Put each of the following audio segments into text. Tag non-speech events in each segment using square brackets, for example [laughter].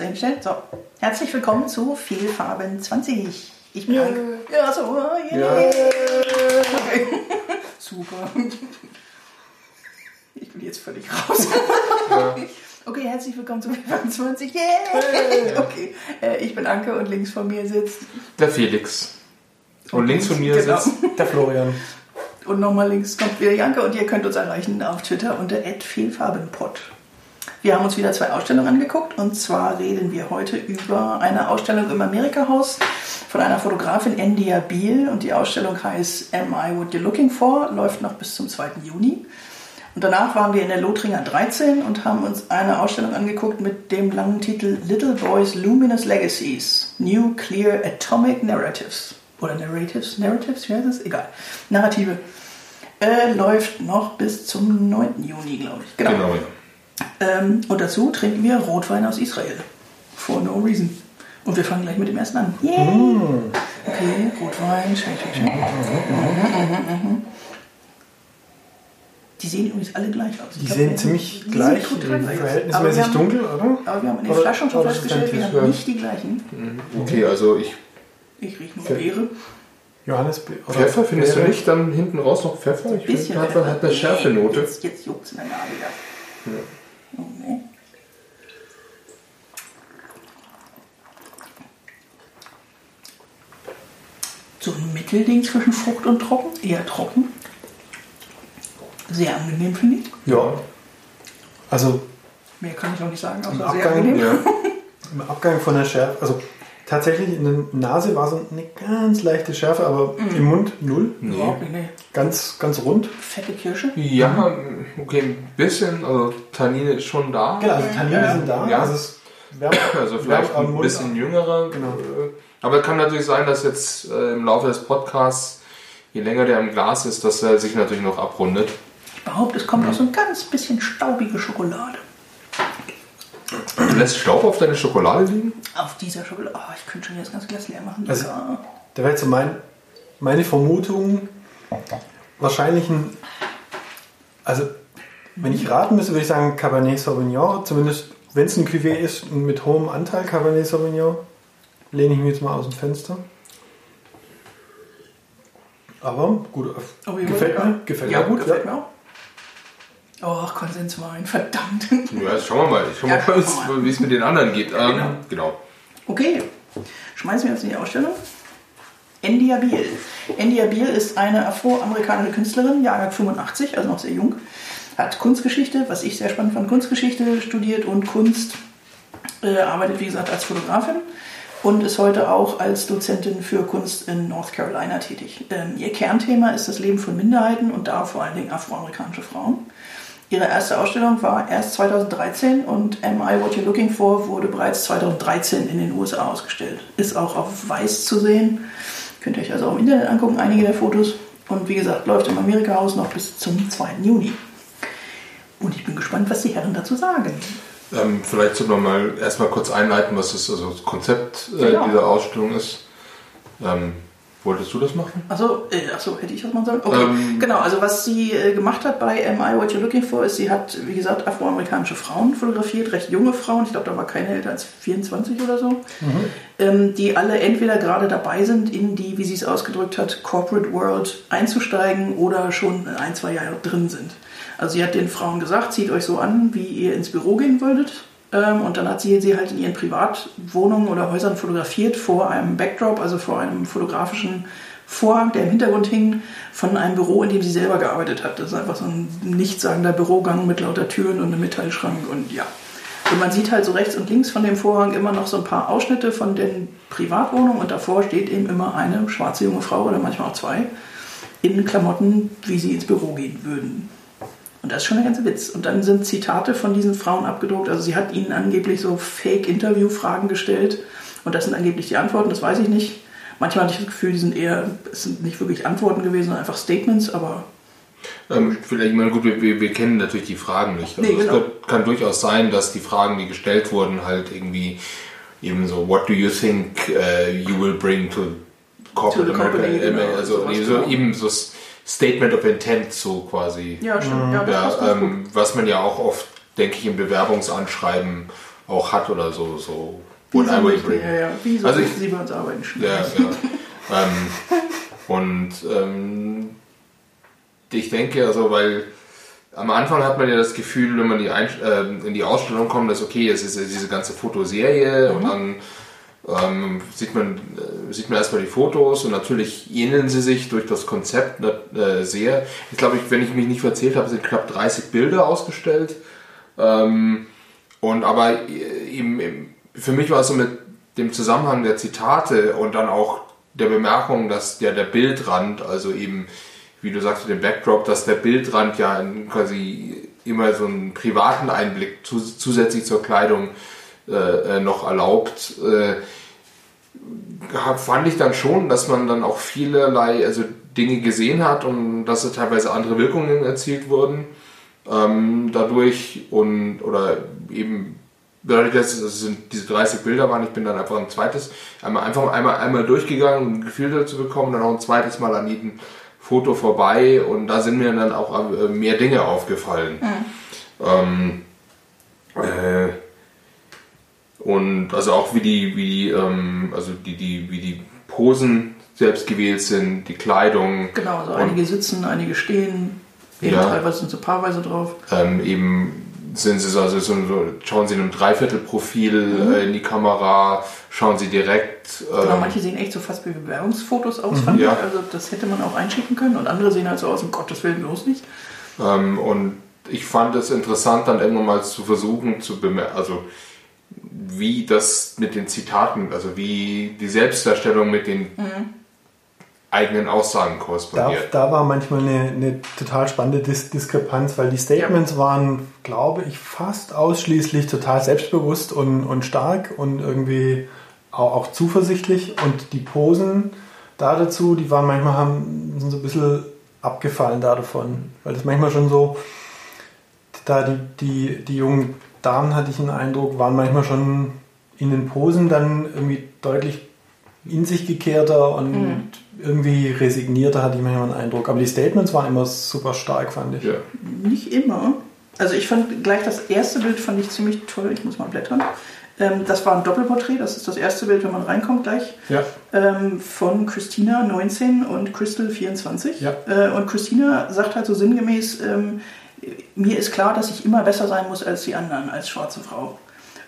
Jetzt einstellen. So, herzlich willkommen zu Vielfarben 20. Ich bin Frank. Ja, so, yeah. Okay. [laughs] Super. Ich bin jetzt völlig raus. Okay, herzlich willkommen zu Vielfarben 20. Yeah. Okay, äh, ich bin Anke und links von mir sitzt Der Felix. Und links von mir Genau. sitzt Der Florian. Und nochmal links kommt wieder Janke und ihr könnt uns erreichen auf Twitter unter @vielfarbenpod. Wir haben uns wieder zwei Ausstellungen angeguckt und zwar reden wir heute über eine Ausstellung im Amerika-Haus von einer Fotografin India Beal und die Ausstellung heißt Am I What You're Looking For, läuft noch bis zum 2. Juni. Und danach waren wir in der Lothringer 13 und haben uns eine Ausstellung angeguckt mit dem langen Titel Little Boys Luminous Legacies, New Clear Atomic Narratives. Oder Narratives? Narratives? Wie heißt es? Egal. Narrative. Äh, läuft noch bis zum 9. Juni, glaube ich. Genau. Genau. Ähm, und dazu trinken wir Rotwein aus Israel. For no reason. Und wir fangen gleich mit dem ersten an. Yay! Okay, Rotwein. Mhm, mhm, mhm. Die sehen übrigens alle gleich aus. Ich Die glaub, sehen ziemlich die gleich, wir verhältnismäßig haben- dunkel, oder? Aber wir haben in den Oder- Flaschen schon festgestellt, wir haben nicht die gleichen. Okay, also ich. Ich rieche nur Beere. Johannes B- oder Pfeffer, findest du Beere? nicht dann hinten raus noch Pfeffer? Ich Bisschen finde einfach, hat eine Schärfenote. Jetzt, jetzt juckt es in der Nase, ja. Oh, nee. So ein Mittelding zwischen Frucht und Trocken, eher trocken. Sehr angenehm, finde ich. Ja. Also Mehr kann ich auch nicht sagen, im außer sehr Abgang, angenehm. Ja. [laughs] im Abgang von der Schärfe, also tatsächlich in der Nase war so eine ganz leichte Schärfe, aber Mhm. im Mund null. Überhaupt nicht, nee. Ganz, ganz rund. Fette Kirsche. ja, okay, ein bisschen, also Tannine ist schon da. Genau, also Tannine Ja. sind da. Ja. Also es wärmt, Also vielleicht ein bisschen ab. jüngerer. Genau. äh, Aber kann natürlich sein, dass jetzt äh, im Laufe des Podcasts, je länger der im Glas ist, dass er sich natürlich noch abrundet. Ich behaupte, es kommt auch so ein ganz bisschen staubige Schokolade. Du lässt Staub auf deine Schokolade liegen? Auf dieser Schokolade. Oh, ich könnte schon jetzt ganz Glas leer machen. Also-. Da wäre jetzt so mein, meine Vermutung, wahrscheinlich ein, also wenn ich raten müsste, würde ich sagen Cabernet Sauvignon, zumindest wenn es ein Cuvée ist mit hohem Anteil Cabernet Sauvignon, lehne ich mich jetzt mal aus dem Fenster. Aber gut, Aber gefällt ja. mir, gefällt ja, mir gut, gut. gefällt ja. mir auch. Oh, Konsenswein, verdammt. Ja, jetzt schauen wir mal. Ich schau Ja, mal, schauen wir mal. wie es mit den anderen geht. Ähm, Genau. genau. Okay, schmeißen wir uns in die Ausstellung. India Beal. India Beal ist eine afroamerikanische Künstlerin, Jahrgang 85, also noch sehr jung. Hat Kunstgeschichte, was ich sehr spannend fand, Kunstgeschichte studiert und Kunst. Äh, arbeitet, wie gesagt, als Fotografin und ist heute auch als Dozentin für Kunst in North Carolina tätig. Ähm, ihr Kernthema ist das Leben von Minderheiten und da vor allen Dingen afroamerikanische Frauen. Ihre erste Ausstellung war erst 2013 und Am I What You're Looking For wurde bereits 2013 in den USA ausgestellt. Ist auch auf Weiß zu sehen. Könnt ihr euch also auch im Internet angucken, einige der Fotos. Und wie gesagt, läuft im Amerika-Haus noch bis zum 2. Juni. Und ich bin gespannt, was die Herren dazu sagen. Ähm, vielleicht sollten wir mal erstmal kurz einleiten, was das, also das Konzept äh, Genau. dieser Ausstellung ist. Ähm, wolltest du das machen? Achso, äh, achso, hätte ich das machen sollen? Okay, Ähm. genau. Also was sie äh, gemacht hat bei Am I What You're Looking For, ist, sie hat, wie gesagt, afroamerikanische Frauen fotografiert, recht junge Frauen. Ich glaube, da war keine älter als 24 oder so. Ähm, die alle entweder gerade dabei sind, in die, wie sie es ausgedrückt hat, Corporate World einzusteigen oder schon ein, zwei Jahre drin sind. Also sie hat den Frauen gesagt, zieht euch so an, wie ihr ins Büro gehen würdet. Ähm, und dann hat sie sie halt in ihren Privatwohnungen oder Häusern fotografiert vor einem Backdrop, also vor einem fotografischen Vorhang, der im Hintergrund hing, von einem Büro, in dem sie selber gearbeitet hat. Das ist einfach so ein nichtssagender Bürogang mit lauter Türen und einem Metallschrank und ja. Und man sieht halt so rechts und links von dem Vorhang immer noch so ein paar Ausschnitte von den Privatwohnungen und davor steht eben immer eine schwarze junge Frau oder manchmal auch zwei in Klamotten, wie sie ins Büro gehen würden. Und das ist schon der ganze Witz. Und dann sind Zitate von diesen Frauen abgedruckt. Also sie hat ihnen angeblich so Fake-Interview-Fragen gestellt. Und das sind angeblich die Antworten, das weiß ich nicht. Manchmal hatte ich das Gefühl, die sind eher, es sind nicht wirklich Antworten gewesen, sondern einfach Statements, aber Ähm, vielleicht, ich meine, gut, wir, wir, kennen natürlich die Fragen nicht. Also Nee, es genau. kann, kann durchaus sein, dass die Fragen, die gestellt wurden, halt irgendwie eben so, what do you think uh, you will bring to corporate To the company, America? genau, also sowas, so, genau. eben so Statement of Intent, so quasi. ja, stimmt. Ja, Ja, ähm, was man ja auch oft, denke ich, im Bewerbungsanschreiben auch hat oder so. so what I will bring. ja, ja. Wie so Also ich- Sie bei uns arbeiten? Ja, ja. ähm, und ähm, ich denke, also, weil am Anfang hat man ja das Gefühl, wenn man die ähm, in die Ausstellung kommt, dass okay, es ist ja diese ganze Fotoserie und dann ähm, sieht man äh, sieht man erstmal die Fotos und natürlich ähneln sie sich durch das Konzept äh, sehr. Ich glaube, ich, wenn ich mich nicht verzählt habe, sind knapp 30 Bilder ausgestellt. Ähm, und aber eben, eben, für mich war es so mit dem Zusammenhang der Zitate und dann auch der Bemerkung, dass der, der Bildrand, also eben, wie du sagst, dem Backdrop, dass der Bildrand ja quasi immer so einen privaten Einblick zu, zusätzlich zur Kleidung äh, äh, noch erlaubt, äh, fand ich dann schon, dass man dann auch vielerlei also Dinge gesehen hat und dass es teilweise andere Wirkungen erzielt wurden ähm, dadurch und oder eben dadurch, dass es sind diese 30 Bilder waren, ich bin dann einfach ein zweites, einmal einfach einmal, einmal durchgegangen, um ein Gefühl dazu bekommen, dann auch ein zweites Mal an jedem Foto vorbei und da sind mir dann auch äh, mehr Dinge aufgefallen. Ähm, äh, und also auch wie die, wie die, ähm, also die, die, wie die Posen selbst gewählt sind, die Kleidung. Genau, so Und- einige sitzen, einige stehen. Eben Ja. teilweise sind sie paarweise drauf. ähm, eben sind sie so, also so, schauen sie in einem Dreiviertelprofil äh, in die Kamera, schauen sie direkt. Genau, Ähm, manche sehen echt so fast wie Bewerbungsfotos aus, fand Ja. ich. Also das hätte man auch einschicken können. Und andere sehen halt so aus, um Gottes Willen bloß nicht. ähm, und ich fand es interessant, dann irgendwann mal zu versuchen zu bemerken, also wie das mit den Zitaten, also wie die Selbstdarstellung mit den eigenen Aussagen Da, korrespondiert. da war manchmal eine, eine total spannende Dis Diskrepanz, weil die Statements waren, glaube ich, fast ausschließlich total selbstbewusst und, und stark und irgendwie auch, auch zuversichtlich. Und die Posen da dazu, die waren manchmal haben, sind so ein bisschen abgefallen da davon. Weil das manchmal schon so, da die, die, die jungen Damen, hatte ich den Eindruck, waren manchmal schon in den Posen dann irgendwie deutlich in sich gekehrter und irgendwie resignierter, hatte ich manchmal den Eindruck. Aber die Statements waren immer super stark, fand ich. Ja. Nicht immer. Also ich fand gleich das erste Bild fand ich ziemlich toll. Ich muss mal blättern. Ähm, das war ein Doppelporträt. Das ist das erste Bild, wenn man reinkommt gleich. Ja. ähm, von Christina 19 und Crystal 24. Ja. Äh, und Christina sagt halt so sinngemäß, ähm, mir ist klar, dass ich immer besser sein muss als die anderen, als schwarze Frau.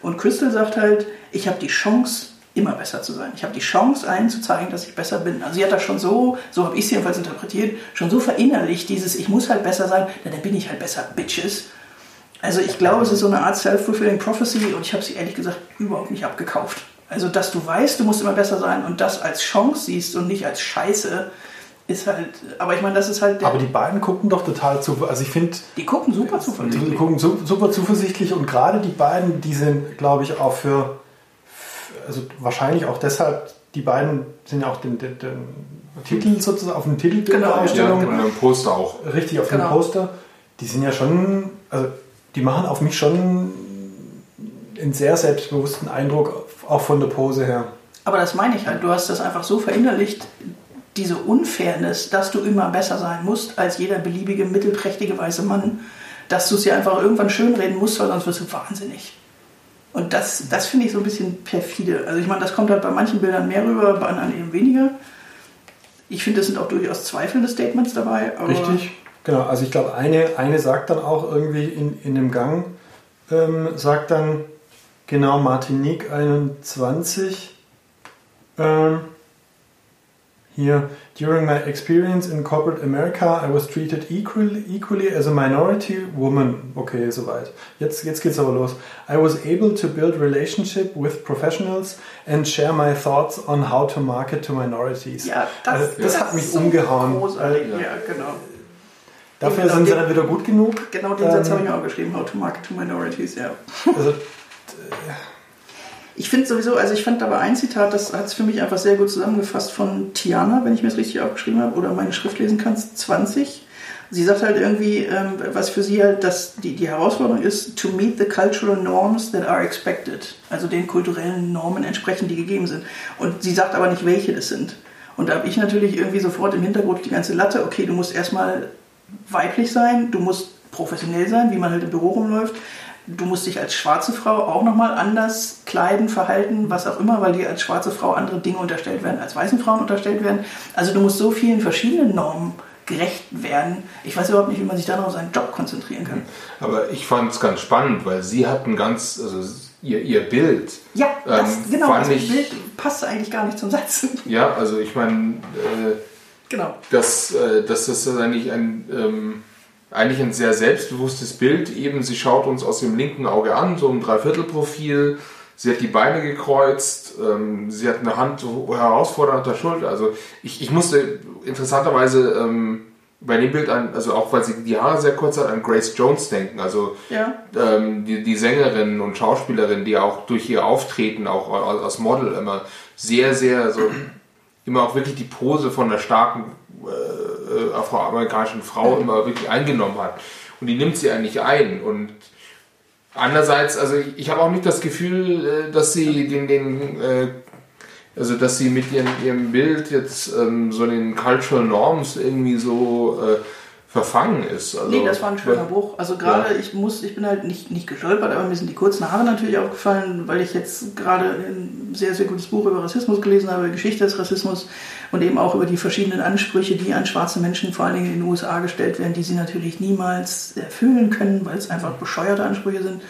Und Crystal sagt halt, ich habe die Chance, immer besser zu sein. Ich habe die Chance, allen zu zeigen, dass ich besser bin. Also sie hat das schon so, so habe ich es jedenfalls interpretiert, schon so verinnerlicht, dieses ich muss halt besser sein, na, dann bin ich halt besser, Bitches. Also ich glaube, es ist so eine Art self-fulfilling prophecy und ich habe sie ehrlich gesagt überhaupt nicht abgekauft. Also dass du weißt, du musst immer besser sein und das als Chance siehst und nicht als Scheiße, ist halt. Aber ich meine, das ist halt. Der, Aber die beiden gucken doch total zu. Also ich finde, die gucken super die zuversichtlich. gucken su- super zuversichtlich und gerade die beiden, die sind, glaube ich, auch für, also wahrscheinlich auch deshalb, die beiden sind ja auch den, den, den Titel sozusagen auf dem Titel Genau, der Ja, Ausstellung. und im Poster auch. richtig auf Genau. dem Poster, die sind ja schon, also die machen auf mich schon einen sehr selbstbewussten Eindruck, auch von der Pose her. Aber das meine ich halt. Du hast das einfach so verinnerlicht, diese Unfairness, dass du immer besser sein musst als jeder beliebige, mittelprächtige weiße Mann, dass du es ja einfach irgendwann schönreden musst, weil sonst wirst du wahnsinnig. Und das, das finde ich so ein bisschen perfide. Also ich meine, das kommt halt bei manchen Bildern mehr rüber, bei anderen eben weniger. Ich finde, es sind auch durchaus zweifelnde Statements dabei. Richtig, genau. Also ich glaube, eine, eine sagt dann auch irgendwie in, in dem Gang, ähm, sagt dann, genau, Martinique 21, ähm, hier, during my experience in corporate America, I was treated equally, equally as a minority woman. Okay, soweit. Jetzt, jetzt geht's aber los. I was able to build relationship with professionals and share my thoughts on how to market to minorities. Ja, das, also, das, hat mich so umgehauen. Großartig. Ja, genau. Dafür Genau sind sie dann wieder gut genug. Genau den Satz Ähm, habe ich mir auch geschrieben, How to Market to Minorities, ja. Also, [laughs] Ich finde sowieso, also ich fand aber ein Zitat, das hat es für mich einfach sehr gut zusammengefasst von Tiana, wenn ich mir das richtig aufgeschrieben habe, oder meine Schrift lesen kannst, 20. Sie sagt halt irgendwie, ähm, was für sie halt das, die, die Herausforderung ist, to meet the cultural norms that are expected. Also den kulturellen Normen entsprechend, die gegeben sind. Und sie sagt aber nicht, welche das sind. Und da habe ich natürlich irgendwie sofort im Hintergrund die ganze Latte, okay, du musst erstmal weiblich sein, du musst professionell sein, wie man halt im Büro rumläuft. Du musst dich als schwarze Frau auch nochmal anders kleiden, verhalten, was auch immer, weil dir als schwarze Frau andere Dinge unterstellt werden, als weißen Frauen unterstellt werden. Also du musst so vielen verschiedenen Normen gerecht werden. Ich weiß überhaupt nicht, wie man sich dann auf seinen Job konzentrieren kann. Aber ich fand es ganz spannend, weil sie hatten ganz, also ihr, ihr Bild. Ja, das, ähm, genau, das ich, Bild passt eigentlich gar nicht zum Satz. Ja, also ich meine, äh, genau. dass, äh, dass das eigentlich ein, ähm, eigentlich ein sehr selbstbewusstes Bild, eben sie schaut uns aus dem linken Auge an, so ein Dreiviertelprofil, sie hat die Beine gekreuzt, ähm, sie hat eine Hand herausfordernd der Schulter, also ich, ich musste interessanterweise ähm, bei dem Bild an, also auch weil sie die Haare sehr kurz hat, an Grace Jones denken. Also ja. ähm, die, die Sängerin und Schauspielerin, die auch durch ihr Auftreten, auch als Model immer sehr, sehr so immer auch wirklich die Pose von der starken äh, afroamerikanischen Frau immer wirklich eingenommen hat. Und die nimmt sie eigentlich ein. Und andererseits, also ich, ich habe auch nicht das Gefühl, äh, dass sie den, den äh, also, dass sie mit ihrem, ihrem Bild jetzt ähm, so den Cultural Norms irgendwie so äh, verfangen ist. Also, nee, das war ein schöner Bruch. Also gerade, ja. ich muss, ich bin halt nicht, nicht gestolpert, aber mir sind die kurzen Haare natürlich aufgefallen, weil ich jetzt gerade ein sehr, sehr gutes Buch über Rassismus gelesen habe, Geschichte des Rassismus und eben auch über die verschiedenen Ansprüche, die an schwarze Menschen vor allen Dingen in den USA gestellt werden, die sie natürlich niemals erfüllen können, weil es einfach bescheuerte Ansprüche sind.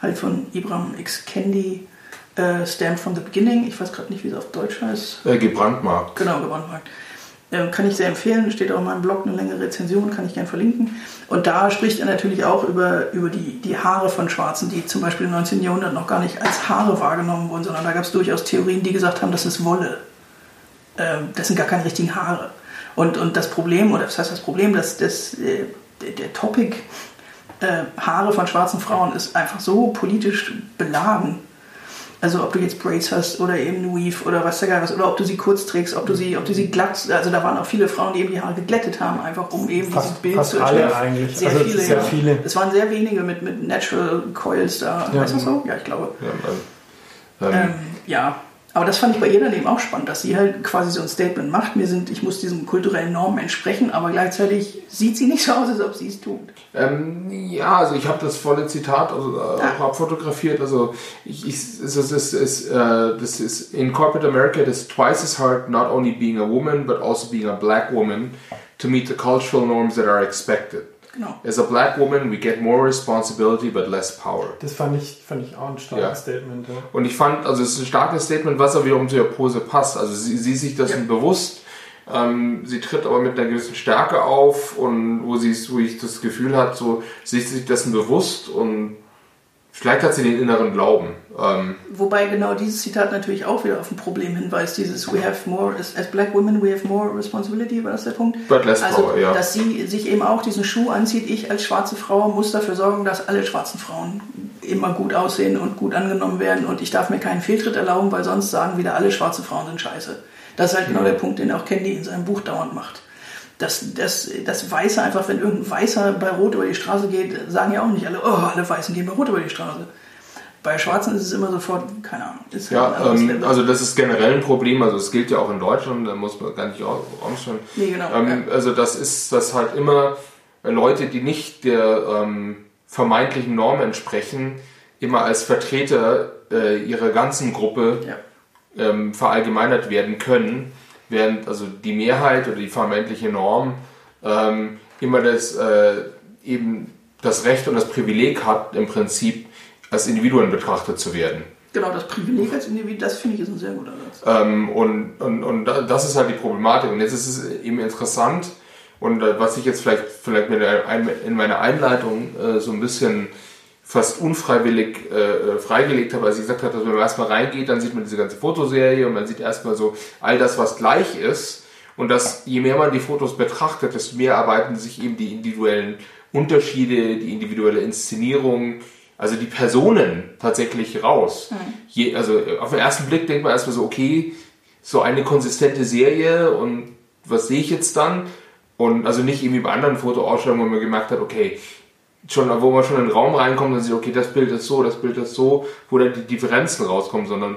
Halt von Ibram X. Kendi äh, Stamped from the Beginning. Ich weiß gerade nicht, wie es auf Deutsch heißt. Äh, gebrandmarkt. Genau, gebrandmarkt. Äh, kann ich sehr empfehlen, steht auch in meinem Blog eine längere Rezension, kann ich gerne verlinken. Und da spricht er natürlich auch über, über die, die Haare von Schwarzen, die zum Beispiel im 19. Jahrhundert noch gar nicht als Haare wahrgenommen wurden, sondern da gab es durchaus Theorien, die gesagt haben, das ist Wolle. Äh, das sind gar keine richtigen Haare. Und, und das Problem, oder was heißt das Problem, dass das, äh, der, der Topic äh, Haare von schwarzen Frauen ist einfach so politisch beladen, also ob du jetzt Braids hast oder eben Weave oder was der Geil was, oder ob du sie kurz trägst, ob du sie, ob du sie glatt, also da waren auch viele Frauen, die eben die Haare geglättet haben, einfach um eben fast, dieses Bild fast zu erstellen. eigentlich. Sehr, also viele, sehr ja. viele. Es waren sehr wenige mit, mit Natural Coils da, ja. weißt du so? Ja, ich glaube. Ja, also, ähm, ja. Aber das fand ich bei ihr dann eben auch spannend, dass sie halt quasi so ein Statement macht. Mir sind, ich muss diesen kulturellen Normen entsprechen, aber gleichzeitig sieht sie nicht so aus, als ob sie es tut. Ähm, ja, also ich habe das volle Zitat also, auch abfotografiert. Also ich, ich, es, es, es, uh, das ist in corporate America it is twice as hard not only being a woman but also being a black woman to meet the cultural norms that are expected. Genau. As a black woman, we get more responsibility but less power. Das fand ich, fand ich auch ein starkes Ja. Statement. Ja. Und ich fand, also es ist ein starkes Statement, was aber wiederum zu ihrer Pose passt. Also sie, sie ist sich dessen Ja. bewusst. Ähm, sie tritt aber mit einer gewissen Stärke auf und wo sie wo ich das Gefühl hat, so sie ist sich dessen bewusst und vielleicht hat sie den inneren Glauben. Ähm, Wobei genau dieses Zitat natürlich auch wieder auf ein Problem hinweist, dieses We have more, as, as black women we have more responsibility, war das der Punkt? But less also, power, ja. dass sie sich eben auch diesen Schuh anzieht, ich als schwarze Frau muss dafür sorgen, dass alle schwarzen Frauen immer gut aussehen und gut angenommen werden und ich darf mir keinen Fehltritt erlauben, weil sonst sagen wieder alle schwarze Frauen sind scheiße. Das ist halt genau der Punkt, den auch Candy in seinem Buch dauernd macht. Das, das, das Weiße einfach, wenn irgendein Weißer bei Rot über die Straße geht, sagen ja auch nicht alle, oh, alle Weißen gehen bei Rot über die Straße. Bei Schwarzen ist es immer sofort, keine Ahnung. Halt ja, ähm, also das ist generell ein Problem, also es gilt ja auch in Deutschland, da muss man gar nicht rausstellen. Nee, genau, Ähm, Also das ist das halt immer Leute, die nicht der ähm, vermeintlichen Norm entsprechen, immer als Vertreter äh, ihrer ganzen Gruppe ja. ähm, verallgemeinert werden können, während also die Mehrheit oder die vermeintliche Norm ähm, immer das äh, eben das Recht und das Privileg hat, im Prinzip als Individuen betrachtet zu werden. Genau, das Privileg als Individuum, das finde ich ist ein sehr guter Satz. Ähm, und, und, und da- das ist halt die Problematik. Und jetzt ist es eben interessant, und äh, was ich jetzt vielleicht, vielleicht in meiner Einleitung äh, so ein bisschen fast unfreiwillig äh, äh, freigelegt habe, als ich gesagt habe, dass wenn man erstmal reingeht, dann sieht man diese ganze Fotoserie und man sieht erstmal so all das, was gleich ist. Und dass je mehr man die Fotos betrachtet, desto mehr arbeiten sich eben die individuellen Unterschiede, die individuelle Inszenierung, also die Personen tatsächlich raus. Je, also äh, auf den ersten Blick denkt man erstmal so, okay, so eine konsistente Serie und was sehe ich jetzt dann? Und also nicht irgendwie bei anderen Fotoausstellungen, wo man gemerkt hat, okay, schon, wo man schon in den Raum reinkommt und sieht, okay, das Bild ist so, das Bild ist so, wo dann die Differenzen rauskommen, sondern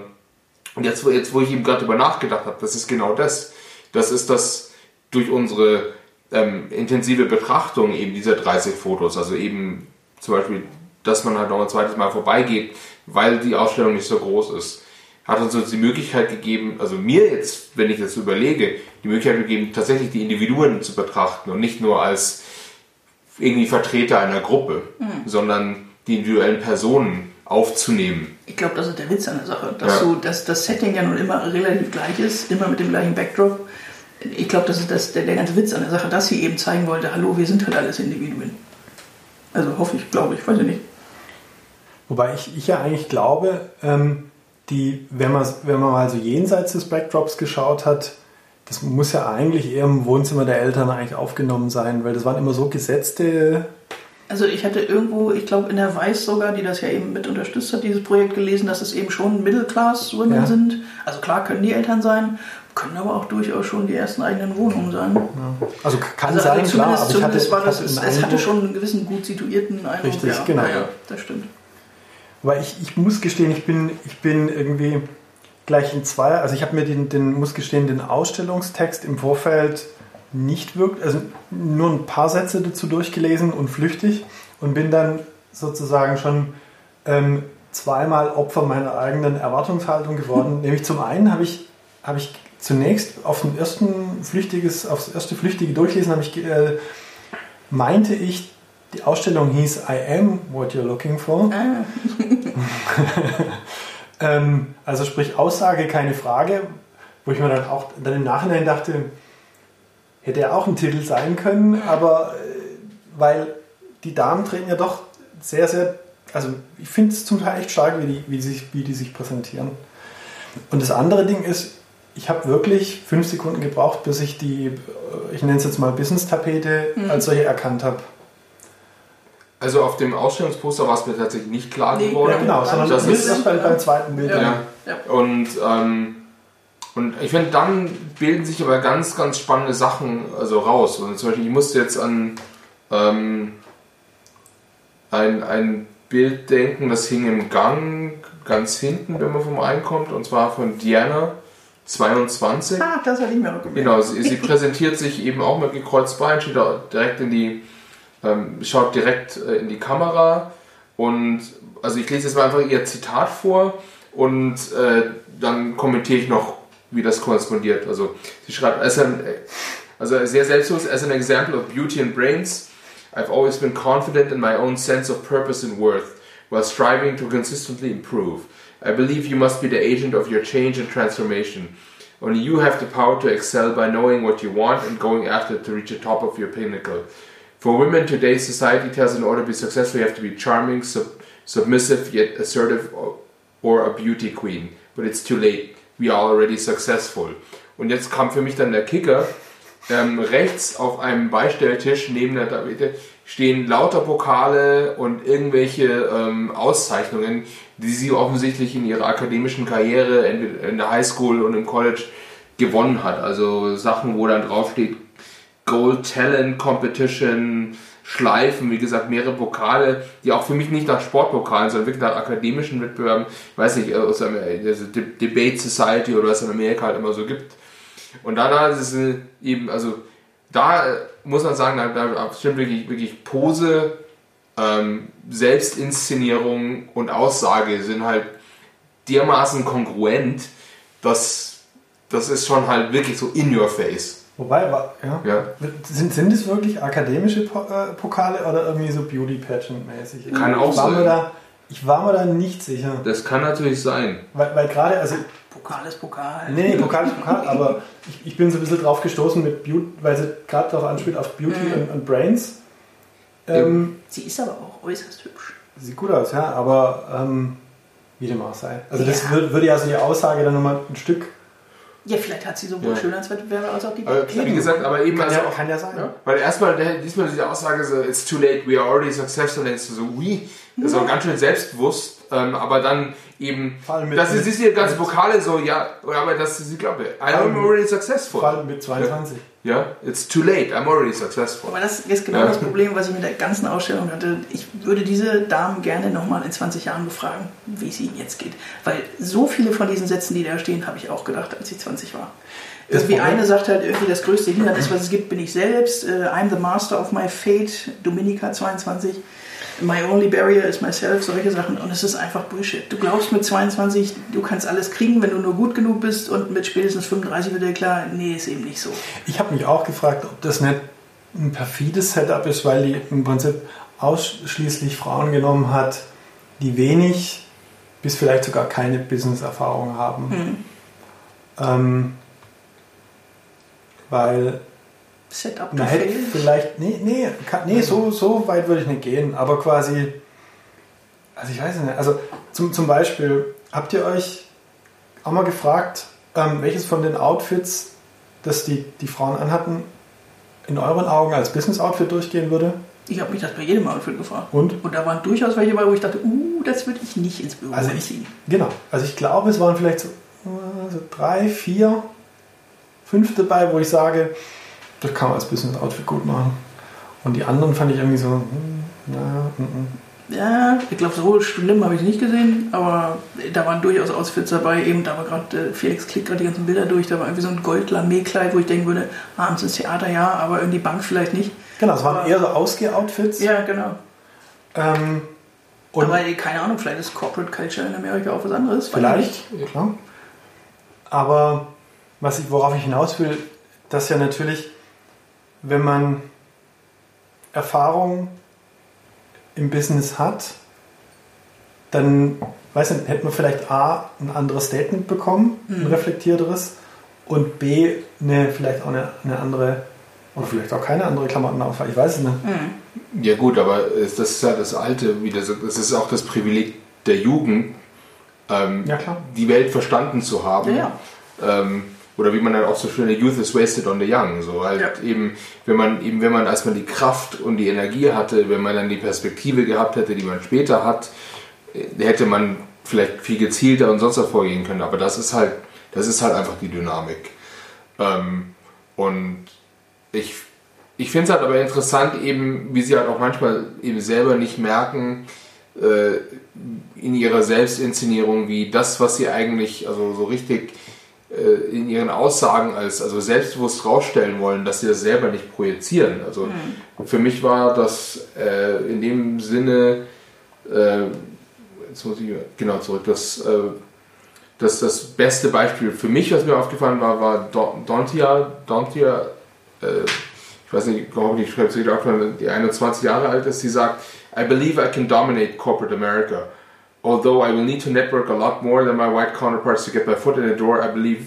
und jetzt, wo- jetzt wo ich eben gerade drüber nachgedacht habe, das ist genau das. Das ist das durch unsere ähm, intensive Betrachtung eben dieser 30 Fotos, also eben zum Beispiel dass man halt noch ein zweites Mal vorbeigeht, weil die Ausstellung nicht so groß ist. Hat uns die Möglichkeit gegeben, also mir jetzt, wenn ich das überlege, die Möglichkeit gegeben, tatsächlich die Individuen zu betrachten und nicht nur als irgendwie Vertreter einer Gruppe, mhm. sondern die individuellen Personen aufzunehmen. Ich glaube, das ist der Witz an der Sache, dass, ja. du, dass das Setting ja nun immer relativ gleich ist, immer mit dem gleichen Backdrop. Ich glaube, das ist das, der, der ganze Witz an der Sache, dass sie eben zeigen wollte, hallo, wir sind halt alles Individuen. Also hoffe ich, glaube ich, weiß ich nicht. Wobei ich, ich ja eigentlich glaube, ähm, die, wenn, man, wenn man mal so jenseits des Backdrops geschaut hat, das muss ja eigentlich eher im Wohnzimmer der Eltern eigentlich aufgenommen sein, weil das waren immer so gesetzte. Also ich hatte irgendwo, ich glaube in der Weiß sogar, die das ja eben mit unterstützt hat, dieses Projekt gelesen, dass es eben schon Middle-Class-Women ja. sind. Also klar können die Eltern sein, können aber auch durchaus schon die ersten eigenen Wohnungen sein. Ja. Also kann also, sein, also klar. Aber ich hatte, war das, es, es hatte schon einen gewissen gut situierten Eindruck. Richtig, ja, genau. Ja, das stimmt. Aber ich, ich muss gestehen, ich bin, ich bin irgendwie gleich in zwei, also ich habe mir den, den, muss gestehen, den Ausstellungstext im Vorfeld nicht wirklich, also nur ein paar Sätze dazu durchgelesen und flüchtig und bin dann sozusagen schon ähm, zweimal Opfer meiner eigenen Erwartungshaltung geworden. [laughs] Nämlich zum einen habe ich, habe ich zunächst auf den ersten flüchtiges, aufs erste flüchtige Durchlesen habe ich äh, meinte ich, die Ausstellung hieß I am what you're looking for. Ah. [laughs] [laughs] Ähm, also sprich Aussage, keine Frage, wo ich mir dann auch dann im Nachhinein dachte, hätte er auch ein Titel sein können, aber äh, weil die Damen treten ja doch sehr, sehr, also ich finde es zum Teil echt stark, wie die, wie, die sich, wie die sich präsentieren. Und das andere Ding ist, ich habe wirklich fünf Sekunden gebraucht, bis ich die, äh, ich nenne es jetzt mal Business-Tapete mhm. als solche erkannt habe. Also auf dem Ausstellungsposter war es mir tatsächlich nicht klar nee, geworden. Ja, genau, sondern das, ist erst beim, beim zweiten Bild. Ja. ja. Und, ähm, und ich finde, dann bilden sich aber ganz, ganz spannende Sachen also raus. Und zum Beispiel, ich musste jetzt an ähm, ein, ein Bild denken, das hing im Gang ganz hinten, wenn man vom reinkommt, und zwar von Diana 22. Ah, das hatte ich mir auch gemerkt. Genau, sie, sie präsentiert sich eben auch mit gekreuztem Bein, steht da direkt in die ähm, schaut direkt äh, in die Kamera und also ich lese jetzt mal einfach ihr Zitat vor und äh, dann kommentiere ich noch, wie das korrespondiert. Also sie schreibt, as an, also sehr selbstlos, as an example of beauty and brains, I've always been confident in my own sense of purpose and worth, while striving to consistently improve. I believe you must be the agent of your change and transformation. Only you have the power to excel by knowing what you want and going after to reach the top of your pinnacle. For women, today's society tells in order to be successful, you have to be charming, sub submissive, yet assertive, or, or a beauty queen. But it's too late. We are already successful. Und jetzt kam für mich dann der Kicker. Ähm, rechts auf einem Beistelltisch neben der Tapete stehen lauter Pokale und irgendwelche ähm, Auszeichnungen, die sie offensichtlich in ihrer akademischen Karriere, entweder in der Highschool und im College, gewonnen hat. Also Sachen, wo dann draufsteht Gold Talent Competition Schleifen, wie gesagt, mehrere Pokale, die auch für mich nicht nach Sportpokalen, sondern wirklich nach akademischen Wettbewerben, ich weiß nicht, aus der also Debate Society oder was in Amerika halt immer so gibt. Und da, ist es eben, also da muss man sagen, da, da stimmt wirklich, wirklich Pose, ähm, Selbstinszenierung und Aussage sind halt dermaßen kongruent, dass das ist schon halt wirklich so in your face. Wobei, ja, ja. Sind, sind es wirklich akademische äh, Pokale oder irgendwie so Beauty Pageant mäßig? Kann auch sein. Da, ich war mir da nicht sicher. Das kann natürlich sein. Weil, weil gerade, also. Pokal ist Pokal. Nee, nee, Pokal ist Pokal, aber ich, ich bin so ein bisschen drauf gestoßen mit Beauty, weil sie gerade darauf anspielt auf Beauty mhm. und, und, Brains. Ähm, sie ist aber auch äußerst hübsch. Sieht gut aus, ja, aber ähm, wie dem auch sei. Also, das würde, würde ja so die Aussage dann nochmal ein Stück ja, vielleicht hat sie sowohl ja. Schönheitswettbewerbe als auch die also, Wie gesagt, aber eben kann, also, ja, kann ja sein. Ja? Weil erstmal diesmal diese Aussage so, it's too late, we are already successful, denkst du so, oui, das ist auch ganz schön selbstbewusst, ähm, aber dann eben, das ist, ist hier ganz Vokale so, ja, aber das ist, ich glaube, I'm already successful. Vor allem mit 22. Ja, it's too late, I'm already successful. Aber das ist genau ja. das Problem, was ich mit der ganzen Ausstellung hatte. Ich würde diese Damen gerne nochmal in 20 Jahren befragen, wie es ihnen jetzt geht. Weil so viele von diesen Sätzen, die da stehen, habe ich auch gedacht, als ich 20 war. Irgendwie eine sagt halt irgendwie, das größte Hindernis, was es gibt, bin ich selbst. Uh, I'm the master of my fate, Dominika 22. My only barrier is myself, solche Sachen. Und es ist einfach Bullshit. Du glaubst mit 22, du kannst alles kriegen, wenn du nur gut genug bist und mit spätestens 35 wird dir klar, nee, ist eben nicht so. Ich habe mich auch gefragt, ob das nicht ein perfides Setup ist, weil die im Prinzip ausschließlich Frauen genommen hat, die wenig bis vielleicht sogar keine Business-Erfahrung haben. Hm. Ähm, weil Setup hätte fail. vielleicht, nee, nee, kann, nee so, so weit würde ich nicht gehen, aber quasi, also ich weiß nicht, also zum, zum Beispiel, habt ihr euch auch mal gefragt, ähm, welches von den Outfits, das die, die Frauen anhatten, in euren Augen als Business-Outfit durchgehen würde? Ich habe mich das bei jedem Outfit gefragt. Und? Und da waren durchaus welche bei, wo ich dachte, uh, das würde ich nicht ins Büro Also anziehen. Genau. Also ich glaube, es waren vielleicht so, äh, so drei, vier, fünf dabei, wo ich sage, das kann man als Business-Outfit gut machen. Und die anderen fand ich irgendwie so, hm, na, mm, mm. Ja, ich glaube, so schlimm habe ich nicht gesehen, aber da waren durchaus Outfits dabei. Eben, da war gerade, äh, Felix klickt gerade die ganzen Bilder durch, da war irgendwie so ein Gold-Lamé-Kleid, wo ich denken würde, abends ins Theater ja, aber in die Bank vielleicht nicht. Genau, es waren eher so Ausgeh-Outfits. Ja, genau. Ähm, und aber keine Ahnung, vielleicht ist Corporate Culture in Amerika auch was anderes. vielleicht, klar. Aber was ich, worauf ich hinaus will, dass ja natürlich, wenn man Erfahrung im Business hat, dann weiß nicht, hätte man vielleicht A, ein anderes Statement bekommen, ein reflektierteres, und B, eine, vielleicht auch eine, eine andere, oder vielleicht auch keine andere Klamottenauswahl, ich weiß es nicht. Ja gut, aber das ist ja das Alte, wieder so- das ist auch das Privileg der Jugend, ähm, Ja, klar. die Welt verstanden zu haben. Ja, Ähm, oder wie man dann auch so schön, Youth is wasted on the young. So halt Ja. eben, wenn man eben, wenn man, als man die Kraft und die Energie hatte, wenn man dann die Perspektive gehabt hätte, die man später hat, äh, hätte man vielleicht viel gezielter und sonst was vorgehen können. Aber das ist halt, das ist halt einfach die Dynamik. Ähm, und ich, ich finde es halt aber interessant, eben, wie sie halt auch manchmal eben selber nicht merken, äh, in ihrer Selbstinszenierung, wie das, was sie eigentlich, also so richtig in ihren Aussagen als also selbstbewusst rausstellen wollen, dass sie das selber nicht projizieren. Also für mich war das äh, in dem Sinne, äh, jetzt muss ich genau zurück, das, äh, das, das beste Beispiel für mich, was mir aufgefallen war, war Don- Dontia, Dontia, äh, ich weiß nicht, glaube ich, schreibt sie aufgefallen, die 21 Jahre alt ist, die sagt, I believe I can dominate corporate America. Although I will need to network a lot more than my white counterparts to get my foot in the door, I believe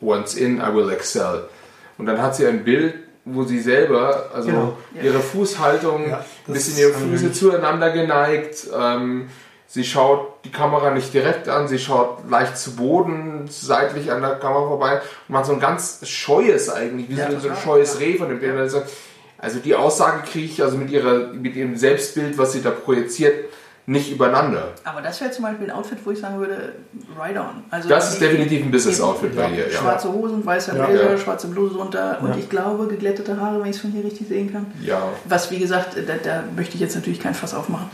once in, I will excel. Und dann hat sie ein Bild, wo sie selber, also Genau. ihre Fußhaltung, Ja, ein bisschen ihre Füße zueinander geneigt, ähm, sie schaut die Kamera nicht direkt an, sie schaut leicht zu Boden, seitlich an der Kamera vorbei und macht so ein ganz scheues eigentlich, wie Ja, so, so ein scheues ja. Reh von dem Bild. Also, Also die Aussage kriege ich also mit, ihrer, mit ihrem Selbstbild, was sie da projiziert, nicht übereinander. Aber das wäre zum Beispiel ein Outfit, wo ich sagen würde, ride on. Also Das ist definitiv ein Business-Outfit bei Ja. ihr. Ja. Schwarze Hosen, weißer Ja. Blazer, Ja. schwarze Bluse drunter und Ja. ich glaube geglättete Haare, wenn ich es von hier richtig sehen kann. ja. Was, wie gesagt, da, da möchte ich jetzt natürlich kein Fass aufmachen.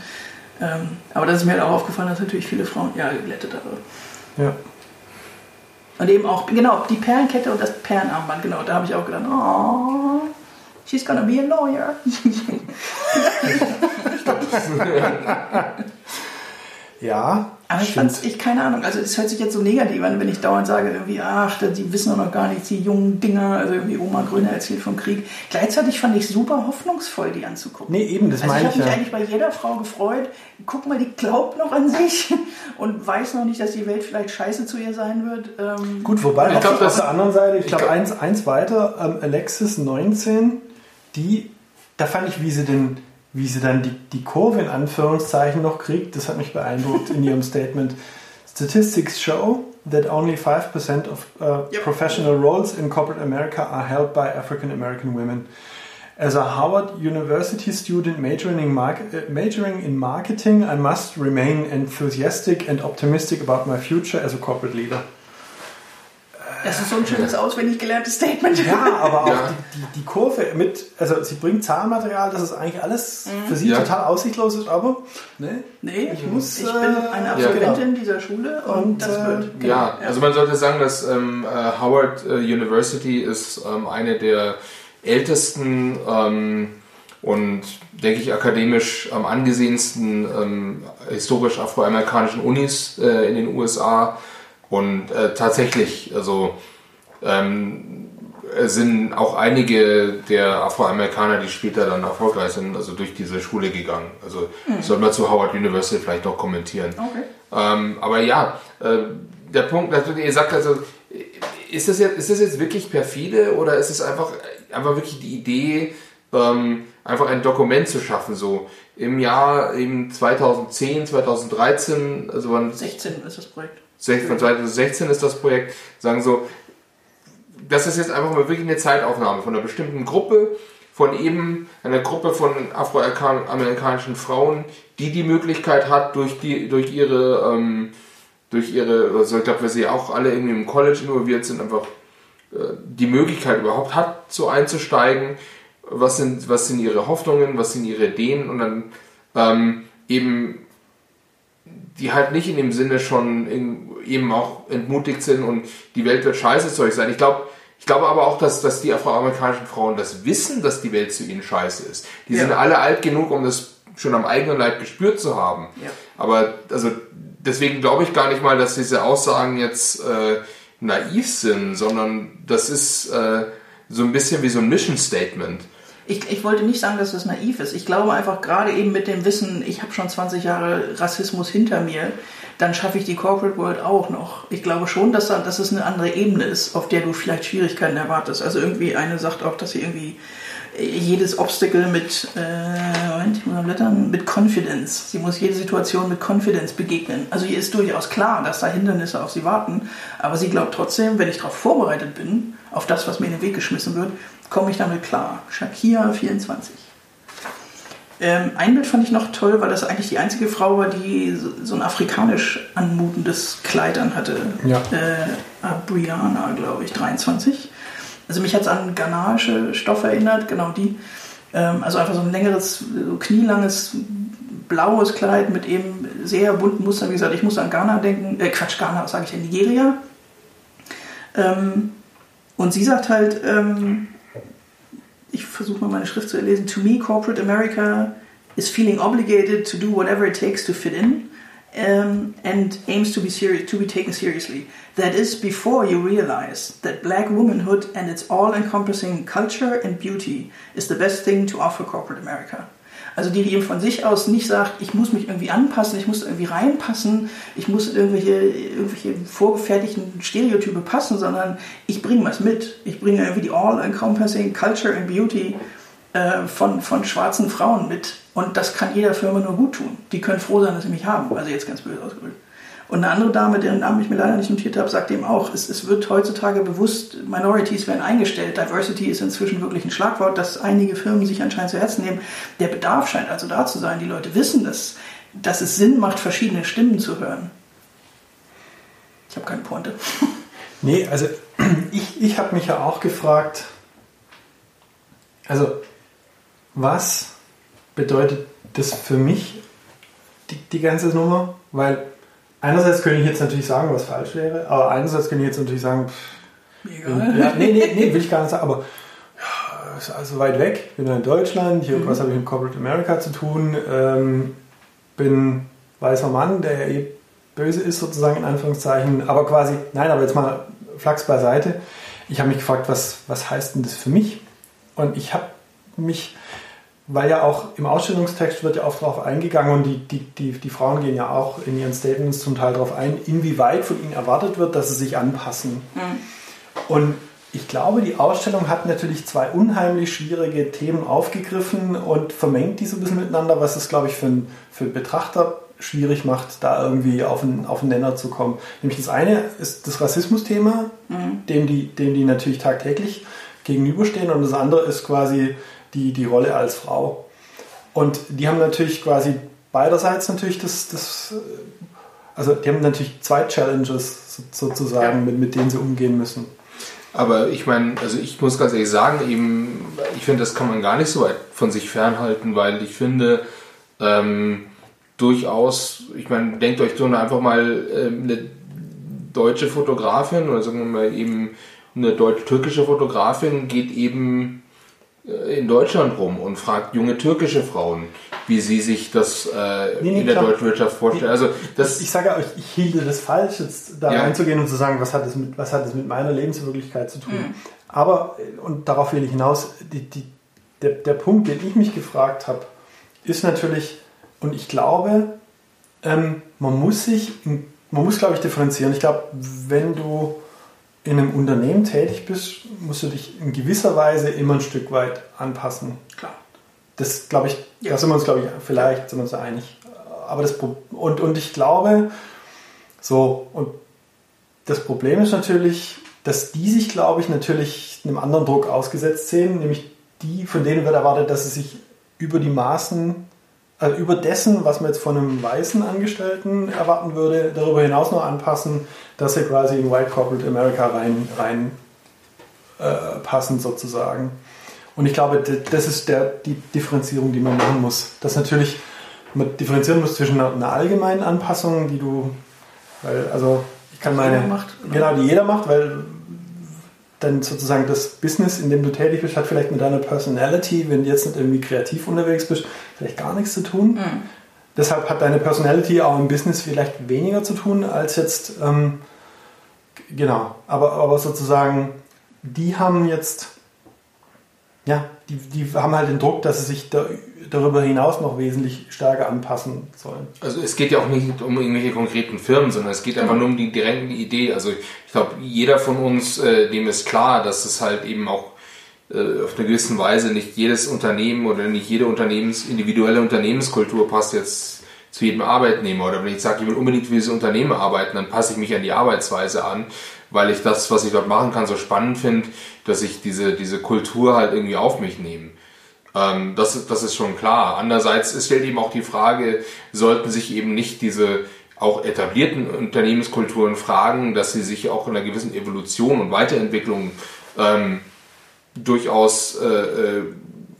Ähm, aber das ist mir halt auch aufgefallen, dass natürlich viele Frauen, ja, geglättet Haare. Ja. Und eben auch, genau, die Perlenkette und das Perlenarmband, genau, da habe ich auch gedacht, oh, she's gonna be a lawyer. Ja, Aber ich stimmt. fand's, ich, keine Ahnung, also es hört sich jetzt so negativ an, wenn ich dauernd sage, irgendwie, ach, die wissen doch noch gar nichts, die jungen Dinger, also irgendwie Oma Grüne erzählt vom Krieg. Gleichzeitig fand ich super hoffnungsvoll, die anzugucken. Nee, eben, das also ich meine habe ich mich ja. eigentlich bei jeder Frau gefreut. Guck mal, die glaubt noch an sich [laughs] und weiß noch nicht, dass die Welt vielleicht scheiße zu ihr sein wird. Ähm, Gut, wobei Ich auf, glaub, auf das- der anderen Seite, ich ich glaube glaub- eins, eins weiter, ähm, Alexis 19, die, da fand ich, wie sie den, wie sie dann die, die Kurve in Anführungszeichen noch kriegt, das hat mich beeindruckt in ihrem Statement. Statistics show that only 5% of uh, Yep. professional roles in corporate America are held by African American women. As a Harvard University student majoring in, uh, majoring in marketing, I must remain enthusiastic and optimistic about my future as a corporate leader. Das ist so ein schönes, auswendig gelerntes Statement. Ja, aber auch Ja. Die, die, die Kurve mit, also sie bringt Zahlenmaterial, das ist eigentlich alles für sie Ja. total aussichtslos ist, aber ne, Nee, Ich muss, ich äh, bin eine ja, Absolventin dieser Schule und, Und, das äh, wird. Genau. Ja, also man sollte sagen, dass ähm, äh, Howard äh, University ist ähm, eine der ältesten ähm, und, denke ich, akademisch am angesehensten ähm, historisch afroamerikanischen Unis äh, in den USA. Und äh, tatsächlich, also ähm, sind auch einige der Afroamerikaner, die später dann erfolgreich sind, also durch diese Schule gegangen. Also mhm. soll man zu Howard University vielleicht noch kommentieren. Okay. Ähm, aber ja, äh, der Punkt, natürlich, ihr sagt also, ist das, jetzt, ist das jetzt wirklich perfide oder ist es einfach, einfach wirklich die Idee, ähm, einfach ein Dokument zu schaffen, so im Jahr eben 2010, 2013, also wann 16 ist das Projekt. Von 2016 ist das Projekt, sagen so, das ist jetzt einfach mal wirklich eine Zeitaufnahme von einer bestimmten Gruppe, von eben einer Gruppe von afroamerikanischen Frauen, die die Möglichkeit hat, durch, die, durch ihre, ähm, durch ihre, also ich glaube, wir sie auch alle irgendwie im College involviert sind, einfach äh, die Möglichkeit überhaupt hat, so einzusteigen. Was sind, was sind ihre Hoffnungen, was sind ihre Ideen und dann ähm, eben die halt nicht in dem Sinne schon in, eben auch entmutigt sind und die Welt wird scheiße zu euch sein. Ich glaube, ich glaube aber auch, dass, dass die afroamerikanischen Frauen das wissen, dass die Welt zu ihnen scheiße ist. Die ja. sind alle alt genug, um das schon am eigenen Leib gespürt zu haben. Ja. Aber also deswegen glaube ich gar nicht mal, dass diese Aussagen jetzt äh, naiv sind, sondern das ist äh, so ein bisschen wie so ein Mission Statement. Ich, ich wollte nicht sagen, dass das naiv ist. Ich glaube einfach gerade eben mit dem Wissen, ich habe schon 20 Jahre Rassismus hinter mir, dann schaffe ich die Corporate World auch noch. Ich glaube schon, dass, da, dass es eine andere Ebene ist, auf der du vielleicht Schwierigkeiten erwartest. Also irgendwie eine sagt auch, dass sie irgendwie jedes Obstacle mit, äh, Moment, ich muss blättern, mit Confidence. Sie muss jede Situation mit Confidence begegnen. Also ihr ist durchaus klar, dass da Hindernisse auf sie warten, aber sie glaubt trotzdem, wenn ich darauf vorbereitet bin, auf das, was mir in den Weg geschmissen wird, komme ich damit klar. Shakira 24. Ähm, ein Bild fand ich noch toll, weil das eigentlich die einzige Frau war, die so, ein afrikanisch anmutendes Kleid an hatte. Ja. Äh, Abriana, glaube ich, 23. Also mich hat es an ghanaische Stoff erinnert, genau die. Ähm, also einfach so ein längeres, so knielanges blaues Kleid mit eben sehr bunten Mustern. Wie gesagt, ich muss an Ghana denken. Äh, Quatsch, Ghana, was sage ich denn? Nigeria. Ähm, und sie sagt halt, ähm, ich versuche mal meine Schrift zu erlesen. To me, corporate America is feeling obligated to do whatever it takes to fit in um, and aims to be serious, to be taken seriously. That is before you realize that black womanhood and its all-encompassing culture and beauty is the best thing to offer corporate America. Also die, die eben von sich aus nicht sagt, ich muss mich irgendwie anpassen, ich muss irgendwie reinpassen, ich muss irgendwelche, irgendwelche vorgefertigten Stereotype passen, sondern ich bringe was mit. Ich bringe irgendwie die all-encompassing Culture and Beauty äh, von, von schwarzen Frauen mit. Und das kann jeder Firma nur gut tun. Die können froh sein, dass sie mich haben. Also jetzt ganz böse ausgedrückt. Und eine andere Dame, deren Namen ich mir leider nicht notiert habe, sagt eben auch, es, es wird heutzutage bewusst, Minorities werden eingestellt. Diversity ist inzwischen wirklich ein Schlagwort, das einige Firmen sich anscheinend zu Herzen nehmen. Der Bedarf scheint also da zu sein. Die Leute wissen, dass, dass es Sinn macht, verschiedene Stimmen zu hören. Ich habe keine Pointe. [laughs] Nee, also [clears throat] ich, ich habe mich ja auch gefragt, also was bedeutet das für mich, die, die ganze Nummer? Weil einerseits könnte ich jetzt natürlich sagen, was falsch wäre, aber einerseits könnte ich jetzt natürlich sagen, pff, Egal. Ja, nee, nee, nee, [laughs] will ich gar nicht sagen, aber ja, ist also weit weg, bin in Deutschland, hier, mhm. was habe ich mit Corporate America zu tun, ähm, bin weißer Mann, der ja eh böse ist sozusagen in Anführungszeichen, aber quasi, nein, aber jetzt mal Flachs beiseite. Ich habe mich gefragt, was, was heißt denn das für mich? Und ich habe mich weil ja auch im Ausstellungstext wird ja oft darauf eingegangen und die, die, die, die Frauen gehen ja auch in ihren Statements zum Teil darauf ein, inwieweit von ihnen erwartet wird, dass sie sich anpassen. Mhm. Und ich glaube, die Ausstellung hat natürlich zwei unheimlich schwierige Themen aufgegriffen und vermengt die so ein bisschen miteinander, was es, glaube ich, für, für Betrachter schwierig macht, da irgendwie auf einen, auf einen Nenner zu kommen. Nämlich das eine ist das Rassismusthema, mhm. dem, die, dem die natürlich tagtäglich gegenüberstehen und das andere ist quasi die, die Rolle als Frau. Und die haben natürlich quasi beiderseits natürlich das, das also die haben natürlich zwei Challenges sozusagen, ja. mit, mit denen sie umgehen müssen. Aber ich meine, also ich muss ganz ehrlich sagen, eben, ich finde, das kann man gar nicht so weit von sich fernhalten, weil ich finde, ähm, durchaus, ich meine, denkt euch so einfach mal äh, eine deutsche Fotografin oder sagen wir mal eben eine deutsch-türkische Fotografin geht eben in Deutschland rum und fragt junge türkische Frauen, wie sie sich das äh, nee, nee, in der klar. deutschen Wirtschaft vorstellen. Also das ich sage euch, ich hielte das falsch, jetzt da ja. reinzugehen und zu sagen, was hat das mit, was hat das mit meiner Lebenswirklichkeit zu tun. Mhm. Aber, und darauf will ich hinaus, die, die, der, der Punkt, den ich mich gefragt habe, ist natürlich, und ich glaube, ähm, man muss sich, man muss, glaube ich, differenzieren. Ich glaube, wenn du in einem Unternehmen tätig bist, musst du dich in gewisser Weise immer ein Stück weit anpassen. Klar. Das glaube ich, ja. da sind wir uns, glaube ich, vielleicht sind wir uns einig. Aber das und, und ich glaube, so, und das Problem ist natürlich, dass die sich, glaube ich, natürlich einem anderen Druck ausgesetzt sehen, nämlich die, von denen wird erwartet, dass sie sich über die Maßen, also über dessen, was man jetzt von einem weißen Angestellten erwarten würde, darüber hinaus noch anpassen, dass sie quasi in White Corporate America rein, rein äh, passen sozusagen. Und ich glaube, das ist der, die Differenzierung, die man machen muss. Dass natürlich man differenzieren muss zwischen einer, einer allgemeinen Anpassung, die du, weil, also ich kann meine, macht, genau, die jeder macht, weil dann sozusagen das Business, in dem du tätig bist, hat vielleicht mit deiner Personality, wenn du jetzt nicht irgendwie kreativ unterwegs bist, vielleicht gar nichts zu tun. Mhm. Deshalb hat deine Personality auch im Business vielleicht weniger zu tun als jetzt, ähm, genau, aber, aber sozusagen, die haben jetzt ja, die, die haben halt den Druck, dass sie sich da, darüber hinaus noch wesentlich stärker anpassen sollen. Also es geht ja auch nicht um irgendwelche konkreten Firmen, sondern es geht einfach nur um die direkte Idee. Also ich glaube, jeder von uns, äh, dem ist klar, dass es halt eben auch äh, auf eine gewisse Weise nicht jedes Unternehmen oder nicht jede Unternehmens, individuelle Unternehmenskultur passt jetzt zu jedem Arbeitnehmer. Oder wenn ich sage, ich will unbedingt für dieses Unternehmen arbeiten, dann passe ich mich an die Arbeitsweise an, weil ich das, was ich dort machen kann, so spannend finde dass ich diese, diese Kultur halt irgendwie auf mich nehme. Ähm, das, das ist schon klar. Andererseits stellt eben auch die Frage, sollten sich eben nicht diese auch etablierten Unternehmenskulturen fragen, dass sie sich auch in einer gewissen Evolution und Weiterentwicklung ähm, durchaus äh, äh,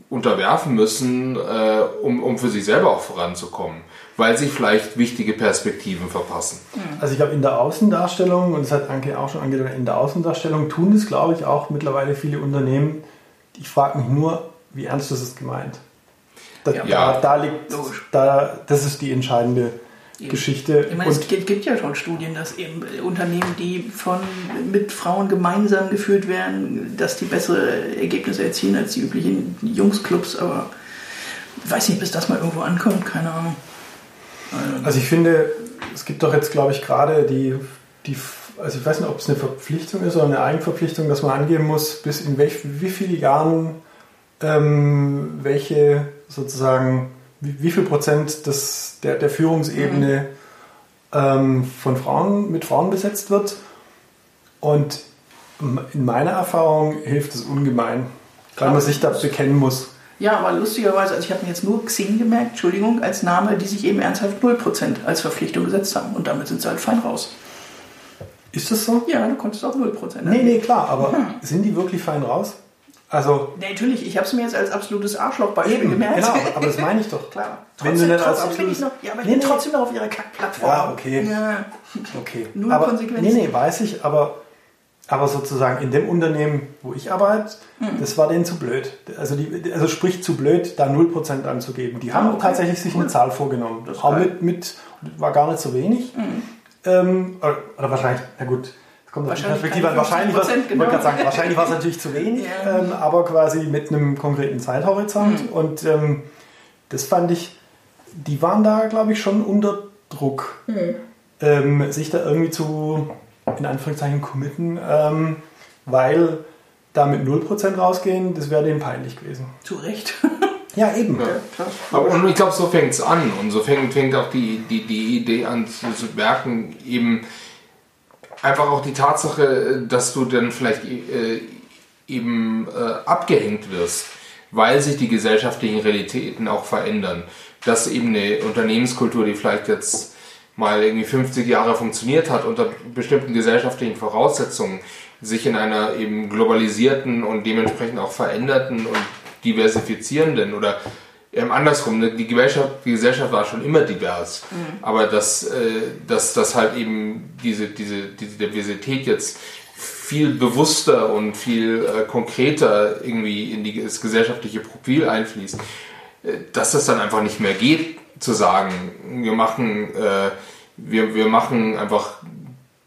unterwerfen müssen, äh, um, um für sich selber auch voranzukommen weil sie vielleicht wichtige Perspektiven verpassen. Also ich glaube, in der Außendarstellung, und das hat Anke auch schon angedeutet, in der Außendarstellung tun das, glaube ich, auch mittlerweile viele Unternehmen. Ich frage mich nur, wie ernst ist es gemeint? Da, ja, da, da liegt, da, das ist die entscheidende Eben. Geschichte. Ich meine, es gibt, gibt, ja schon Studien, dass eben Unternehmen, die von, mit Frauen gemeinsam geführt werden, dass die bessere Ergebnisse erzielen als die üblichen Jungsclubs, aber ich weiß nicht, bis das mal irgendwo ankommt, keine Ahnung. Also ich finde, es gibt doch jetzt, glaube ich, gerade die, die, also ich weiß nicht, ob es eine Verpflichtung ist oder eine Eigenverpflichtung, dass man angeben muss, bis in welch, wie vielen Jahren ähm, welche sozusagen, wie, wie, viel Prozent des, der, der Führungsebene mhm. ähm, von Frauen mit Frauen besetzt wird. Und in meiner Erfahrung hilft es ungemein, weil man sich da bekennen muss. Ja, aber lustigerweise, also ich habe mir jetzt nur Xing gemerkt, Entschuldigung, als Name, die sich eben ernsthaft 0% als Verpflichtung gesetzt haben. Und damit sind sie halt fein raus. Ist das so? Ja, du konntest auch 0%. Nee, nee, klar, aber ja. sind die wirklich fein raus? Also. Nee, natürlich, ich habe es mir jetzt als absolutes Arschlochbeispiel gemerkt. Genau, aber das meine ich doch. [laughs] Klar. Trotzdem, Wenn du nicht als absolutes... noch, ja, aber ich nee, bin trotzdem noch auf ihrer Kackplattform. Ja, okay. Ja. Okay. [laughs] Nur aber, Konsequenzen. Nee, nee, weiß ich, aber aber sozusagen in dem Unternehmen, wo ich arbeite, mhm. das war denen zu blöd. Also, die, also sprich zu blöd, da 0% anzugeben. Die haben okay. tatsächlich sich cool. eine Zahl vorgenommen. Das auch mit, mit, war gar nicht so wenig. Mhm. Ähm, oder, oder, wahrscheinlich, na gut, das kommt auf die Perspektive an. Wahrscheinlich, genau. sagen, wahrscheinlich war es natürlich zu wenig, ja. ähm, aber quasi mit einem konkreten Zeithorizont. Mhm. Und ähm, das fand ich, die waren da, glaube ich, schon unter Druck, mhm. ähm, sich da irgendwie zu in Anführungszeichen committen, ähm, weil da mit 0% rausgehen, das wäre denen peinlich gewesen. Zu Recht. ja, eben. Ja. Aber, und ich glaube, so fängt es an und so fängt, fängt auch die, die, die Idee an zu, zu merken, eben einfach auch die Tatsache, dass du dann vielleicht äh, eben äh, abgehängt wirst, weil sich die gesellschaftlichen Realitäten auch verändern. Dass eben eine Unternehmenskultur, die vielleicht jetzt mal irgendwie 50 Jahre funktioniert hat unter bestimmten gesellschaftlichen Voraussetzungen, sich in einer eben globalisierten und dementsprechend auch veränderten und diversifizierenden oder ähm, andersrum, ne, die Gesellschaft, die Gesellschaft war schon immer divers, mhm. aber dass, äh, dass, dass halt eben diese, diese, diese Diversität jetzt viel bewusster und viel äh, konkreter irgendwie in die, das gesellschaftliche Profil einfließt, äh, dass das dann einfach nicht mehr geht, zu sagen, wir machen, äh, wir, wir machen einfach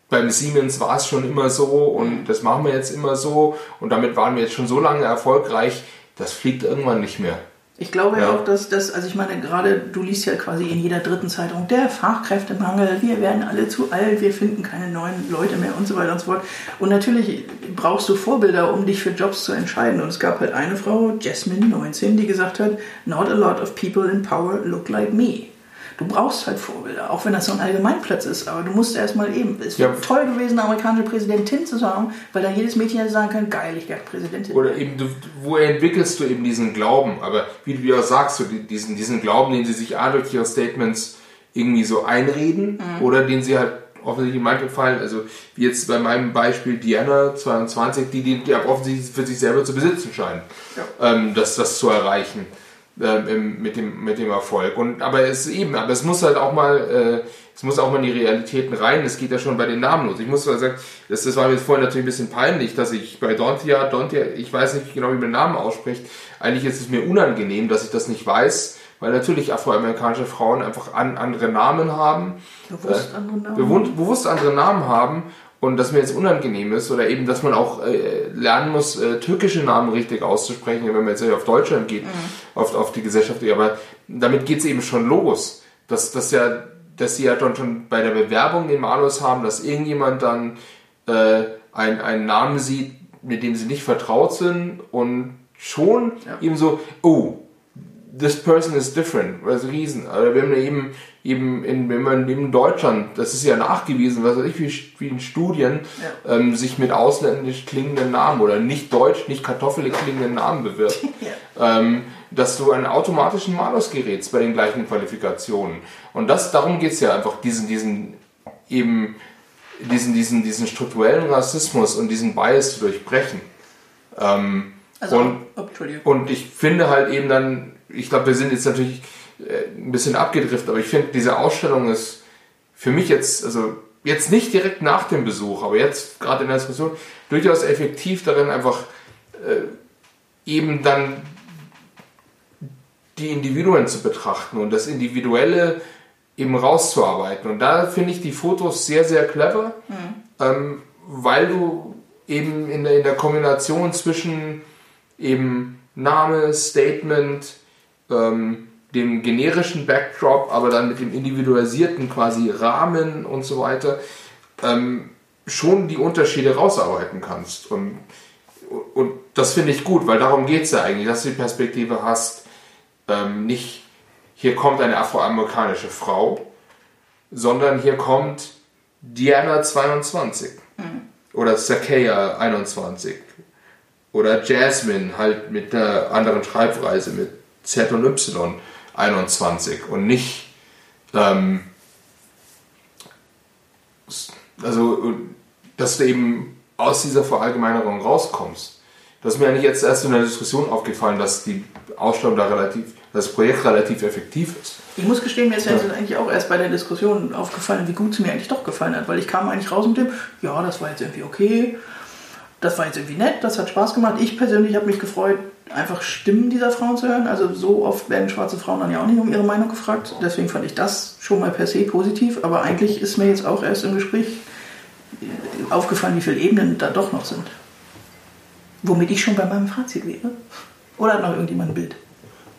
beim Siemens war es schon immer so und das machen wir jetzt immer so und damit waren wir jetzt schon so lange erfolgreich, das fliegt irgendwann nicht mehr. Ich glaube Ja. auch, dass das, also ich meine, gerade du liest ja quasi in jeder dritten Zeitung, der Fachkräftemangel, wir werden alle zu alt, wir finden keine neuen Leute mehr und so weiter und so fort. Und natürlich brauchst du Vorbilder, um dich für Jobs zu entscheiden. Und es gab halt eine Frau, Jasmine 19, die gesagt hat, not a lot of people in power look like me. Du brauchst halt Vorbilder, auch wenn das so ein Allgemeinplatz ist, aber du musst erstmal eben. Es wäre Ja. toll gewesen, eine amerikanische Präsidentin zu sagen, weil dann jedes Mädchen hätte sagen können, geil, ich werde Präsidentin. Oder eben, du, wo entwickelst du eben diesen Glauben? Aber wie du ja sagst, so die- diesen, diesen Glauben, den sie sich A durch ihre Statements irgendwie so einreden oder den sie halt offensichtlich in manchen Fällen, also wie jetzt bei meinem Beispiel Diana 22, die, die, die offensichtlich für sich selber zu besitzen scheinen, ähm, das, das zu erreichen ähm, mit, dem, mit dem Erfolg. Und, aber es eben, aber es muss halt auch mal, äh, es muss auch mal in die Realitäten rein. Das geht ja schon bei den Namen los. Ich muss mal sagen, das, das war mir vorhin natürlich ein bisschen peinlich, dass ich bei Dontia, Dontia, ich weiß nicht genau, wie man den Namen ausspricht. Eigentlich ist es mir unangenehm, dass ich das nicht weiß, weil natürlich afroamerikanische Frauen einfach an, andere Namen haben. Bewusst äh, andere Namen. bewusst, bewusst andere Namen haben und dass mir jetzt unangenehm ist oder eben, dass man auch äh, lernen muss, äh, türkische Namen richtig auszusprechen, wenn man jetzt auf Deutschland geht, auf, auf die Gesellschaft. Aber damit geht es eben schon los, dass, dass, ja, dass sie ja dann schon bei der Bewerbung den Malus haben, dass irgendjemand dann äh, ein, einen Namen sieht, mit dem sie nicht vertraut sind und schon eben so, oh, this person is different, also Riesen. Also wenn man eben, eben in, wenn man in Deutschland, das ist ja nachgewiesen, was weiß ich, wie, wie in Studien, ähm, sich mit ausländisch klingenden Namen oder nicht deutsch, nicht kartoffelig klingenden Namen bewirbt, [laughs] ähm, dass du einen automatischen Malus gerätst bei den gleichen Qualifikationen. Und das, darum geht's ja einfach, diesen, diesen, eben, diesen, diesen, diesen strukturellen Rassismus und diesen Bias zu durchbrechen. Ähm, Also, und, und ich finde halt eben dann, ich glaube, wir sind jetzt natürlich äh, ein bisschen abgedriftet, aber ich finde, diese Ausstellung ist für mich jetzt, also jetzt nicht direkt nach dem Besuch, aber jetzt gerade in der Diskussion, durchaus effektiv darin, einfach äh, eben dann die Individuen zu betrachten und das Individuelle eben rauszuarbeiten. Und da finde ich die Fotos sehr, sehr clever, ähm, weil du eben in der, in der Kombination zwischen eben Name, Statement, ähm, dem generischen Backdrop, aber dann mit dem individualisierten quasi Rahmen und so weiter, ähm, schon die Unterschiede rausarbeiten kannst. Und, und das finde ich gut, weil darum geht es ja eigentlich, dass du die Perspektive hast, ähm, nicht hier kommt eine afroamerikanische Frau, sondern hier kommt Diana 22 oder Sakea 21 oder Jasmine halt mit einer anderen Schreibweise mit Z und Y 21 und nicht ähm, also dass du eben aus dieser Verallgemeinerung rauskommst. Das ist mir eigentlich jetzt erst in der Diskussion aufgefallen, dass die Ausstellung da relativ, das Projekt relativ effektiv ist. Ich muss gestehen, mir ist ja. jetzt eigentlich auch erst bei der Diskussion aufgefallen, wie gut es mir eigentlich doch gefallen hat, weil ich kam eigentlich raus mit dem, ja, das war jetzt irgendwie okay, das war jetzt irgendwie nett, das hat Spaß gemacht. Ich persönlich habe mich gefreut, einfach Stimmen dieser Frauen zu hören. Also so oft werden schwarze Frauen dann ja auch nicht um ihre Meinung gefragt. Deswegen fand ich das schon mal per se positiv. Aber eigentlich ist mir jetzt auch erst im Gespräch aufgefallen, wie viele Ebenen da doch noch sind. Womit ich schon bei meinem Fazit wäre. Oder hat noch irgendjemand ein Bild?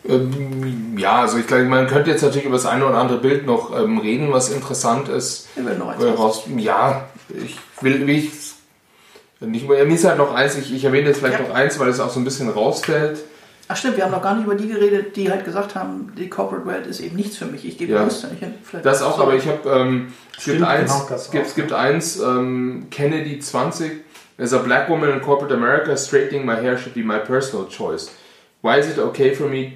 Ähm, ja, also ich glaube, man könnte jetzt natürlich über das eine oder andere Bild noch ähm, reden, was interessant ist. Wir werden noch eins Äh, raus, ja, ich will, wie ich nicht mir ist halt noch eins, ich, ich erwähne jetzt vielleicht Ja. noch eins, weil es auch so ein bisschen rausfällt. Ach stimmt, wir haben noch gar nicht über die geredet, die halt gesagt haben, die Corporate Welt ist eben nichts für mich. Ich gebe Ja. bewusst nicht hin. Vielleicht- Das auch, aber ich habe, ähm, es gibt eins, genau, es gibt, auch. es gibt eins, ähm, Kennedy 20, as a black woman in corporate America, straightening my hair should be my personal choice. Why is it okay for me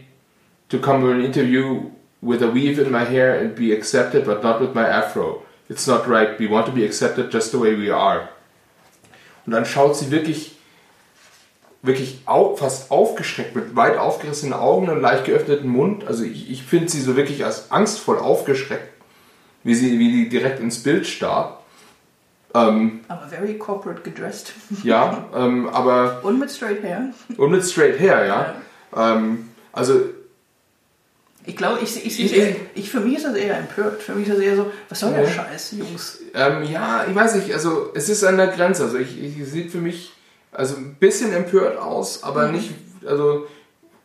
to come to an interview with a weave in my hair and be accepted, but not with my afro? It's not right. We want to be accepted just the way we are. Und dann schaut sie wirklich, wirklich au, fast aufgeschreckt mit weit aufgerissenen Augen und leicht geöffneten Mund. Also ich, ich finde sie so wirklich als angstvoll aufgeschreckt, wie sie wie die direkt ins Bild starrt. Ähm, Aber very corporate gedressed. [laughs] ja, ähm, aber Und mit straight hair. und mit straight hair, ja. Ähm, also Ich glaube, ich, ich, Ich- ich, für mich ist das eher empört. Für mich ist das eher so, was soll der. Scheiß, Jungs? Ähm, ja, ich weiß nicht, also es ist an der Grenze. Also ich, sieht für mich also ein bisschen empört aus, aber nicht, also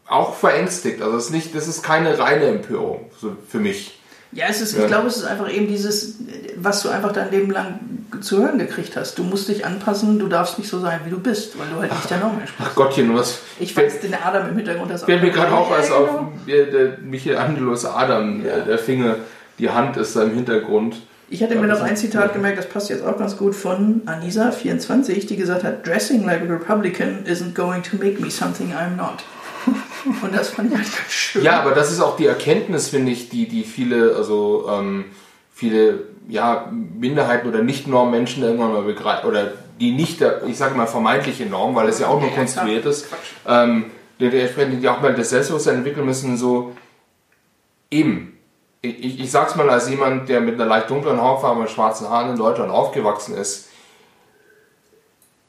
auch verängstigt. Also es ist nicht, das ist keine reine Empörung für mich. Ja, es ist, Ja. ich glaube, es ist einfach eben dieses, was du einfach dein Leben lang zu hören gekriegt hast. Du musst dich anpassen, du darfst nicht so sein, wie du bist, weil du halt nicht der Normmensch bist. Ach Gottchen, was Ich weiß, den Adam im Hintergrund das fällt mir gerade auch Ja, als genau. auf der, der Michelangelos Adam, Ja. der, Finger, die Hand ist da im Hintergrund. Ich hatte mir noch ein Zitat gemerkt, das passt jetzt auch ganz gut, von Anisa24, die gesagt hat, Dressing like a Republican isn't going to make me something I'm not. [laughs] Und das fand ich halt ganz schön. Ja, aber das ist auch die Erkenntnis, finde ich, die, die viele, also ähm, viele ja, Minderheiten oder Nicht-Norm-Menschen irgendwann mal begreifen, oder die nicht, ich sage mal, vermeintliche Norm, weil es ja auch nur Ja, konstruiert klar. ist, ähm, die, die, auch mal das Selbstbewusstsein entwickeln müssen, so eben. Ich, ich, ich sag's mal als jemand, der mit einer leicht dunklen Hautfarbe und schwarzen Haaren in Deutschland aufgewachsen ist,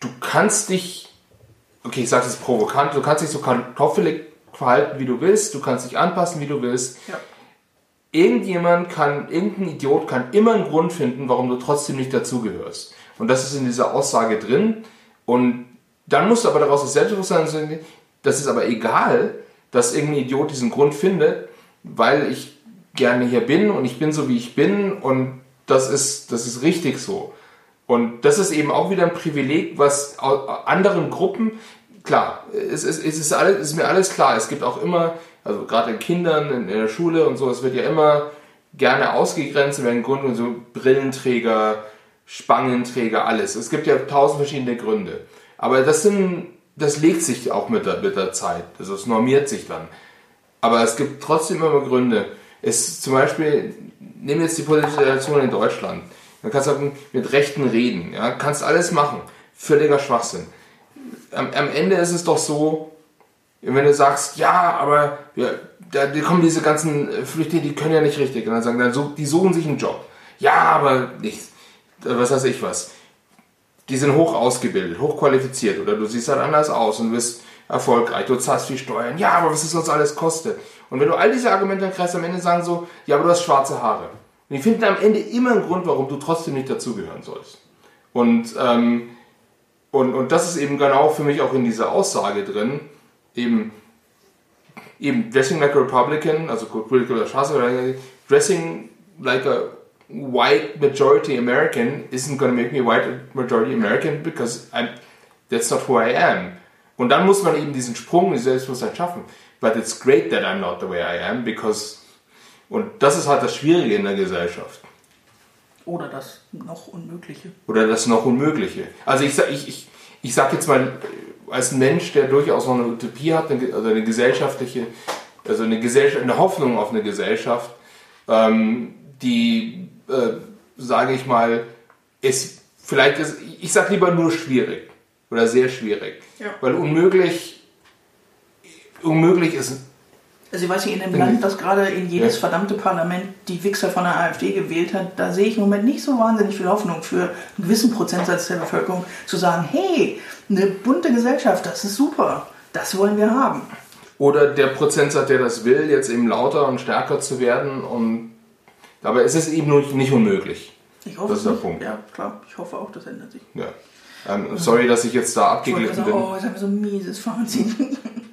du kannst dich okay, ich sage es provokant, du kannst dich so kartoffelig verhalten, wie du willst, du kannst dich anpassen, wie du willst. Ja. Irgendjemand kann, irgendein Idiot kann immer einen Grund finden, warum du trotzdem nicht dazugehörst. Und das ist in dieser Aussage drin. Und dann musst du aber daraus das Selbstbewusstsein das ist aber egal, dass irgendein Idiot diesen Grund findet, weil ich gerne hier bin und ich bin so, wie ich bin und das ist, das ist richtig so. Und das ist eben auch wieder ein Privileg, was anderen Gruppen, klar, es ist, es ist, alles, es ist mir alles klar, es gibt auch immer, also gerade in Kindern, in, in der Schule und so, es wird ja immer gerne ausgegrenzt, in welchen Gründen, so Brillenträger, Spangenträger, alles. Es gibt ja tausend verschiedene Gründe. Aber das sind, das legt sich auch mit der, mit der Zeit, also es normiert sich dann. Aber es gibt trotzdem immer Gründe. Es zum Beispiel, nehmen wir jetzt die politische Situation in Deutschland. Dann kannst du mit Rechten reden, ja, kannst alles machen. Völliger Schwachsinn. Am, am Ende ist es doch so, wenn du sagst, ja, aber wir, da kommen diese ganzen Flüchtlinge, die können ja nicht richtig. Und dann sagen, dann such, die suchen sich einen Job. Ja, aber nicht. Was weiß ich was. Die sind hoch ausgebildet, hoch qualifiziert oder du siehst halt anders aus und bist erfolgreich, du zahlst viel Steuern. Ja, aber was es uns alles kostet. Und wenn du all diese Argumente dann kriegst, am Ende sagen so, ja, aber du hast schwarze Haare. Und die finden am Ende immer einen Grund, warum du trotzdem nicht dazugehören sollst. Und, ähm, und, und das ist eben genau für mich auch in dieser Aussage drin, eben, eben dressing like a Republican, also political schwarze, dressing like a white majority American isn't going to make me white majority American because I'm, that's not who I am. Und dann muss man eben diesen Sprung, dieses Selbstbewusstsein schaffen. But it's great that I'm not the way I am because und das ist halt das Schwierige in der Gesellschaft. Oder das noch Unmögliche. Oder das noch Unmögliche. Also ich sag, ich, ich, ich sag jetzt mal, als Mensch, der durchaus noch eine Utopie hat, eine, also eine gesellschaftliche, also eine, Gesellschaft, eine Hoffnung auf eine Gesellschaft, ähm, die, äh, sage ich mal, ist vielleicht, ist, ich sag lieber nur schwierig oder sehr schwierig. Ja. Weil unmöglich, unmöglich ist Also ich weiß nicht, in dem Mhm. Land, das gerade in jedes Ja. verdammte Parlament die Wichser von der AfD gewählt hat, da sehe ich im Moment nicht so wahnsinnig viel Hoffnung für einen gewissen Prozentsatz der Bevölkerung zu sagen, hey, eine bunte Gesellschaft, das ist super, das wollen wir haben. Oder der Prozentsatz, der das will, jetzt eben lauter und stärker zu werden. Und dabei ist es eben nicht unmöglich. Ich hoffe Das ist der nicht. Punkt. Ja, klar, ich hoffe auch, das ändert sich. Ja. Ähm, sorry, dass ich jetzt da Ich sagen, bin. oh, jetzt haben wir so ein mieses Fazit.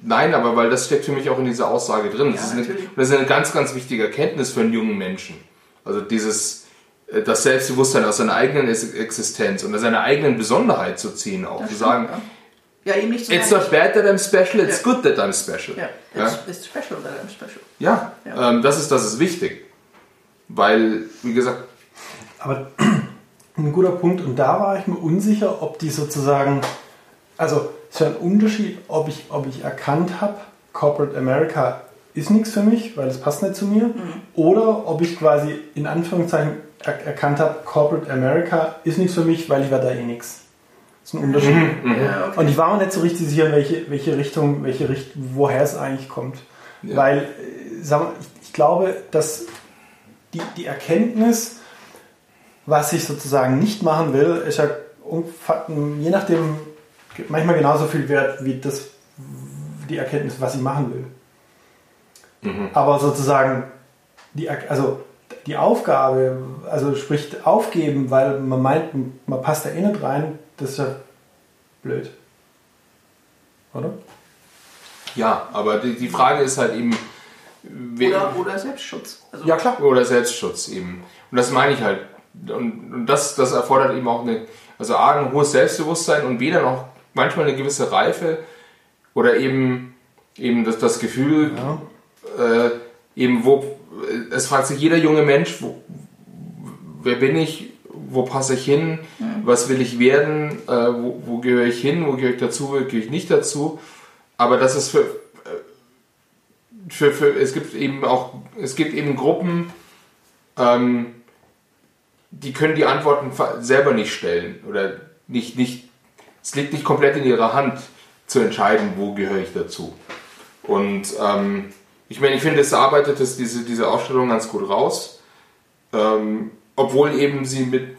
Nein, aber weil das steckt für mich auch in dieser Aussage drin. Das, Ja, ist, eine, das ist eine ganz, ganz wichtige Erkenntnis für einen jungen Menschen. Also dieses, äh, das Selbstbewusstsein aus seiner eigenen Ex- Existenz und aus seiner eigenen Besonderheit zu ziehen, auch Das zu stimmt, sagen, ja. ja, eben nicht zu it's not bad that I'm special, it's Ja. good that I'm special. ja, Ja? it's, it's special that I'm special. Ja, Ja. Ähm, das, ist, das ist wichtig. Weil, wie gesagt, Aber ein guter Punkt. Und da war ich mir unsicher, ob die sozusagen, also es ist ja ein Unterschied, ob ich, ob ich erkannt habe, Corporate America ist nichts für mich, weil es passt nicht zu mir, oder ob ich quasi in Anführungszeichen er erkannt habe, Corporate America ist nichts für mich, weil ich werde da eh nichts. Das ist ein Unterschied. Ja, okay. Und ich war mir nicht so richtig sicher, in welche, welche Richtung, welche Richt woher es eigentlich kommt. Ja. Weil, äh, sag mal, ich, ich glaube, dass die, die Erkenntnis, was ich sozusagen nicht machen will, ist ja je nachdem manchmal genauso viel wert wie das, die Erkenntnis, was ich machen will. Mhm. Aber sozusagen, die, also die Aufgabe, also sprich aufgeben, weil man meint, man passt da eh nicht rein, das ist ja blöd. Oder? Ja, aber die, die Frage ist halt eben. Oder, oder Selbstschutz. Also ja, klar. Oder Selbstschutz eben. Und das meine ich halt. Und, und das, das erfordert eben auch eine, also A, ein hohes Selbstbewusstsein und B, dann auch manchmal eine gewisse Reife oder eben, eben das, das Gefühl, ja. äh, eben wo, es fragt sich jeder junge Mensch, wo, wer bin ich, wo passe ich hin, mhm. was will ich werden, äh, wo, wo gehöre ich hin, wo gehöre ich dazu, wo gehöre ich nicht dazu. Aber das ist für, äh, für, für es gibt eben auch, es gibt eben Gruppen, ähm, die können die Antworten selber nicht stellen oder nicht, nicht, es liegt nicht komplett in ihrer Hand zu entscheiden, wo gehöre ich dazu. Und ähm, ich meine, ich finde, es arbeitet es, diese, diese Ausstellung ganz gut raus, ähm, obwohl eben sie mit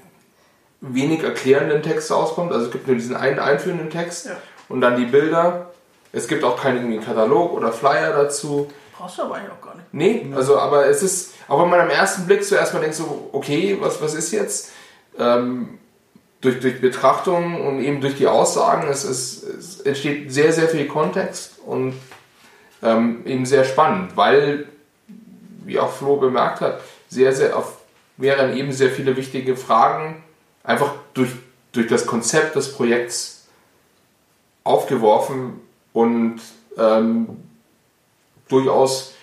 wenig erklärenden Text auskommt. Also es gibt nur diesen einen einführenden Text ja. und dann die Bilder. Es gibt auch keinen Katalog oder Flyer dazu. Du aber eigentlich auch gar nicht. Nee, also aber es ist, auch wenn man am ersten Blick zuerst mal denkt, so, okay, was, was ist jetzt? Ähm, durch, durch Betrachtung und eben durch die Aussagen, es, ist, es entsteht sehr, sehr viel Kontext und ähm, eben sehr spannend, weil, wie auch Flo bemerkt hat, sehr, sehr auf, wären eben sehr viele wichtige Fragen einfach durch, durch das Konzept des Projekts aufgeworfen und ähm, durchaus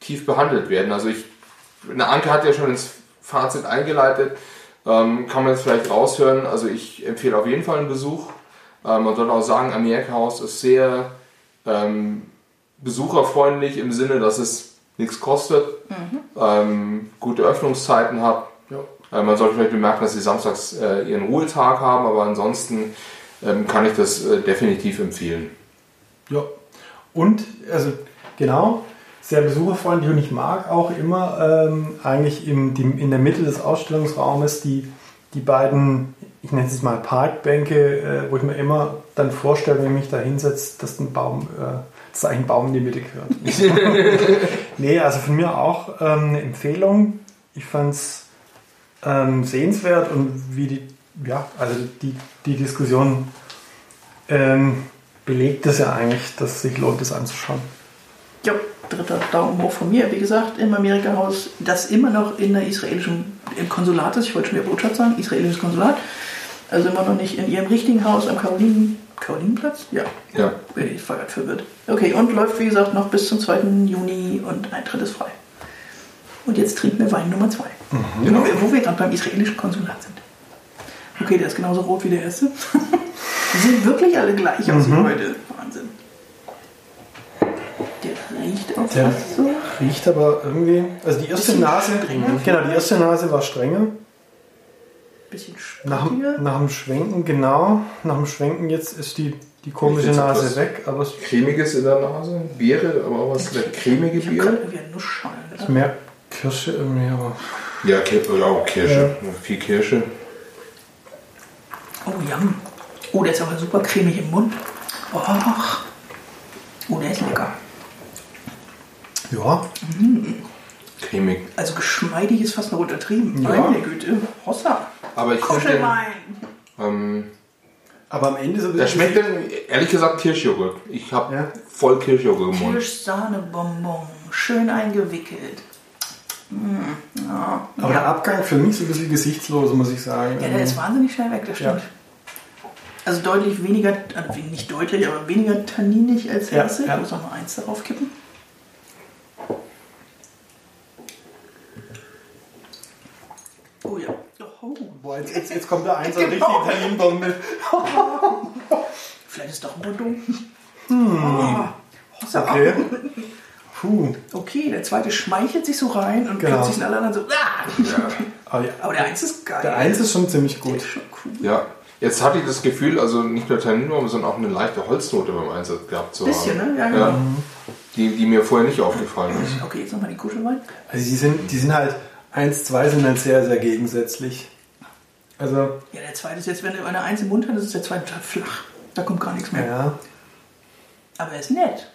tief behandelt werden. Also ich, eine Anke hat ja schon ins Fazit eingeleitet, ähm, kann man jetzt vielleicht raushören. Also ich empfehle auf jeden Fall einen Besuch. Ähm, man soll auch sagen, Amerika Haus ist sehr ähm, besucherfreundlich im Sinne, dass es nichts kostet, mhm. ähm, gute Öffnungszeiten hat. Ja. Äh, man sollte vielleicht bemerken, dass sie samstags äh, ihren Ruhetag haben, aber ansonsten ähm, kann ich das äh, definitiv empfehlen. Ja, und also genau, sehr besucherfreundlich und ich mag auch immer ähm, eigentlich im, die, in der Mitte des Ausstellungsraumes die, die beiden, ich nenne es mal Parkbänke, äh, wo ich mir immer dann vorstelle, wenn ich mich da hinsetze, dass ein Baum, äh, dass ein Baum in die Mitte gehört. [laughs] nee, also von mir auch ähm, eine Empfehlung. Ich fand es ähm, sehenswert und wie die, ja, also die, die Diskussion ähm, belegt es ja eigentlich, dass es sich lohnt, das anzuschauen. Ja, dritter Daumen hoch von mir. Wie gesagt, im Amerika-Haus, das immer noch in der israelischen im Konsulat ist. Ich wollte schon wieder Botschaft sagen, israelisches Konsulat. Also immer noch nicht in ihrem richtigen Haus am Karolinenplatz. Karolinenplatz? Ja. Ja. Bin ich voll verwirrt. Okay, und läuft wie gesagt noch bis zum 2. Juni und Eintritt ist frei. Und jetzt trinken wir Wein Nummer 2. Mhm. Genau. Wo wir gerade beim israelischen Konsulat sind. Okay, der ist genauso rot wie der erste. [laughs] Die sehen wirklich alle gleich aus mhm. wie heute. Wahnsinn. Riecht auch der so. Riecht aber irgendwie. Also die erste Nase. Genau, die erste Nase war strenger. Bisschen nach, nach dem Schwenken, genau. Nach dem Schwenken jetzt ist die, die komische Nase weg. Aber es Cremiges in der Nase. Beere, aber auch was cremige. Ich ist mehr Kirsche irgendwie, aber. Ja, auch Kirsche. Ja. Viel Kirsche. Oh, yum. Oh, der ist aber super cremig im Mund. Oh, oh der ist lecker. Ja. Mm. Cremig. Also geschmeidig ist fast noch untertrieben. Ja. Meine Güte. Hossa. Aber ich finde. Ähm, aber am Ende so Der schmeckt dann, ehrlich gesagt, Kirschjoghurt. Ich habe ja. voll Kirschjoghurt im Mund. Kirschsahnebonbon. Schön eingewickelt. Mm, ja. Aber ja. der Abgang für mich so ein bisschen gesichtslos, muss ich sagen. Ja, der ist wahnsinnig schnell weg, das stimmt. Also deutlich weniger, also nicht deutlich, aber weniger tanninig als Herze. Ja, ja. Ich muss noch mal eins darauf kippen. Oh ja. Oh. Boah, jetzt, jetzt, jetzt kommt der Eins genau. richtig Tanninbombe. Vielleicht ist doch ein Bordeaux. Hm. Oh, okay. Puh. Okay, der zweite schmeichelt sich so rein und genau. plötzlich sind alle anderen so. Ah! Ja. Oh, ja. Aber der Eins ist geil. Der Eins ist schon ziemlich gut. Schon cool. Ja, Jetzt hatte ich das Gefühl, also nicht nur Tanninbaum, sondern auch eine leichte Holznote beim Einsatz gehabt zu Bisschen, haben. ne? Ja, genau. Ja, die, die mir vorher nicht aufgefallen ist. Okay, jetzt nochmal die Kuschelwein. Also die sind, die sind halt, eins, zwei sind halt sehr, sehr gegensätzlich. Also, Ja, der zweite ist jetzt, wenn du eine Eins im Mund hast, ist der zweite total flach. Da kommt gar nichts mehr. ja. Aber er ist nett.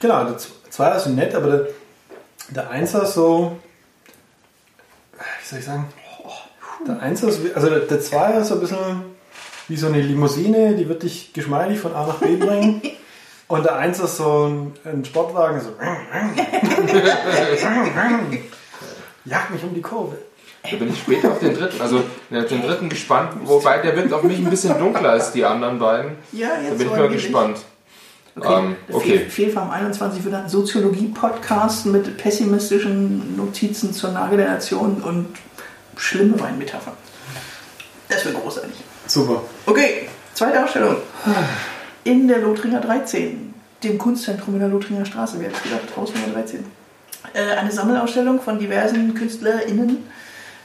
Genau, der Z- Zweier ist nett, aber der, der Einser ist so. Wie soll ich sagen? Der Einser ist, also der, der Zweier ist so ein bisschen wie so eine Limousine, die wird dich geschmeidig von A nach B bringen. Und der Einser ist so ein, ein Sportwagen, so. [laughs] [laughs] Jagt mich um die Kurve. Da bin ich später auf den dritten, also auf den dritten gespannt, wobei der wird auf mich ein bisschen dunkler als die anderen beiden. Ja, Da jetzt bin ich mal gespannt. Okay, Ähm, okay. Fehl- Fehlfarm 21 wird ein Soziologie-Podcast mit pessimistischen Notizen zur Lage der Nation und schlimme Weinmetaphern. Das wird großartig. Super. Okay, zweite Ausstellung. In der Lothringer 13, dem Kunstzentrum in der Lothringer Straße. Wer hätte es gedacht? Haus Nummer 13. Äh, eine Sammelausstellung von diversen KünstlerInnen.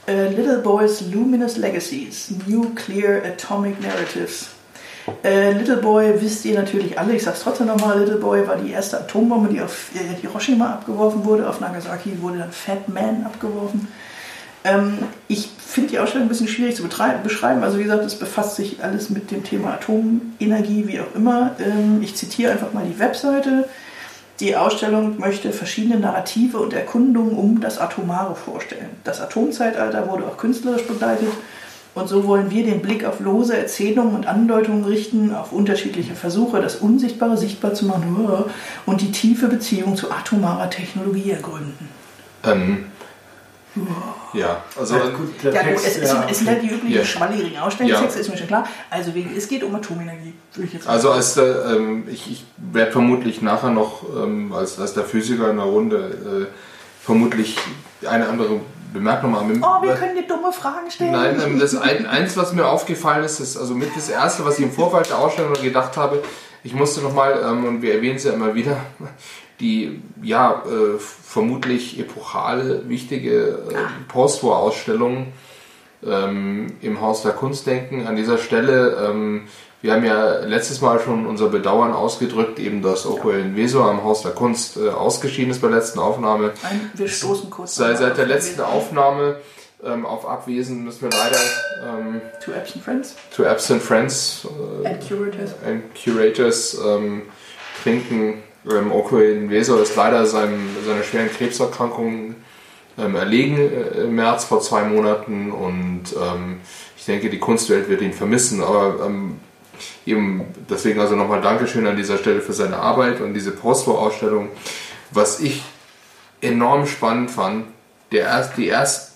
Äh, Little Boys Luminous Legacies, Nuclear Atomic Narratives. Äh, Little Boy wisst ihr natürlich alle, ich sag's trotzdem nochmal, Little Boy war die erste Atombombe, die auf Hiroshima abgeworfen wurde, auf Nagasaki wurde dann Fat Man abgeworfen. Ähm, ich finde die Ausstellung ein bisschen schwierig zu beschreiben. Also wie gesagt, es befasst sich alles mit dem Thema Atomenergie, wie auch immer. Ähm, ich zitiere einfach mal die Webseite. Die Ausstellung möchte verschiedene Narrative und Erkundungen um das Atomare vorstellen. Das Atomzeitalter wurde auch künstlerisch begleitet und so wollen wir den Blick auf lose Erzählungen und Andeutungen richten, auf unterschiedliche Versuche, das Unsichtbare sichtbar zu machen und die tiefe Beziehung zu atomarer Technologie ergründen. Ähm, ja, also Ja, gut, der Ja, gut, Text, es, ist, ja, es sind halt die üblichen Ja. schwalligen Ausstellungstexte, ist mir schon klar. Also wegen, es geht um Atomenergie, würde ich jetzt sagen. Also als der, ähm, ich, ich werde vermutlich nachher noch ähm, als, als der Physiker in der Runde äh, vermutlich eine andere Bemerkung machen. oh, wir können dir dumme Fragen stellen. Nein, ähm, das ein, eins, was mir aufgefallen ist, ist also mit das erste, was ich im Vorfeld der Ausstellung gedacht habe, ich musste nochmal, ähm, und wir erwähnen es ja immer wieder, die ja äh, vermutlich epochale, wichtige äh, Postwar-Ausstellung ähm, im Haus der Kunst denken. An dieser Stelle, ähm, wir haben ja letztes Mal schon unser Bedauern ausgedrückt, eben dass Okoel Veso am Haus der Kunst äh, ausgeschieden ist bei der letzten Aufnahme. Ein, wir stoßen kurz. Seit, nochmal seit der letzten Aufnahme ähm, auf Abwesen müssen wir leider ähm, To Absent Friends to absent friends äh, and Curators. and curators ähm, trinken. Ähm, Oko Inveso ist leider seinem, seiner schweren Krebserkrankung ähm, erlegen äh, im März vor zwei Monaten und ähm, ich denke, die Kunstwelt wird ihn vermissen, aber ähm, eben deswegen also nochmal Dankeschön an dieser Stelle für seine Arbeit und diese Postwar-Ausstellung. Was ich enorm spannend fand, der, erst, die erst,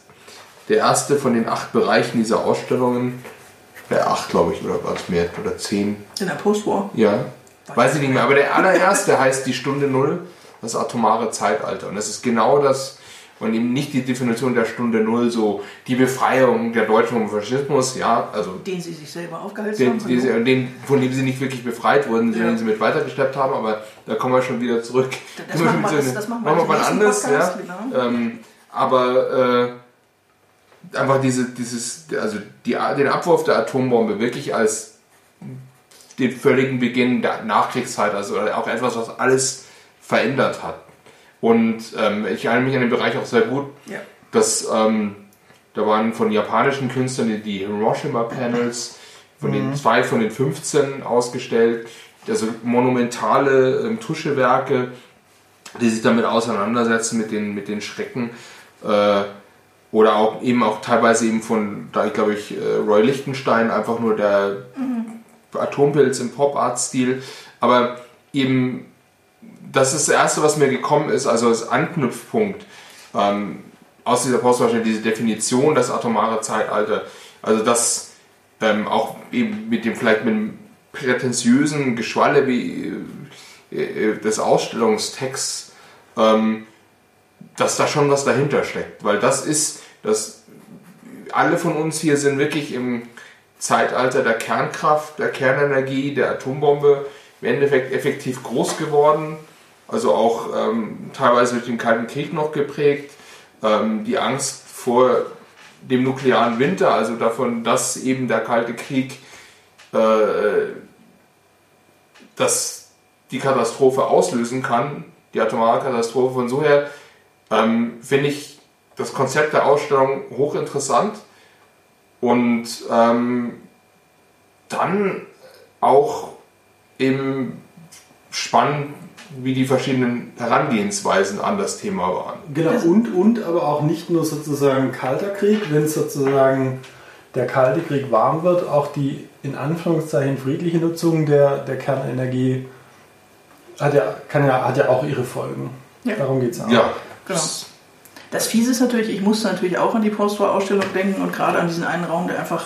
der erste von den acht Bereichen dieser Ausstellungen, der acht glaube ich, oder war es mehr, oder zehn, In der Postwar. ja, weiß ich nicht mehr, aber der allererste heißt die Stunde Null, das atomare Zeitalter. Und das ist genau das, und eben nicht die Definition der Stunde Null, so die Befreiung der Deutschen vom Faschismus, ja, also Den sie sich selber aufgehalten den, haben. diese, den, von dem sie nicht wirklich befreit wurden, Ja. den sie mit weitergeschleppt haben, aber da kommen wir schon wieder zurück. Das machen wir- das- das machen wir im mal nächsten anders, ja. Podcast, genau. Ähm, aber äh, einfach diese, dieses, also die, den Abwurf der Atombombe wirklich als den völligen Beginn der Nachkriegszeit, also auch etwas, was alles verändert hat. Und ähm, ich erinnere mich an den Bereich auch sehr gut, Ja. dass ähm, da waren von japanischen Künstlern die- die Hiroshima Panels, von den zwei von den 15 ausgestellt, also monumentale ähm, Tuschewerke, die sich damit auseinandersetzen mit den, mit den Schrecken. Äh, oder auch eben auch teilweise eben von, da ich glaube ich, äh, Roy Lichtenstein, einfach nur der Atompilz im Pop-Art-Stil. Aber eben, das ist das Erste, was mir gekommen ist, also als Anknüpfpunkt ähm, aus dieser Postwahrscheinlich diese Definition, das atomare Zeitalter. Also das ähm, auch eben mit dem vielleicht mit dem prätentiösen Geschwalle wie äh, äh, des Ausstellungstexts, ähm, dass da schon was dahinter steckt. Weil das ist, dass alle von uns hier sind wirklich im Zeitalter der Kernkraft, der Kernenergie, der Atombombe im Endeffekt effektiv groß geworden. Also auch ähm, teilweise durch den Kalten Krieg noch geprägt. Ähm, die Angst vor dem nuklearen Winter, also davon, dass eben der Kalte Krieg äh, dass die Katastrophe auslösen kann, die atomare Katastrophe. Von so her ähm, finde ich das Konzept der Ausstellung hochinteressant Und ähm, dann auch eben spannend, wie die verschiedenen Herangehensweisen an das Thema waren. Genau, und, und aber auch nicht nur sozusagen kalter Krieg, wenn sozusagen der Kalte Krieg warm wird, auch die in Anführungszeichen friedliche Nutzung der, der Kernenergie hat ja, kann ja, hat ja auch ihre Folgen. Ja. Darum geht es auch. Ja, genau. Das Fiese ist natürlich, ich musste natürlich auch an die Postwar-Ausstellung denken und gerade an diesen einen Raum, der einfach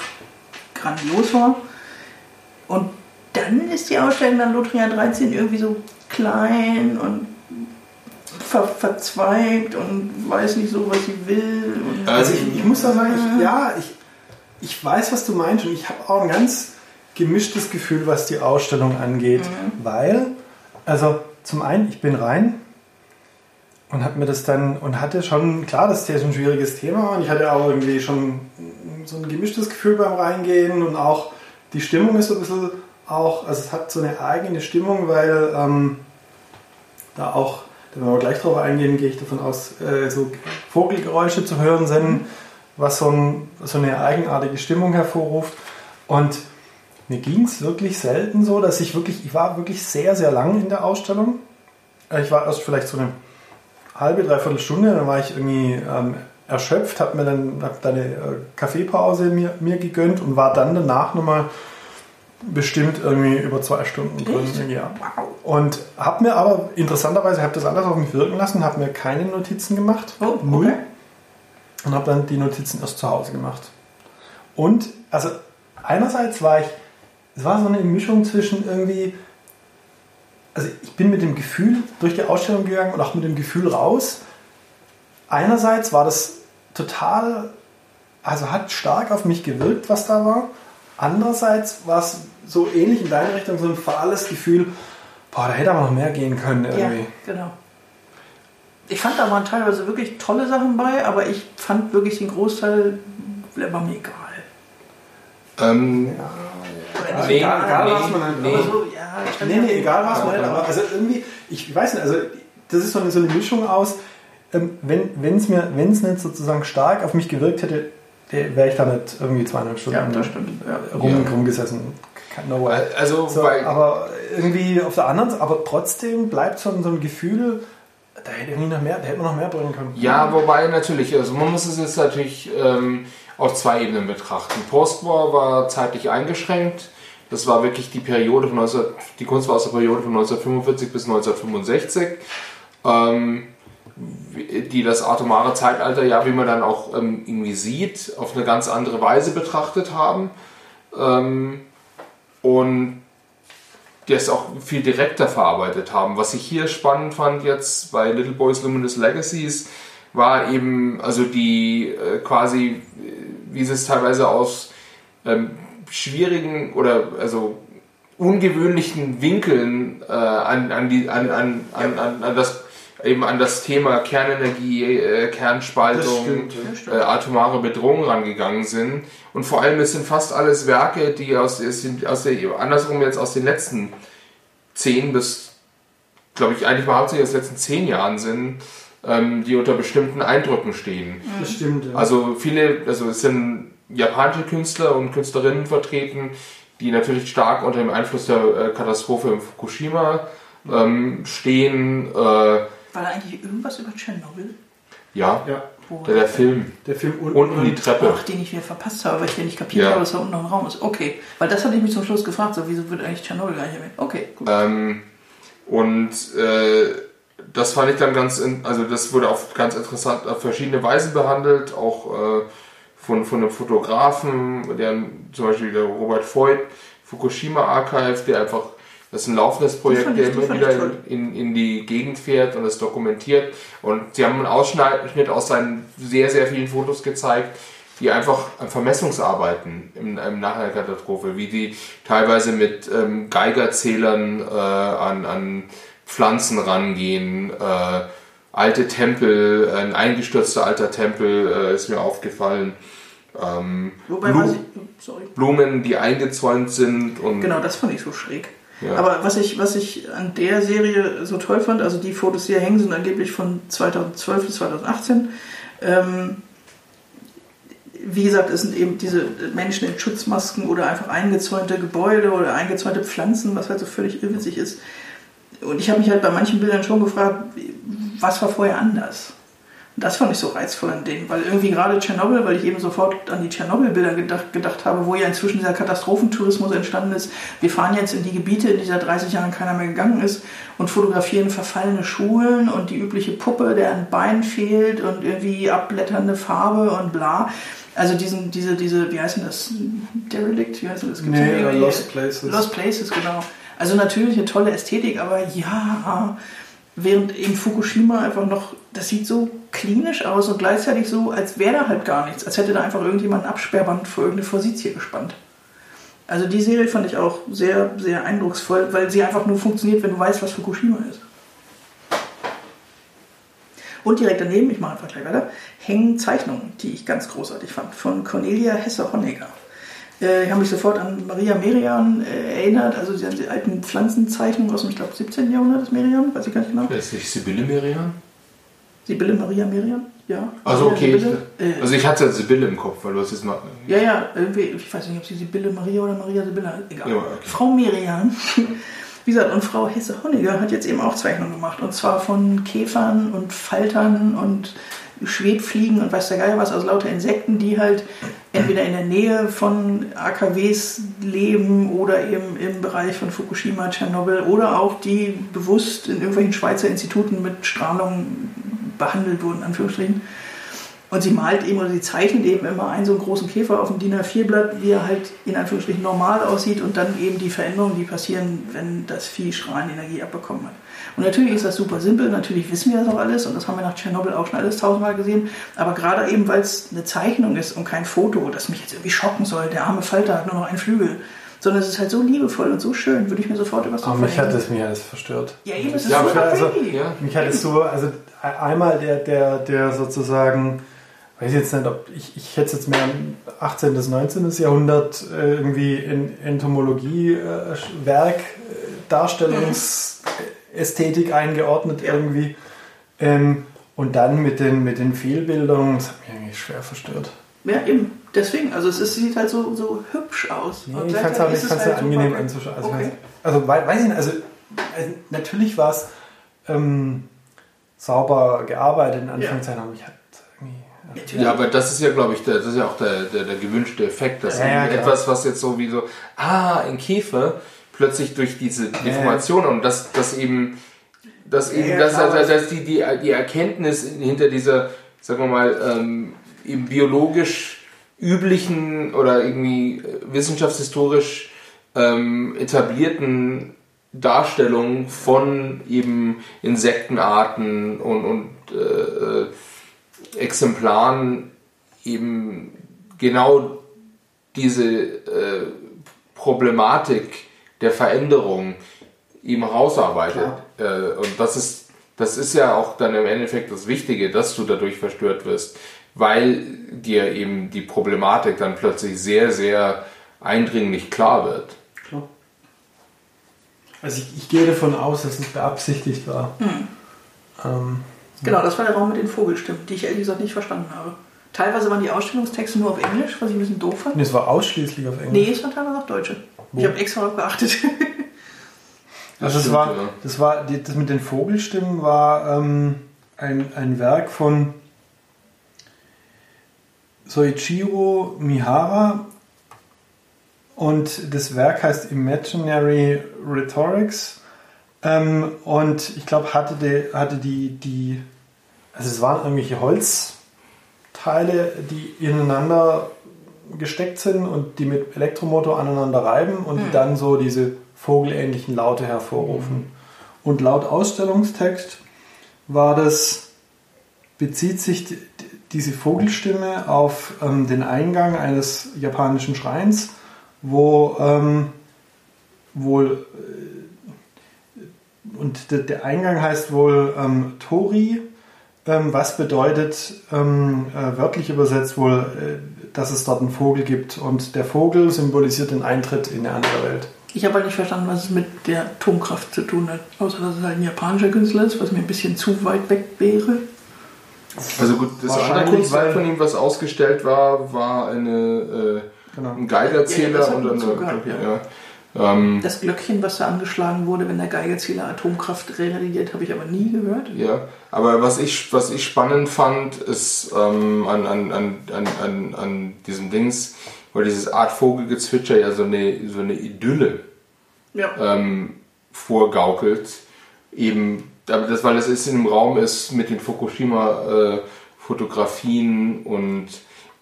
grandios war. Und dann ist die Ausstellung dann Lothrian 13 irgendwie so klein und ver verzweigt und weiß nicht so, was sie will. also ich, ich, muss da sagen, ich, ja, ich, ich weiß, was du meinst und ich habe auch ein ganz gemischtes Gefühl, was die Ausstellung angeht, mhm. weil, also zum einen, ich bin rein und habe mir das dann und hatte schon, klar, das ist ja so ein schwieriges Thema und ich hatte auch irgendwie schon so ein gemischtes Gefühl beim Reingehen und auch die Stimmung ist so ein bisschen auch, also es hat so eine eigene Stimmung, weil ähm, da auch, da werden wir gleich drauf eingehen, gehe ich davon aus, äh, so Vogelgeräusche zu hören sind, was so, ein, so eine eigenartige Stimmung hervorruft. Und mir ging es wirklich selten so, dass ich wirklich, ich war wirklich sehr, sehr lang in der Ausstellung. Äh, ich war erst vielleicht so eine halbe, dreiviertel Stunde, dann war ich irgendwie ähm, erschöpft, habe mir dann, hab dann eine äh, Kaffeepause mir, mir gegönnt und war dann danach nochmal bestimmt irgendwie über zwei Stunden drin. Ja. Und habe mir aber interessanterweise, habe das alles auf mich wirken lassen, habe mir keine Notizen gemacht. Oh, Null. Okay. Und habe dann die Notizen erst zu Hause gemacht. Und also einerseits war ich, es war so eine Mischung zwischen irgendwie, also ich bin mit dem Gefühl durch die Ausstellung gegangen und auch mit dem Gefühl raus. Einerseits war das total, also hat stark auf mich gewirkt, was da war. Andererseits war es so ähnlich in deine Richtung, so ein fahles Gefühl, boah, da hätte aber noch mehr gehen können irgendwie. Ja, genau. Ich fand da waren teilweise wirklich tolle Sachen bei, aber ich fand wirklich den Großteil, der war mir egal. Ähm, ja, nee, egal, egal nee, was man halt, nee. So, ja, nee, nee, egal was man halt, aber also irgendwie, ich weiß nicht, also das ist so eine, so eine Mischung aus, ähm, wenn es mir, wenn es nicht sozusagen stark auf mich gewirkt hätte, wäre ich da nicht irgendwie zweieinhalb Stunden ja, rum, ja. rumgesessen. No way. Also, so, aber irgendwie auf der anderen aber trotzdem bleibt so, so ein Gefühl, da hätte, noch mehr, da hätte man noch mehr bringen können. Ja, wobei natürlich, also man muss es jetzt natürlich ähm, auf zwei Ebenen betrachten. Postwar war zeitlich eingeschränkt. Das war wirklich die Periode von 19, die Kunst war aus der Periode von 1945 bis 1965. Ähm, die das atomare Zeitalter, ja, wie man dann auch ähm, irgendwie sieht, auf eine ganz andere Weise betrachtet haben. Ähm, und das auch viel direkter verarbeitet haben. Was ich hier spannend fand jetzt bei Little Boys Luminous Legacies, war eben also die äh, quasi, wie sie es teilweise aus ähm, schwierigen oder also ungewöhnlichen Winkeln äh, an, an, die, an, an, an, an, das eben an das Thema Kernenergie, äh, Kernspaltung, stimmt, ja, äh, atomare Bedrohung rangegangen sind. Und vor allem, es sind fast alles Werke, die aus, aus der, andersrum jetzt aus den letzten zehn bis, glaube ich, eigentlich mal hauptsächlich aus den letzten zehn Jahren sind, ähm, die unter bestimmten Eindrücken stehen. Das stimmt, ja. Also viele, also es sind japanische Künstler und Künstlerinnen vertreten, die natürlich stark unter dem Einfluss der äh, Katastrophe in Fukushima ähm, stehen. Äh, war da eigentlich irgendwas über Tschernobyl? Ja, ja. Der, der, Film. Der Film unten, unten die Treppe. Ach, den ich wieder verpasst habe, weil ich den nicht kapiert ja. habe, dass da unten noch ein Raum ist. Okay, weil das hatte ich mich zum Schluss gefragt, so wieso wird eigentlich Tschernobyl gar nicht erwähnt? Okay, gut. Ähm, und äh, das fand ich dann ganz, also das wurde auf ganz interessant, auf verschiedene Weisen behandelt, auch äh, von, von einem Fotografen, der zum Beispiel der Robert Voigt, Fukushima Archive, der einfach das ist ein laufendes Projekt, der immer wieder in, in, die Gegend fährt und es dokumentiert. Und sie haben einen Ausschnitt aus seinen sehr, sehr vielen Fotos gezeigt, die einfach Vermessungsarbeiten im, im Nachhinein der Katastrophe, wie die teilweise mit ähm, Geigerzählern äh, an, an Pflanzen rangehen. Äh, alte Tempel, ein eingestürzter alter Tempel äh, ist mir aufgefallen. Ähm, Blumen, Blumen, die eingezäunt sind. Und genau, das fand ich so schräg. Ja. Aber was ich, was ich an der Serie so toll fand, also die Fotos, die hier hängen, sind angeblich von 2012 bis 2018. Ähm, wie gesagt, es sind eben diese Menschen in Schutzmasken oder einfach eingezäunte Gebäude oder eingezäunte Pflanzen, was halt so völlig irrwitzig ist. Und ich habe mich halt bei manchen Bildern schon gefragt, was war vorher anders? Und das fand ich so reizvoll an denen, weil irgendwie gerade Tschernobyl, weil ich eben sofort an die Tschernobyl-Bilder gedacht, gedacht habe, wo ja inzwischen dieser Katastrophentourismus entstanden ist. Wir fahren jetzt in die Gebiete, in die seit 30 Jahren keiner mehr gegangen ist und fotografieren verfallene Schulen und die übliche Puppe, der ein Bein fehlt und irgendwie abblätternde Farbe und bla. Also diesen, diese, diese, wie heißt denn das? Derelict? Wie heißt das? Gibt's Nee, irgendwie- Lost Places. Lost Places, genau. Also natürlich eine tolle Ästhetik, aber ja, während in Fukushima einfach noch, das sieht so klinisch aus und gleichzeitig so, als wäre da halt gar nichts, als hätte da einfach irgendjemand ein Absperrband vor irgendeine Forsythie gespannt. Also die Serie fand ich auch sehr, sehr eindrucksvoll, weil sie einfach nur funktioniert, wenn du weißt, was Fukushima ist. Und direkt daneben, ich mache einfach gleich weiter, hängen Zeichnungen, die ich ganz großartig fand, von Cornelia Hesse-Honegger. Äh, ich habe mich sofort an Maria Merian äh, erinnert, also die, die alten Pflanzenzeichnungen aus dem, ich glaube, 17. Jahrhundert ist Merian, weiß ich gar nicht genau. Ist nicht Sibylle Merian? Sibylle Maria Merian? Ja. Also okay, ich? Äh, also ich hatte Sibylle im Kopf, weil du hast jetzt mal... Ja, ja, irgendwie, ich weiß nicht, ob sie Sibylle Maria oder Maria Sibylle, egal. Ja, okay. Frau Merian. [laughs] Wie gesagt, und Frau Hesse-Honegger hat jetzt eben auch Zeichnungen gemacht. Und zwar von Käfern und Faltern und Schwebfliegen und weiß der Geier was, also lauter Insekten, die halt entweder in der Nähe von AKWs leben oder eben im Bereich von Fukushima, Tschernobyl oder auch die bewusst in irgendwelchen Schweizer Instituten mit Strahlung behandelt wurden, Anführungsstrichen. Und sie malt eben oder sie zeichnet eben immer einen so einen großen Käfer auf dem DIN A4-Blatt, wie er halt in Anführungsstrichen normal aussieht und dann eben die Veränderungen, die passieren, wenn das Vieh Strahlenenergie abbekommen hat. Und natürlich ist das super simpel, natürlich wissen wir das auch alles und das haben wir nach Tschernobyl auch schon alles tausendmal gesehen, aber gerade eben, weil es eine Zeichnung ist und kein Foto, das mich jetzt irgendwie schocken soll, der arme Falter hat nur noch einen Flügel, sondern es ist halt so liebevoll und so schön, würde ich mir sofort über Aber mich hat das mir alles verstört. Ja, eben, es ist Ja, so aber also-. Ja. Mich hat es so, also einmal der, der, der sozusagen, weiß jetzt nicht, ob ich, ich hätte es jetzt mehr im 18. bis 19. Jahrhundert äh, irgendwie in Entomologie, äh, Werk, Darstellungsästhetik eingeordnet Ja. irgendwie. Ähm, und dann mit den, mit den Fehlbildungen, das hat mich eigentlich schwer verstört. Ja, eben. Deswegen, also es ist, sieht halt so, so hübsch aus. Nee, ich fand es ist fand's halt ja angenehm anzuschauen. Also, Okay. also wei- weiß ich nicht, also, also natürlich war es ähm, sauber gearbeitet, in Anführungszeichen, aber mich hat irgendwie. Natürlich. Ja, aber das ist ja, glaube ich, der, das ist ja auch der, der, der gewünschte Effekt, dass Ja, ja, etwas, was jetzt so wie so, ah, ein Käfer, plötzlich durch diese Information und das, das eben, das eben, Ja, das, klar, also, dass die, die, die Erkenntnis hinter dieser, sagen wir mal, ähm, eben biologisch üblichen oder irgendwie äh, wissenschaftshistorisch ähm, etablierten Darstellung von eben Insektenarten und, und äh, äh, Exemplaren eben genau diese äh, Problematik der Veränderung eben rausarbeitet. Äh, und das ist, das ist ja auch dann im Endeffekt das Wichtige, dass du dadurch verstört wirst, weil dir eben die Problematik dann plötzlich sehr, sehr eindringlich klar wird. Klar. Also ich, ich gehe davon aus, dass es beabsichtigt war. Ähm, Genau, das war der Raum mit den Vogelstimmen, die ich ehrlich gesagt nicht verstanden habe. Teilweise waren die Ausstellungstexte nur auf Englisch, was ich ein bisschen doof fand. nee, es war ausschließlich auf Englisch. Nee, es waren teilweise auch Deutsche. Ich habe extra darauf geachtet. Also das stimmt, war, ja. das war, das mit den Vogelstimmen war ähm, ein, ein Werk von Soichiro Mihara und das Werk heißt Imaginary Rhetorics ähm, und ich glaube hatte die, hatte die, die, also es waren irgendwelche Holzteile, die ineinander gesteckt sind und die mit Elektromotor aneinander reiben und die dann so diese vogelähnlichen Laute hervorrufen. Und laut Ausstellungstext war das, bezieht sich die, diese Vogelstimme auf ähm, den Eingang eines japanischen Schreins, wo ähm, wohl äh, und der, der Eingang heißt wohl ähm, Tori, ähm, was bedeutet ähm, äh, wörtlich übersetzt wohl, äh, dass es dort einen Vogel gibt und der Vogel symbolisiert den Eintritt in eine andere Welt. Ich habe halt nicht verstanden, was es mit der Atomkraft zu tun hat. Außer, dass es halt ein japanischer Künstler ist, was mir ein bisschen zu weit weg wäre. Also gut, das andere Wahrscheinlich, Kunstwerk weil- von ihm, was ausgestellt war, war eine, äh, Genau. ein Geigerzähler Ja, ja, und eine, so gehabt, ja. ja. Ähm, Das Glöckchen, was da angeschlagen wurde, wenn der Geigerzähler Atomkraft realisiert, habe ich aber nie gehört. Ja, aber was ich, was ich spannend fand, ist ähm, an, an, an, an, an, an diesem Dings, weil dieses Art Vogelgezwitscher ja so eine, so eine Idylle Ja. ähm, vorgaukelt. Eben, aber das, weil es ist in einem Raum ist mit den Fukushima-Fotografien und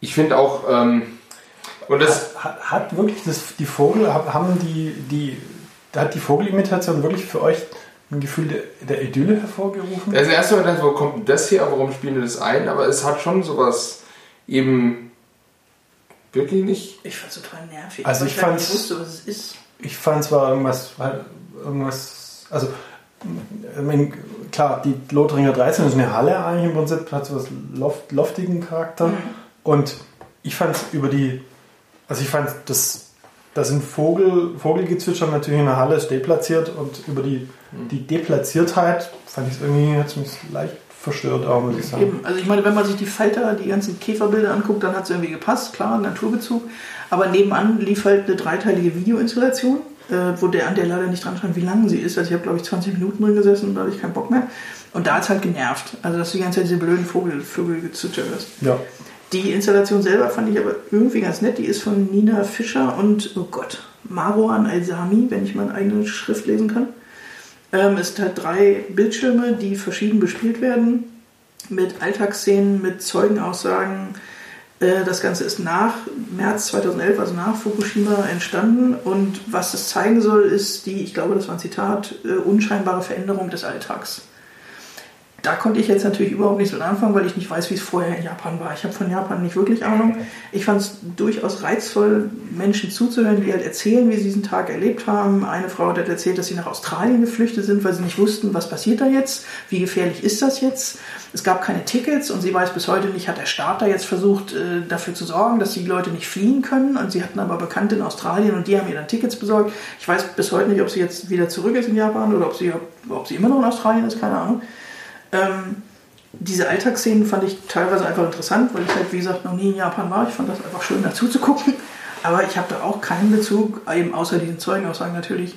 ich finde auch, ähm, und das, Hat, hat wirklich das, die Vogel, hab- haben die, die, hat die Vogelimitation wirklich für euch ein Gefühl der, der Idylle hervorgerufen? das erste Mal gedacht, wo kommt denn das her, warum spielen wir das ein, aber es hat schon sowas eben wirklich nicht. Ich fand es total nervig. Also weil ich halt fand's- nicht wusste, was es ist. Ich fand zwar irgendwas, halt irgendwas, also ich meine, klar, die Lothringer 13 ist eine Halle eigentlich im Prinzip, hat so was Loft, loftigen Charakter und ich fand es über die, also ich fand das, da sind Vogel, Vogelgezwitscher natürlich in der Halle, ist deplatziert und über die, die Deplatziertheit fand ich es irgendwie, hat mich leicht verstört auch, muss ich sagen. Eben. Also ich meine, wenn man sich die Falter, die ganzen Käferbilder anguckt, dann hat es irgendwie gepasst, klar, Naturbezug. Aber nebenan lief halt eine dreiteilige Videoinstallation, äh, wo der an der leider nicht dran stand, wie lang sie ist. Also ich habe, glaube ich, 20 Minuten drin gesessen und da hatte ich keinen Bock mehr. Und da hat es halt genervt. Also dass du die ganze Zeit diese blöden Vogel, Vögelgezwitscher hörst. Ja. Die Installation selber fand ich aber irgendwie ganz nett. Die ist von Nina Fischer und, oh Gott, Marwan Al-Sami, wenn ich meine eigene Schrift lesen kann. Ähm, es sind halt drei Bildschirme, die verschieden bespielt werden. Mit Alltagsszenen, mit Zeugenaussagen. Äh, das Ganze ist nach März 2011, also nach Fukushima, entstanden. Und was es zeigen soll, ist die, ich glaube, das war ein Zitat, äh, unscheinbare Veränderung des Alltags. Da konnte ich jetzt natürlich überhaupt nichts mit anfangen, weil ich nicht weiß, wie es vorher in Japan war. Ich habe von Japan nicht wirklich Ahnung. Ich fand es durchaus reizvoll, Menschen zuzuhören, die halt erzählen, wie sie diesen Tag erlebt haben. Eine Frau hat halt erzählt, dass sie nach Australien geflüchtet sind, weil sie nicht wussten, was passiert da jetzt, wie gefährlich ist das jetzt. Es gab keine Tickets und sie weiß bis heute nicht, hat der Staat da jetzt versucht, äh, dafür zu sorgen, dass die Leute nicht fliehen können. Und sie hatten aber Bekannte in Australien und die haben ihr dann Tickets besorgt. Ich weiß bis heute nicht, ob sie jetzt wieder zurück ist in Japan oder ob sie, ob sie immer noch in Australien ist, keine Ahnung. Ähm, diese Alltagsszenen fand ich teilweise einfach interessant, weil ich halt, wie gesagt, noch nie in Japan war. Ich fand das einfach schön dazu zu gucken. Aber ich habe da auch keinen Bezug, eben außer diesen Zeugenaussagen natürlich,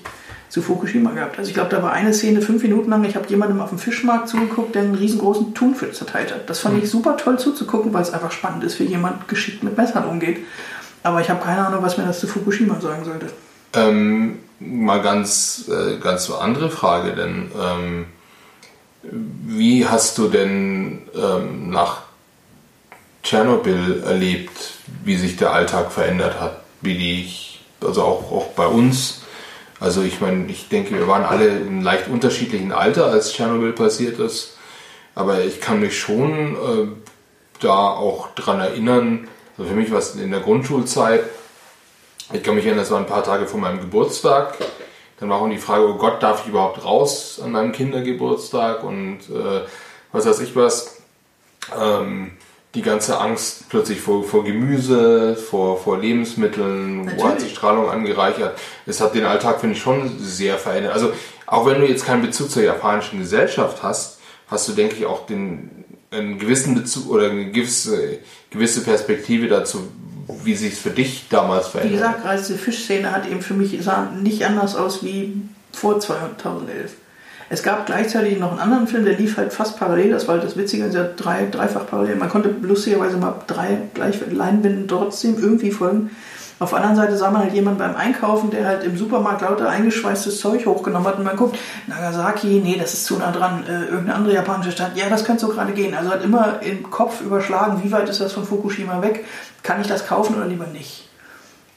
zu Fukushima gehabt. Also ich glaube, da war eine Szene fünf Minuten lang, ich habe jemandem auf dem Fischmarkt zugeguckt, der einen riesengroßen Thunfisch zerteilt hat. Das fand ich super toll zuzugucken, weil es einfach spannend ist, wie jemand geschickt mit Messern umgeht. Aber ich habe keine Ahnung, was mir das zu Fukushima sagen sollte. Ähm, mal ganz, äh, ganz andere Frage, denn ähm, wie hast du denn ähm, nach Tschernobyl erlebt, wie sich der Alltag verändert hat? Wie die, also auch, auch bei uns. Also ich meine, ich denke, wir waren alle in leicht unterschiedlichen Alter, als Tschernobyl passiert ist. Aber ich kann mich schon äh, da auch dran erinnern, also für mich war es in der Grundschulzeit, ich kann mich erinnern, das war ein paar Tage vor meinem Geburtstag. Dann war auch die Frage, oh Gott, darf ich überhaupt raus an meinem Kindergeburtstag und äh, was weiß ich was. Ähm, die ganze Angst plötzlich vor, vor Gemüse, vor, vor Lebensmitteln, wo hat Natürlich. sich Strahlung angereichert. Es hat den Alltag, finde ich, schon sehr verändert. Also auch wenn du jetzt keinen Bezug zur japanischen Gesellschaft hast, hast du, denke ich, auch den, einen gewissen Bezug oder eine gewisse, gewisse Perspektive dazu, wie sich es für dich damals Wie verändert hat. gesagt, gerade diese Fischszene hat eben für mich sah nicht anders aus wie vor 2011. Es gab gleichzeitig noch einen anderen Film, der lief halt fast parallel. Das war halt das Witzige, ist ja drei, dreifach parallel. Man konnte lustigerweise mal drei gleich Leinwänden trotzdem irgendwie folgen. Auf der anderen Seite sah man halt jemanden beim Einkaufen, der halt im Supermarkt lauter eingeschweißtes Zeug hochgenommen hat und man guckt, Nagasaki, nee, das ist zu nah dran, äh, irgendeine andere japanische Stadt, ja, das könnte so gerade gehen. Also hat immer im Kopf überschlagen, wie weit ist das von Fukushima weg, kann ich das kaufen oder lieber nicht.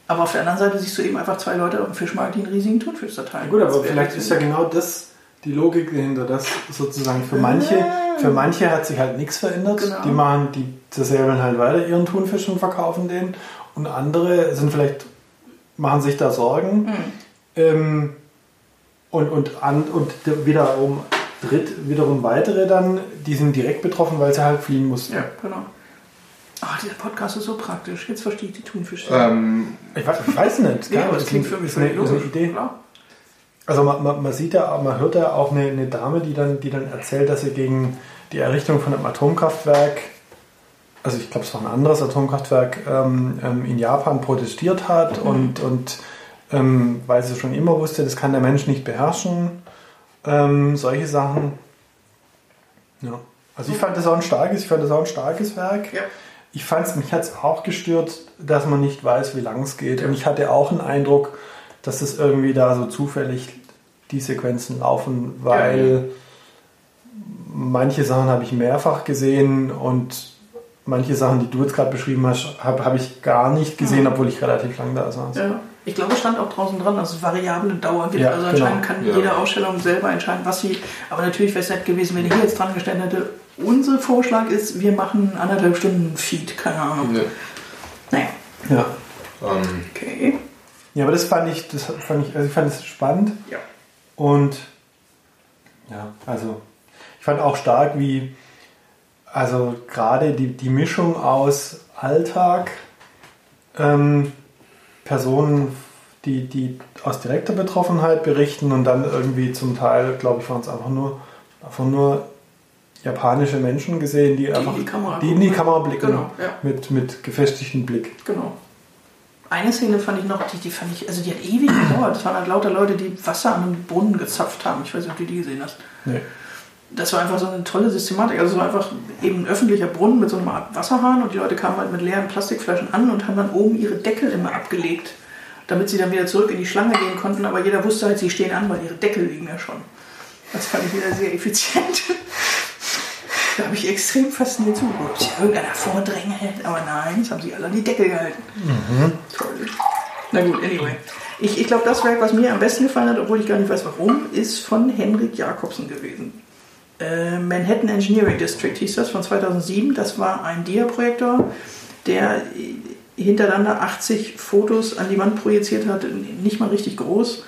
Aber auf der anderen Seite siehst du eben einfach zwei Leute auf dem Fischmarkt, die einen riesigen Thunfisch zerteilen. Gut, aber vielleicht jetzt- ist ja genau das die Logik dahinter, dass sozusagen für manche, für manche hat sich halt nichts verändert. Genau. Die machen, die zersäbeln halt weiter ihren Thunfisch und verkaufen den. Und andere sind vielleicht, machen sich da Sorgen. Ähm, und, und, an, und wiederum, dritt, wiederum weitere dann, die sind direkt betroffen, weil sie halt fliehen mussten. Ja, genau. Ach, dieser Podcast ist so praktisch. Jetzt verstehe ich die Thunfische. Ähm, Ich, weiß, ich weiß nicht. ja, aber das klingt für mich eine, völlig ist eine logisch. Idee. Klar. Also man, man, man sieht ja, man hört ja auch eine, eine Dame, die dann, die dann erzählt, dass sie gegen die Errichtung von einem Atomkraftwerk, also ich glaube, es war ein anderes Atomkraftwerk, ähm, ähm, in Japan protestiert hat mhm. und, und ähm, weil sie schon immer wusste, das kann der Mensch nicht beherrschen. Ähm, solche Sachen. Ja. Also ich fand das auch ein starkes, ich fand das auch ein starkes Werk. Ja. Ich fand es, mich hat es auch gestört, dass man nicht weiß, wie lang es geht. Ja. Und ich hatte auch einen Eindruck, dass es irgendwie da so zufällig die Sequenzen laufen, weil manche Sachen habe ich mehrfach gesehen und manche Sachen, die du jetzt gerade beschrieben hast, habe hab ich gar nicht gesehen, obwohl ich relativ lang da saß. Ja. Ich glaube, es stand auch draußen dran, dass es variable Dauer gibt. Ja, also anscheinend genau. kann ja. jede Ausstellung selber entscheiden, was sie. Aber natürlich wäre es nett gewesen, wenn ich hier jetzt dran gestellt hätte. Unser Vorschlag ist, wir machen anderthalb Stunden Feed, keine Ahnung. Ja. Naja. Ja. Um. Ähm. Okay. Ja, aber das fand ich, das fand ich, also ich fand es spannend. Ja. Und ja, also ich fand auch stark, wie also gerade die, die Mischung aus Alltag, ähm, Personen, die, die aus direkter Betroffenheit berichten und dann irgendwie zum Teil, glaube ich, waren es einfach nur, einfach nur japanische Menschen gesehen, die, die einfach die, Kamera die in die Kamera blicken genau, ja. mit, mit gefestigtem Blick. Genau. Eine Szene fand ich noch, die, die fand ich, also die hat ewig gedauert. Das waren halt lauter Leute, die Wasser an einem Brunnen gezapft haben. Ich weiß nicht, ob du die gesehen hast. Nee. Das war einfach so eine tolle Systematik. Also es war einfach eben ein öffentlicher Brunnen mit so einer Art Wasserhahn und die Leute kamen halt mit leeren Plastikflaschen an und haben dann oben ihre Deckel immer abgelegt damit sie dann wieder zurück in die Schlange gehen konnten. Aber jeder wusste halt, sie stehen an, weil ihre Deckel liegen ja schon. Das fand ich wieder sehr effizient. da habe ich extrem fasziniert zugeguckt. Ja, irgendeiner vordrängelt, aber nein, das haben sie alle an die Deckel gehalten. Mhm. Toll. Na gut, anyway. Ich, ich glaube, das Werk, was mir am besten gefallen hat, obwohl ich gar nicht weiß warum, ist von Henrik Jakobsen gewesen. Äh, Manhattan Engineering District hieß das von 2007. Das war ein Dia-Projektor, der hintereinander 80 Fotos an die Wand projiziert hat, nicht mal richtig groß,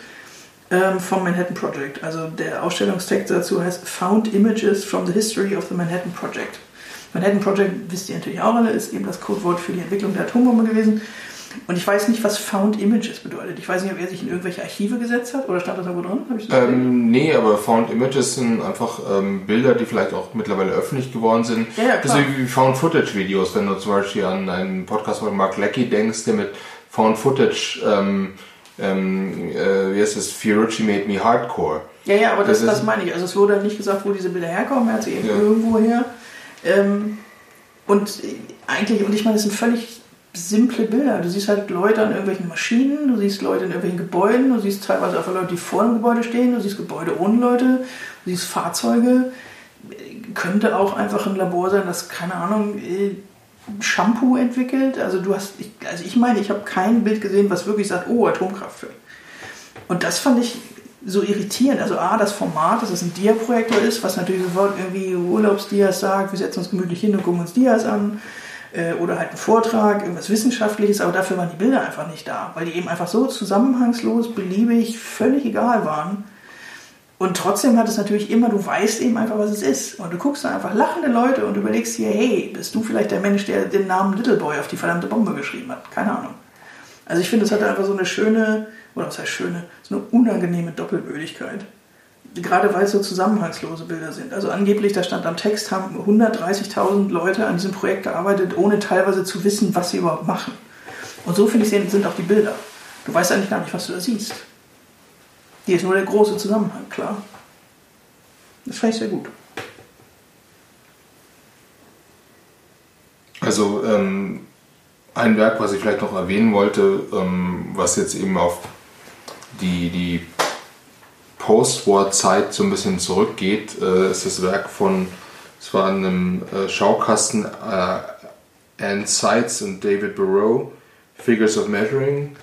ähm, vom Manhattan Project. Also der Ausstellungstext dazu heißt Found Images from the History of the Manhattan Project. Manhattan Project, wisst ihr natürlich auch alle, ist eben das Codewort für die Entwicklung der Atombombe gewesen. Und ich weiß nicht, was Found Images bedeutet. Ich weiß nicht, ob er sich in irgendwelche Archive gesetzt hat oder stand das irgendwo drin? Ähm, nee, aber Found Images sind einfach ähm, Bilder, die vielleicht auch mittlerweile öffentlich geworden sind. Ja, ja, das ist wie Found Footage Videos, wenn du zum Beispiel an einen Podcast von Mark Lecky denkst, der mit Found Footage, ähm, ähm, äh, wie heißt das, Fiorucci Made Me Hardcore. Ja, ja, aber das, das, das meine ich. Also es wurde nicht gesagt, wo diese Bilder herkommen, er hat sie eben ja. irgendwo her. Ähm, und eigentlich, und ich meine, das sind völlig simple Bilder. Du siehst halt Leute an irgendwelchen Maschinen, du siehst Leute in irgendwelchen Gebäuden, du siehst teilweise einfach Leute, die vor dem Gebäude stehen, du siehst Gebäude ohne Leute, du siehst Fahrzeuge. Könnte auch einfach ein Labor sein, das, keine Ahnung, äh, Shampoo entwickelt. Also du hast, also ich meine, ich habe kein Bild gesehen, was wirklich sagt, oh, Atomkraftwerk. Und das fand ich so irritierend. Also A, das Format, dass es ein Dia-Projektor ist, was natürlich sofort irgendwie Urlaubsdias sagt, wir setzen uns gemütlich hin und gucken uns Dias an oder halt ein Vortrag, irgendwas Wissenschaftliches, aber dafür waren die Bilder einfach nicht da, weil die eben einfach so zusammenhangslos, beliebig, völlig egal waren. Und trotzdem hat es natürlich immer, du weißt eben einfach, was es ist. Und du guckst da einfach lachende Leute und überlegst dir, hey, bist du vielleicht der Mensch, der den Namen Little Boy auf die verdammte Bombe geschrieben hat? Keine Ahnung. Also ich finde, es hat einfach so eine schöne, oder was heißt schöne, so eine unangenehme Doppelbödigkeit gerade weil es so zusammenhangslose Bilder sind. Also angeblich, da stand am Text, haben 130.000 Leute an diesem Projekt gearbeitet, ohne teilweise zu wissen, was sie überhaupt machen. Und so finde ich, sind auch die Bilder. Du weißt eigentlich gar nicht, was du da siehst. Hier ist nur der große Zusammenhang, klar. Das fand ich sehr gut. Also ähm, ein Werk, was ich vielleicht noch erwähnen wollte, ähm, was jetzt eben auf die, die Post-War-Zeit so ein bisschen zurückgeht, äh, ist das Werk von, es war in einem äh, Schaukasten, äh, Anne Seitz und David Barrow, Figures of Measuring,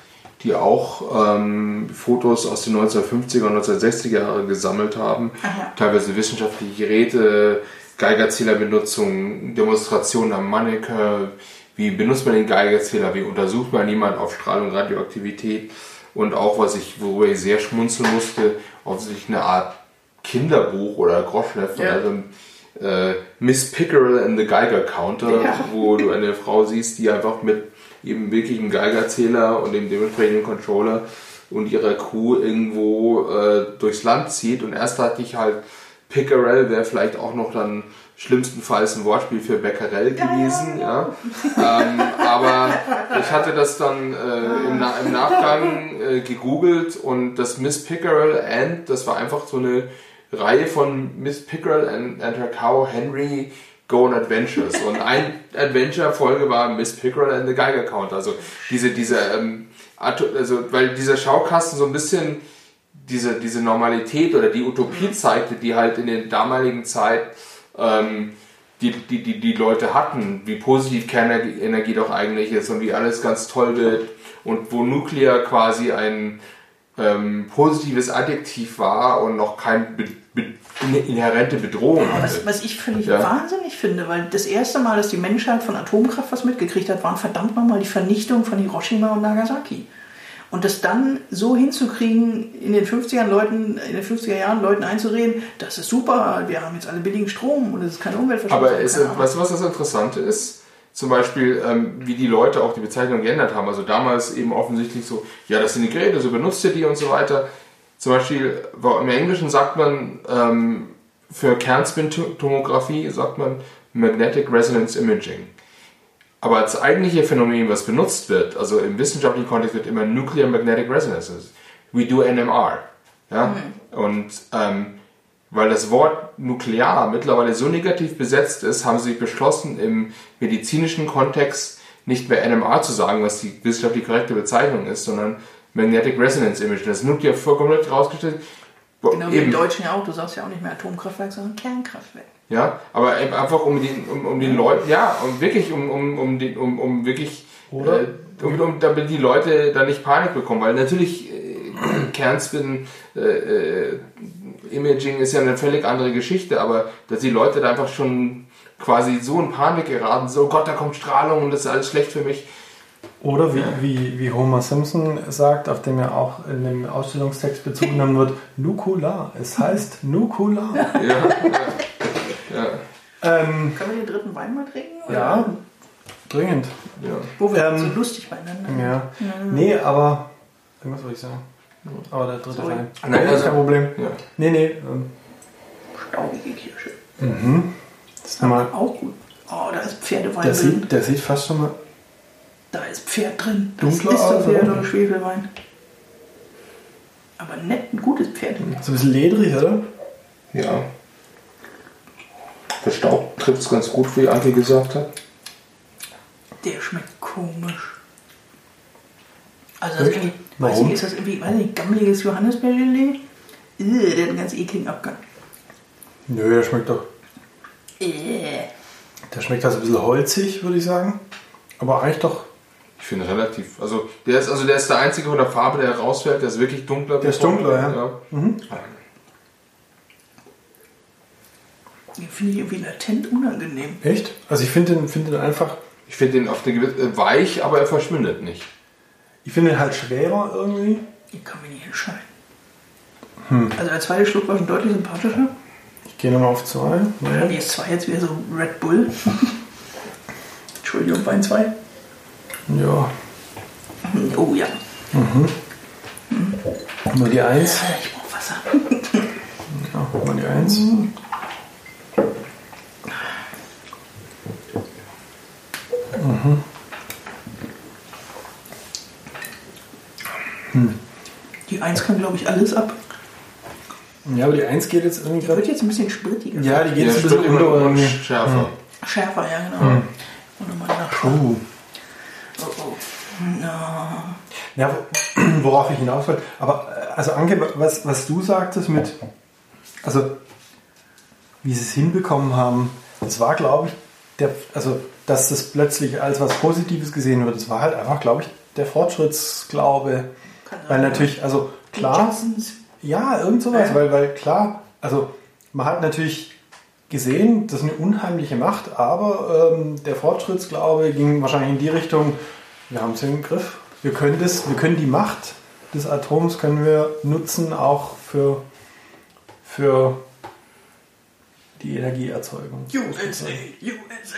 die auch ähm, Fotos aus den 1950er und 1960er Jahren gesammelt haben, Aha. teilweise wissenschaftliche Geräte, Geigerzählerbenutzung, Demonstrationen am Manneke, wie benutzt man den Geigerzähler, wie untersucht man jemanden auf Strahlung, Radioaktivität und auch, was ich, worüber ich sehr schmunzeln musste, offensichtlich eine Art Kinderbuch oder Groschheft ja. also äh, Miss Pickerel and the Geiger Counter, ja. wo du eine Frau siehst, die einfach mit eben wirklich einem Geigerzähler und dem dementsprechenden Controller und ihrer Crew irgendwo äh, durchs Land zieht. Und erst hatte ich halt Pickerel, wäre vielleicht auch noch dann schlimmstenfalls ein Wortspiel für Becquerel gewesen. Ja, ähm, aber ich hatte das dann äh, im, Na im, Nachgang äh, gegoogelt und das Miss Pickerel and, das war einfach so eine Reihe von Miss Pickerel and, and her cow Henry Go on Adventures. Und ein Adventure-Folge war Miss Pickerel and the Geiger Count. Also diese, diese, ähm, also, weil dieser Schaukasten so ein bisschen diese, diese Normalität oder die Utopie zeigte, die halt in der damaligen Zeit ähm, die, die, die, die Leute hatten, wie positiv Kernenergie doch eigentlich ist und wie alles ganz toll wird und wo Nuklear quasi ein ähm, positives Adjektiv war und noch kein be be inhärente Bedrohung hatte. Was, was ich völlig ja. wahnsinnig finde, weil das erste Mal, dass die Menschheit von Atomkraft was mitgekriegt hat, waren verdammt nochmal die Vernichtung von Hiroshima und Nagasaki. Und das dann so hinzukriegen, in den 50er Leuten, in den 50er Jahren Leuten einzureden, das ist super, wir haben jetzt alle billigen Strom und es ist keine Umweltverschmutzung. Aber ist, weißt du, was das Interessante ist? Zum Beispiel, ähm, wie die Leute auch die Bezeichnung geändert haben. Also damals eben offensichtlich so, ja, das sind die Geräte, so benutzt ihr die und so weiter. Zum Beispiel, im Englischen sagt man, ähm, für Kernspintomographie sagt man Magnetic Resonance Imaging. Aber das eigentliche Phänomen, was benutzt wird, also im wissenschaftlichen Kontext wird immer Nuclear Magnetic Resonances. We do NMR. Ja? Mhm. Und ähm, weil das Wort nuklear mittlerweile so negativ besetzt ist, haben sie beschlossen, im medizinischen Kontext nicht mehr NMR zu sagen, was die wissenschaftlich korrekte Bezeichnung ist, sondern Magnetic Resonance Imaging. Das ist Nuklear vollkommen rausgestellt. Genau wie im Deutschen ja auch, du sagst ja auch nicht mehr Atomkraftwerk, sondern Kernkraftwerk. Ja, aber einfach um den, um, um den Leuten, ja, um wirklich, um, um, um, den, um, um wirklich, Oder? Äh, um, um, damit die Leute da nicht Panik bekommen, weil natürlich äh, Kernspin äh, äh, Imaging ist ja eine völlig andere Geschichte, aber dass die Leute da einfach schon quasi so in Panik geraten, so oh Gott, da kommt Strahlung und das ist alles schlecht für mich. Oder wie, wie, wie Homer Simpson sagt, auf dem ja auch in dem Ausstellungstext Bezug genommen wird, Nukular. Es heißt Nukular. Ja. Ja. Ähm, Können wir den dritten Wein mal trinken? Oder? Ja, dringend. Ja. Wo wir ähm, so lustig beieinander Ja. Mhm. Nee, aber. Irgendwas wollte ich sagen. Aber der dritte Sorry. Wein. Nein, also, kein Problem. Ja. Nee, nee. Ähm. Staubige Kirsche. Mhm. Das ist mal auch gut. Oh, da ist Pferdewein der drin. Sieht, der sieht fast schon mal. Da ist Pferd drin. Das Dunkler ist der Pferd oder Schwefelwein. Aber nett, ein gutes Pferd. So ein bisschen ledrig, oder? Ja. Verstaubt trifft es ganz gut, wie Anke gesagt hat. Der schmeckt komisch. Also, das irgendwie, weiß nicht, ist das irgendwie, weiß nicht, gammeliges Johannisbeergelee? Der hat einen ganz ekligen Abgang. Nö, der schmeckt doch. Äh. Der schmeckt also ein bisschen holzig, würde ich sagen. Aber eigentlich doch. Ich finde relativ. Also der ist also der ist der einzige von der Farbe, der herausfällt, der ist wirklich dunkler. Der ist dunkler, ja. ja. Mhm. Den finde ich irgendwie latent unangenehm. Echt? Also ich finde den, find den einfach. Ich finde den auf eine gewisse äh, weich, aber er verschwindet nicht. Ich finde den halt schwerer irgendwie. Ich kann mich nicht entscheiden. Hm. Also der zweite Schluck war schon deutlich sympathischer. Ich gehe nochmal auf zwei. Ja. Die ist zwei jetzt wieder so Red Bull. [laughs] Entschuldigung, Wein zwei. Ja. Oh ja. Mhm. Mhm. Mal die Eins. Ich brauche Wasser. Ja, mal die Eins. Mhm. Mhm. Hm. Die 1 kann, glaube ich, alles ab. Ja, aber die 1 geht jetzt irgendwie gerade. wird jetzt ein bisschen sprittiger. Ja, die geht jetzt ein bisschen unter und schärfer. Hm. Schärfer, ja, genau. Hm. Und nochmal nach. Puh. Oh, oh. No. Ja, [clears throat] worauf ich hinaus wollte. Aber, äh, also Anke, was, was du sagtest mit, also, wie sie es hinbekommen haben, das war, glaube ich, der, also dass das plötzlich als was Positives gesehen wird. Das war halt einfach, glaube ich, der Fortschrittsglaube. Weil natürlich, also klar, ja, irgend sowas, ja. weil, weil klar, also man hat natürlich gesehen, das ist eine unheimliche Macht, aber ähm, der Fortschrittsglaube ging wahrscheinlich in die Richtung, wir haben es im Griff, wir können das, wir können die Macht des Atoms können wir nutzen auch für, für die Energieerzeugung. USA, USA.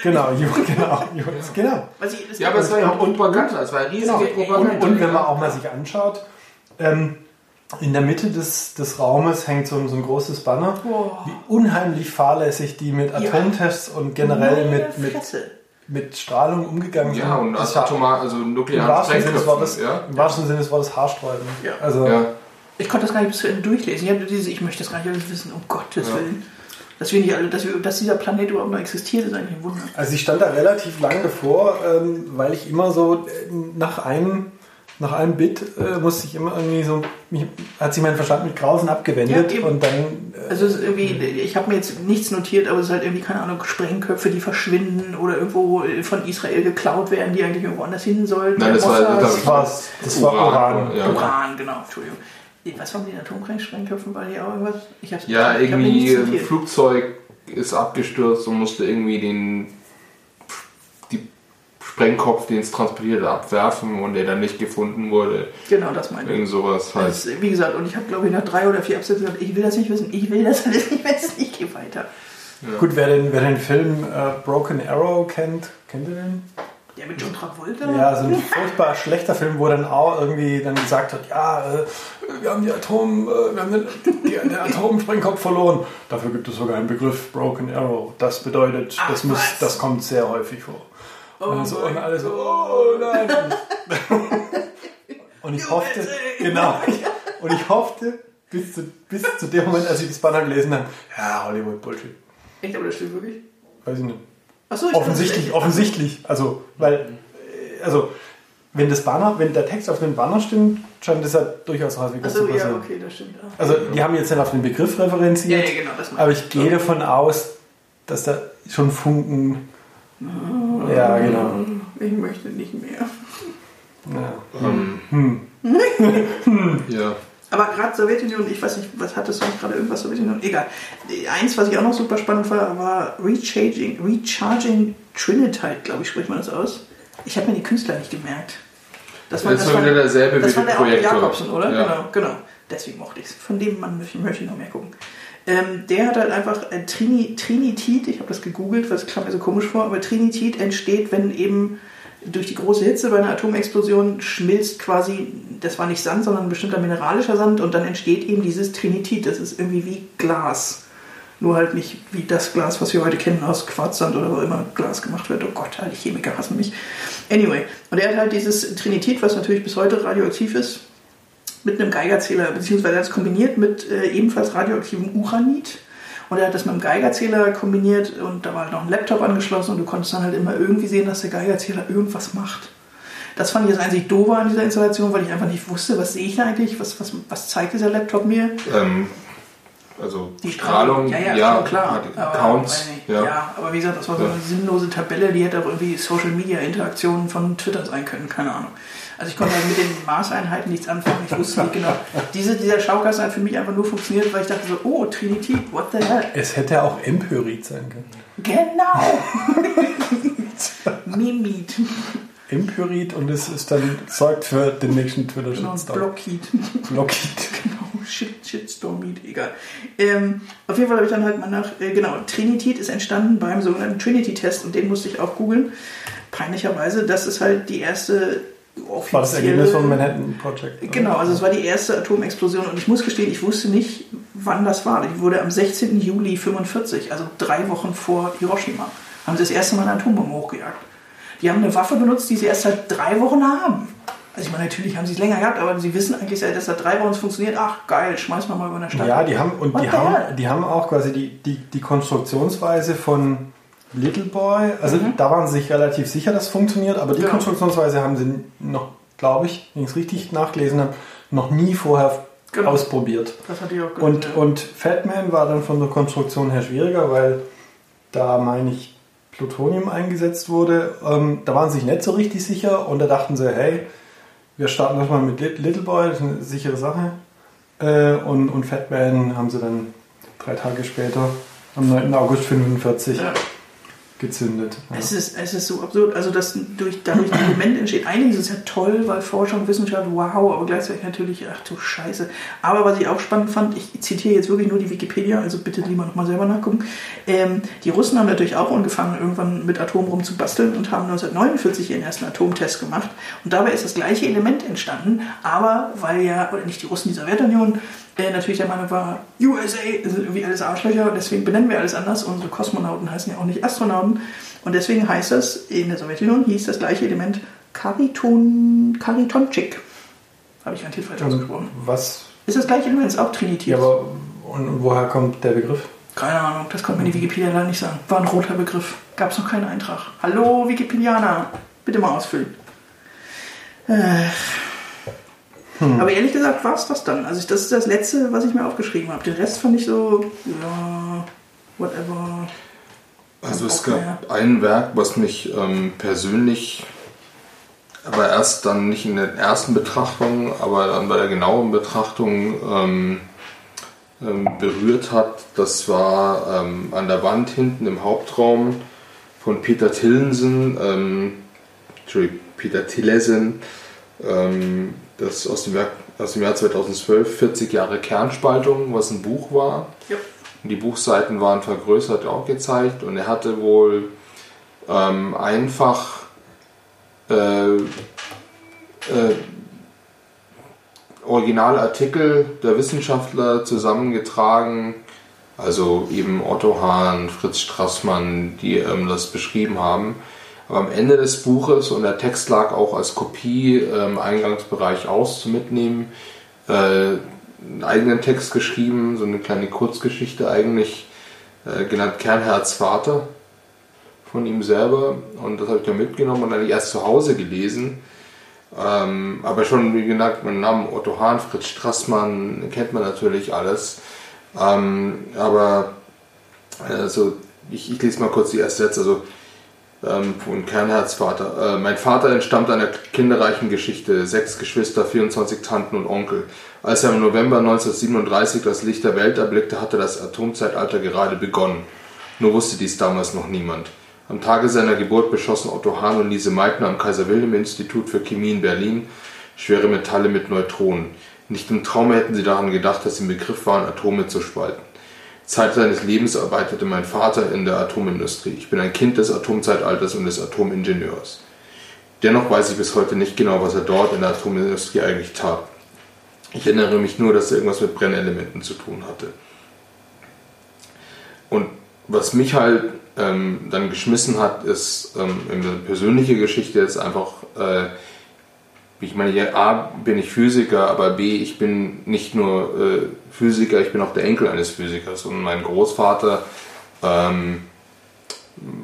Genau, genau, USA, genau. ja, aber es war ja auch Propaganda, es war riesige genau. Propaganda. Und, und, wenn man auch mal sich anschaut, ähm, in der Mitte des, des Raumes hängt so, ein- so ein großes Banner, Boah. wie unheimlich fahrlässig die mit Ja. Atomtests und generell Meine mit, mit, Fresse. mit Strahlung umgegangen sind. Ja, und Das als war atomar, also im nuklearen wahrsten Sinne des Wortes, Sprengköpfen. im wahrsten Sinne des Wortes haarsträubend. Ja. Also, Ja. Ich konnte das gar nicht bis zu Ende durchlesen. Ich, habe diese, ich möchte das gar nicht alles wissen, um Gottes Ja. Willen. Dass, wir nicht alle, dass, wir, dass dieser Planet überhaupt noch existiert, ist eigentlich ein Wunder. Also ich stand da relativ lange davor, ähm, weil ich immer so äh, nach einem, nach einem Bit äh, musste ich immer irgendwie so, mich, hat sich mein Verstand mit Grausen abgewendet Ja, und dann äh, Also es ist irgendwie, ich habe mir jetzt nichts notiert, aber es ist halt irgendwie, keine Ahnung, Sprengköpfe, die verschwinden oder irgendwo von Israel geklaut werden, die eigentlich irgendwo anders hin sollten. Nein, das war- das das war, das war Uran, Uran. ja. Uran, genau, Entschuldigung. Was waren die Atomsprengköpfen? War die auch irgendwas? Ich hab's, Ja, ich hab mir irgendwie nichts ein notiert. Flugzeug ist abgestürzt und musste irgendwie den die Sprengkopf, den es transportiert hat, abwerfen und der dann nicht gefunden wurde. Genau, das meine ich. Irgend sowas halt. Das, wie gesagt, und ich habe glaube ich nach drei oder vier Absätzen gesagt, ich will das nicht wissen, ich will das [laughs] alles nicht wissen, ich gehe weiter. Gut, wer den, wer den Film äh, Broken Arrow kennt, kennt ihr den? Der mit John Travolta? Ja, so ein furchtbar schlechter Film, wo dann auch irgendwie dann gesagt hat, ja, äh, wir haben die Atom, äh, wir haben den, die, den Atomsprengkopf verloren. Dafür gibt es sogar einen Begriff Broken Arrow. Das bedeutet, Ach, das muss, das kommt sehr häufig vor. Oh und, so, und alle so, oh nein. [laughs] und ich hoffte, genau, und ich hoffte bis zu, bis zu dem Moment, als ich das Banner gelesen habe, ja, Hollywood Bullshit. Echt, aber das stimmt wirklich? Weiß ich nicht. Achso, ich Offensichtlich, offensichtlich. Also, weil, äh, also, wenn das Banner, wenn der Text auf dem Banner stimmt, scheint das ja durchaus häufiger Achso, zu ja, passieren. okay, das stimmt. Ja. Also, die haben jetzt nicht auf den Begriff Ja, referenziert, ja, genau, das aber ich gehe davon aus, dass da schon Funken. Ja, genau. Ich möchte nicht mehr. Ja. Ähm, [laughs] ja. Aber gerade Sowjetunion, ich weiß nicht, was hattest du nicht gerade irgendwas Sowjetunion? Egal. Eins, was ich auch noch super spannend war, war Recharging, Recharging Trinitite, glaube ich, spricht man das aus. Ich habe mir die Künstler nicht gemerkt. Das Das war wieder derselbe das wie war der Projektor. Jakobsen, oder? Ja. Genau, genau. Deswegen mochte ich es. Von dem Mann möchte, möchte ich noch mehr gucken. Ähm, der hat halt einfach äh, Trini, Trinitit, ich habe das gegoogelt, weil es kam mir so komisch vor, aber Trinitit entsteht, wenn eben durch die große Hitze bei einer Atomexplosion schmilzt quasi, das war nicht Sand, sondern ein bestimmter mineralischer Sand und dann entsteht eben dieses Trinitit. Das ist irgendwie wie Glas. Nur halt nicht wie das Glas, was wir heute kennen aus Quarzsand oder wo immer Glas gemacht wird. Oh Gott, alle Chemiker hassen mich. Anyway, und er hat halt dieses Trinitit, was natürlich bis heute radioaktiv ist, mit einem Geigerzähler, beziehungsweise es kombiniert mit äh, ebenfalls radioaktivem Uranit. Und er hat das mit dem Geigerzähler kombiniert und da war halt noch ein Laptop angeschlossen und du konntest dann halt immer irgendwie sehen, dass der Geigerzähler irgendwas macht. Das fand ich das einzig doofe an dieser Installation, weil ich einfach nicht wusste, was sehe ich eigentlich, was, was, was zeigt dieser Laptop mir. Ähm, also Die Strahlung, ja, ja, ja, schon klar. hat Aber, Counts, nicht. ja. ja. aber wie gesagt, das war so Ja. eine sinnlose Tabelle, die hätte auch irgendwie Social Media Interaktionen von Twitter sein können, keine Ahnung. Also ich konnte halt mit den [laughs] Maßeinheiten nichts anfangen, ich wusste nicht genau. Diese, dieser Schaukasten hat für mich einfach nur funktioniert, weil ich dachte so, oh, Trinity, what the hell? Es hätte auch Empyrit sein können. Genau! [laughs] Mimit. Empyrit und es ist dann sorgt für den nächsten Genau, Twitter-Shitstorm. Blockheat. Blockheat. Genau, Shit, Shitstorm Meat, egal. Ähm, auf jeden Fall habe ich dann halt mal nach, äh, genau, Trinitit ist entstanden beim sogenannten Trinity-Test und den musste ich auch googeln. Peinlicherweise, das ist halt die erste offizielle... War das Ergebnis vom Manhattan Project? oder? Genau, also es war die erste Atomexplosion und ich muss gestehen, ich wusste nicht, wann das war. Die wurde am 16. Juli 45, also drei Wochen vor Hiroshima, haben sie das erste Mal eine Atombombe hochgejagt. Die haben eine Waffe benutzt, die sie erst seit drei Wochen haben. Also ich meine, natürlich haben sie es länger gehabt, aber sie wissen eigentlich, dass seit drei Wochen es funktioniert. Ach geil, schmeiß mal mal über eine Stadt. Ja, die haben und What die haben, hell? die haben auch quasi die, die, die Konstruktionsweise von Little Boy, also da waren sie sich relativ sicher, dass es funktioniert, aber die Mhm. Ja. Konstruktionsweise haben sie noch, glaube ich, wenn ich es richtig nachgelesen habe, noch nie vorher Genau. ausprobiert. Das hatte ich auch gehört, Und, ja. und Fatman war dann von der Konstruktion her schwieriger, weil da, meine ich, Plutonium eingesetzt wurde. Ähm, da waren sie sich nicht so richtig sicher und da dachten sie, hey, wir starten das mal mit Lit- Little Boy, das ist eine sichere Sache. Äh, und, und Fatman haben sie dann drei Tage später, am 9. August 45, Ja. Gezündet. Ja. Es, ist, es ist so absurd, also dass durch, dadurch ein Element entsteht. Einiges ist ja toll, weil Forschung, Wissenschaft, wow, aber gleichzeitig natürlich, ach du Scheiße. Aber was ich auch spannend fand, ich zitiere jetzt wirklich nur die Wikipedia, also bitte lieber nochmal selber nachgucken. Ähm, die Russen haben natürlich auch angefangen, irgendwann mit Atomen rumzubasteln und haben 1949 ihren ersten Atomtest gemacht. Und dabei ist das gleiche Element entstanden, aber weil ja, oder nicht die Russen, die Sowjetunion, äh, natürlich der Meinung war, USA sind irgendwie alles Arschlöcher, deswegen benennen wir alles anders. Unsere Kosmonauten heißen ja auch nicht Astronauten. Und deswegen heißt das, in der Sowjetunion hieß das gleiche Element Kariton, Karitonchik. Habe ich garantiert falsch ausgesprochen. Was? Ist das gleiche Element, ist auch Trinität. Ja, aber und woher kommt der Begriff? Keine Ahnung, das konnte mir die Wikipedia leider nicht sagen. War ein roter Begriff. Gab es noch keinen Eintrag. Hallo Wikipedianer, bitte mal ausfüllen. Äh. Hm. Aber ehrlich gesagt war es das dann. Also das ist das Letzte, was ich mir aufgeschrieben habe. Den Rest fand ich so, ja, whatever. Also es gab mehr. ein Werk, was mich ähm, persönlich, aber erst dann nicht in den ersten Betrachtungen, aber dann bei der genauen Betrachtung ähm, ähm, berührt hat. Das war ähm, an der Wand hinten im Hauptraum von Peter Tillensen, ähm, Peter Tillesen, ähm, das aus dem, Werk, aus dem Jahr 2012, 40 Jahre Kernspaltung, was ein Buch war. Ja. Die Buchseiten waren vergrößert auch gezeigt und er hatte wohl ähm, einfach äh, äh, Originalartikel der Wissenschaftler zusammengetragen, also eben Otto Hahn, Fritz Strassmann, die ähm, das beschrieben haben. Aber am Ende des Buches, und der Text lag auch als Kopie im Eingangsbereich aus zu mitnehmen, äh, einen eigenen Text geschrieben, so eine kleine Kurzgeschichte eigentlich, äh, genannt Kernherz Vater von ihm selber. Und das habe ich dann mitgenommen und dann erst zu Hause gelesen. Ähm, aber schon, wie gesagt, mein Name Otto Hahn, Fritz Strassmann, kennt man natürlich alles. Ähm, aber also, ich, ich lese mal kurz die erste Sätze. Also, ähm, von Kernherzvater. Äh, mein Vater entstammt einer kinderreichen Geschichte, sechs Geschwister, 24 Tanten und Onkel. Als er im November 1937 das Licht der Welt erblickte, hatte das Atomzeitalter gerade begonnen. Nur wusste dies damals noch niemand. Am Tage seiner Geburt beschossen Otto Hahn und Lise Meitner am Kaiser-Wilhelm-Institut für Chemie in Berlin schwere Metalle mit Neutronen. Nicht im Traum hätten sie daran gedacht, dass sie im Begriff waren, Atome zu spalten. Zeit seines Lebens arbeitete mein Vater in der Atomindustrie. Ich bin ein Kind des Atomzeitalters und des Atomingenieurs. Dennoch weiß ich bis heute nicht genau, was er dort in der Atomindustrie eigentlich tat. Ich erinnere mich nur, dass er irgendwas mit Brennelementen zu tun hatte. Und was mich halt ähm, dann geschmissen hat, ist ähm, eine persönliche Geschichte, ist einfach äh, ich meine, ja, A, bin ich Physiker, aber B, ich bin nicht nur äh, Physiker, ich bin auch der Enkel eines Physikers. Und mein Großvater ähm,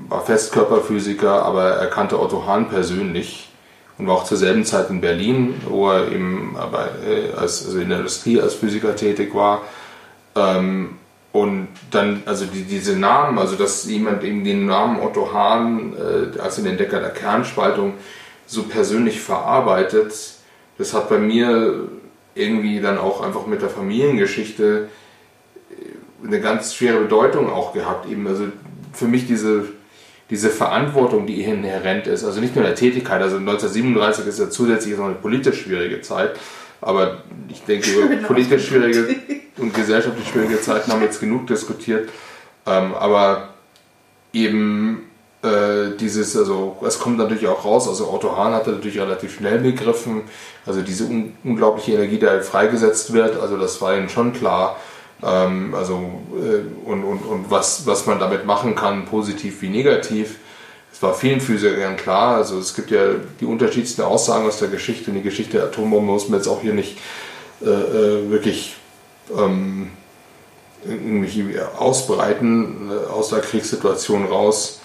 war Festkörperphysiker, aber er kannte Otto Hahn persönlich und war auch zur selben Zeit in Berlin, wo er eben aber, äh, als, also in der Industrie als Physiker tätig war. Ähm, und dann, also die, diese Namen, also dass jemand eben den Namen Otto Hahn äh, als den Entdecker der Kernspaltung so persönlich verarbeitet, das hat bei mir irgendwie dann auch einfach mit der Familiengeschichte äh, eine ganz schwere Bedeutung auch gehabt. Eben also für mich diese, diese Verantwortung, die inhärent ist, also nicht nur der Tätigkeit, also 1937 ist ja zusätzlich noch eine politisch schwierige Zeit, aber ich denke, [laughs] über politisch schwierige und gesellschaftlich schwierige Zeiten haben wir jetzt genug diskutiert. Ähm, aber eben äh, dieses, also es kommt natürlich auch raus, also Otto Hahn hatte natürlich relativ schnell begriffen, also diese un unglaubliche Energie, die halt freigesetzt wird, also das war ihnen schon klar. Ähm, also äh, und, und, und was, was man damit machen kann, positiv wie negativ. Es war vielen Physikern klar, also es gibt ja die unterschiedlichsten Aussagen aus der Geschichte und die Geschichte der Atombombe muss man jetzt auch hier nicht äh, äh wirklich ähm, irgendwie ausbreiten äh, aus der Kriegssituation raus.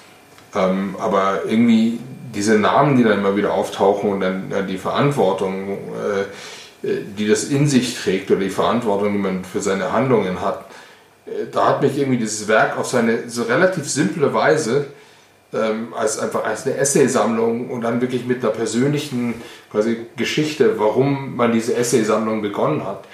Ähm, aber irgendwie diese Namen, die dann immer wieder auftauchen und dann, dann die Verantwortung, äh, äh, die das in sich trägt oder die Verantwortung, die man für seine Handlungen hat, äh, da hat mich irgendwie dieses Werk auf seine so relativ simple Weise ähm, als einfach als eine Essaysammlung und dann wirklich mit einer persönlichen quasi Geschichte, warum man diese Essaysammlung begonnen hat,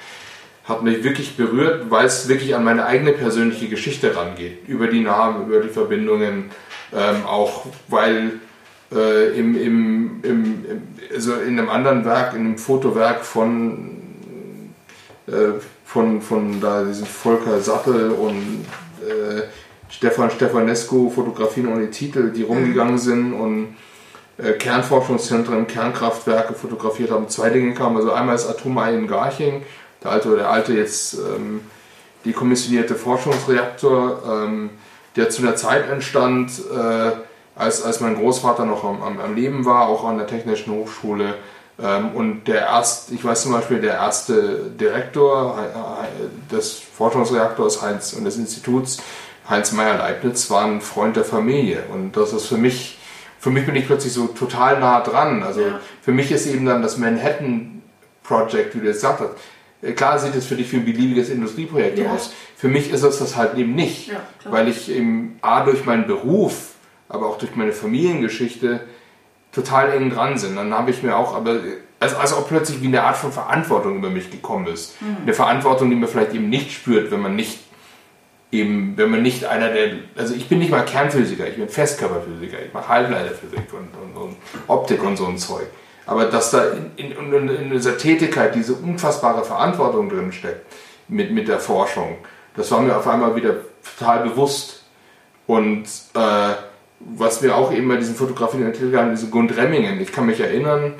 hat mich wirklich berührt, weil es wirklich an meine eigene persönliche Geschichte rangeht. Über die Namen, über die Verbindungen, ähm, auch weil äh, im, im, im, also in einem anderen Werk, in einem Fotowerk von, äh, von, von da diesem Volker Sattel und äh, Stefan Stefanescu, Fotografien ohne Titel, die rumgegangen sind und äh, Kernforschungszentren, Kernkraftwerke fotografiert haben. Zwei Dinge kamen, also einmal das Atomei in Garching, der alte, der alte jetzt ähm, dekommissionierte Forschungsreaktor, ähm, der zu einer Zeit entstand, äh, als, als mein Großvater noch am, am, am, Leben war, auch an der Technischen Hochschule. Ähm, und der erste, ich weiß zum Beispiel, der erste Direktor des Forschungsreaktors Heinz und des Instituts, Heinz Meyer-Leibniz, war ein Freund der Familie. Und das ist für mich, für mich bin ich plötzlich so total nah dran. Also ja. für mich ist eben dann das Manhattan Project, wie du jetzt gesagt hast, äh, klar sieht es für dich wie ein beliebiges Industrieprojekt ja. aus. Für mich ist es das halt eben nicht, ja, weil ich eben A durch meinen Beruf aber auch durch meine Familiengeschichte total eng dran sind. Dann habe ich mir auch, aber also, also auch plötzlich wie eine Art von Verantwortung über mich gekommen ist. Mhm. Eine Verantwortung, die man vielleicht eben nicht spürt, wenn man nicht eben, wenn man nicht einer der, also ich bin nicht mal Kernphysiker, ich bin Festkörperphysiker, ich mache Halbleiterphysik und, und, und, Optik und so ein Zeug. Aber dass da in, in, in, dieser Tätigkeit diese unfassbare Verantwortung drin steckt mit, mit der Forschung, das war mir auf einmal wieder total bewusst. Und äh, was wir auch eben bei diesen Fotografien entwickelt haben, diese Gund Remmingen. Ich kann mich erinnern,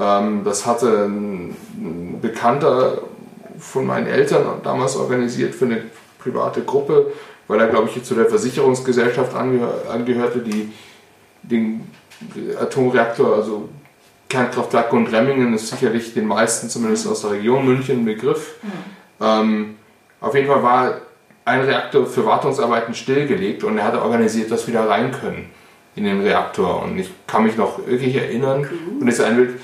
ähm, das hatte ein, ein, Bekannter von meinen Eltern damals organisiert für eine private Gruppe, weil er, glaube ich, zu der Versicherungsgesellschaft angehör, angehörte, die den Atomreaktor, also Kernkraftwerk Gund Remmingen ist sicherlich den meisten, zumindest aus der Region München, ein Begriff. Mhm. Ähm, auf jeden Fall war ein Reaktor für Wartungsarbeiten stillgelegt und er hatte organisiert, dass wir da rein können in den Reaktor. Und ich kann mich noch wirklich erinnern, und es ist ein Bild,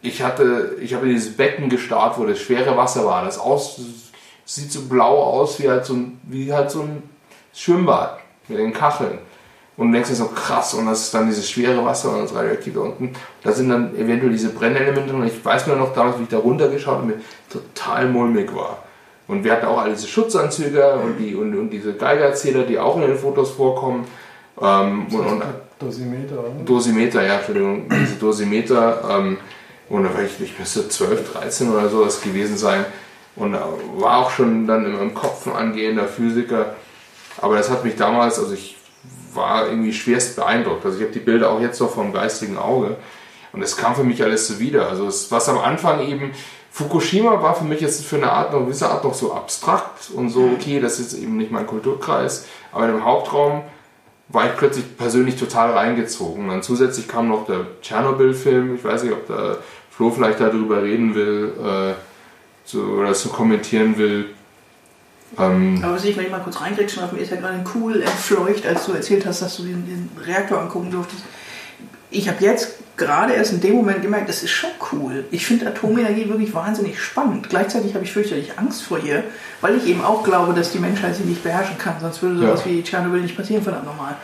ich hatte, ich habe dieses Becken gestarrt, wo das schwere Wasser war. Das aus, sieht so blau aus wie halt so ein, wie halt so ein Schwimmbad mit den Kacheln. Und denkst dir so krass, und das ist dann dieses schwere Wasser und das radioaktive unten. Da sind dann eventuell diese Brennelemente und ich weiß nur noch damals, wie ich da runtergeschaut und mir total mulmig war. Und wir hatten auch alle diese Schutzanzüge und, die, und, und diese Geigerzähler, die auch in den Fotos vorkommen. Ähm, und, und, Dosimeter, oder? Dosimeter, ja, Entschuldigung, diese Dosimeter. Ähm, und da war ich, ich müsste 12, 13 oder so das gewesen sein. Und war auch schon dann in meinem Kopf ein angehender Physiker. Aber das hat mich damals, also ich war irgendwie schwerst beeindruckt. Also ich habe die Bilder auch jetzt noch vom geistigen Auge. Und es kam für mich alles so wieder. Also es, was am Anfang eben Fukushima war für mich jetzt für eine Art, eine gewisse Art noch so abstrakt und so, mhm. okay, das ist eben nicht mein Kulturkreis, aber im Hauptraum war ich plötzlich persönlich total reingezogen. Und dann zusätzlich kam noch der Tschernobyl-Film, ich weiß nicht, ob der Flo vielleicht darüber reden will äh, so, oder so kommentieren will. Ähm, aber was ich, wenn ich mal kurz reingrätschen darf, mir ist ja gerade cool entfleucht, als du erzählt hast, dass du den, den Reaktor angucken durftest. Ich habe jetzt gerade erst in dem Moment gemerkt, das ist schon cool. Ich finde Atomenergie wirklich wahnsinnig spannend. Gleichzeitig habe ich fürchterlich Angst vor ihr, weil ich eben auch glaube, dass die Menschheit sie nicht beherrschen kann. Sonst würde sowas ja. wie Tschernobyl nicht passieren, verdammt normal.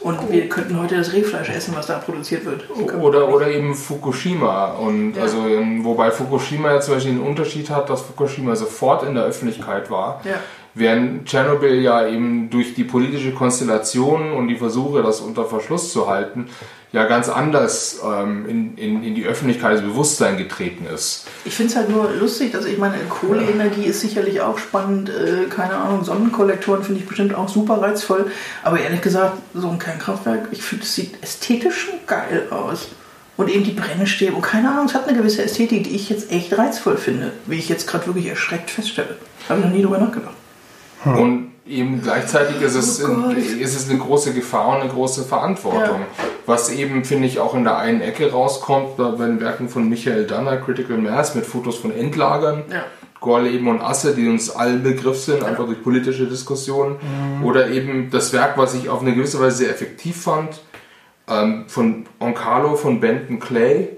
Und oh. wir könnten heute das Rehfleisch essen, was da produziert wird. Oder, oder eben Fukushima. Und ja. also, ähm, wobei Fukushima ja zum Beispiel einen Unterschied hat, dass Fukushima sofort in der Öffentlichkeit war. Ja. Während Tschernobyl ja eben durch die politische Konstellation und die Versuche, das unter Verschluss zu halten, ja ganz anders ähm, in, in, in die Öffentlichkeit, das Bewusstsein getreten ist. Ich finde es halt nur lustig, also ich meine, Kohleenergie ist sicherlich auch spannend, äh, keine Ahnung, Sonnenkollektoren finde ich bestimmt auch super reizvoll, aber ehrlich gesagt, so ein Kernkraftwerk, ich finde, es sieht ästhetisch schon geil aus. Und eben die Brennstäbe und keine Ahnung, es hat eine gewisse Ästhetik, die ich jetzt echt reizvoll finde, wie ich jetzt gerade wirklich erschreckt feststelle. Habe ich noch nie drüber nachgedacht. Hm. Und eben gleichzeitig ist es, oh ist es eine große Gefahr und eine große Verantwortung. Ja. Was eben, finde ich, auch in der einen Ecke rauskommt, bei den Werken von Michael Danner, Critical Mass, mit Fotos von Endlagern. Ja. Gorleben und Asse, die uns allen Begriff sind, einfach durch politische Diskussionen. Mhm. Oder eben das Werk, was ich auf eine gewisse Weise sehr effektiv fand, ähm, von Oncalo, von Benton Clay,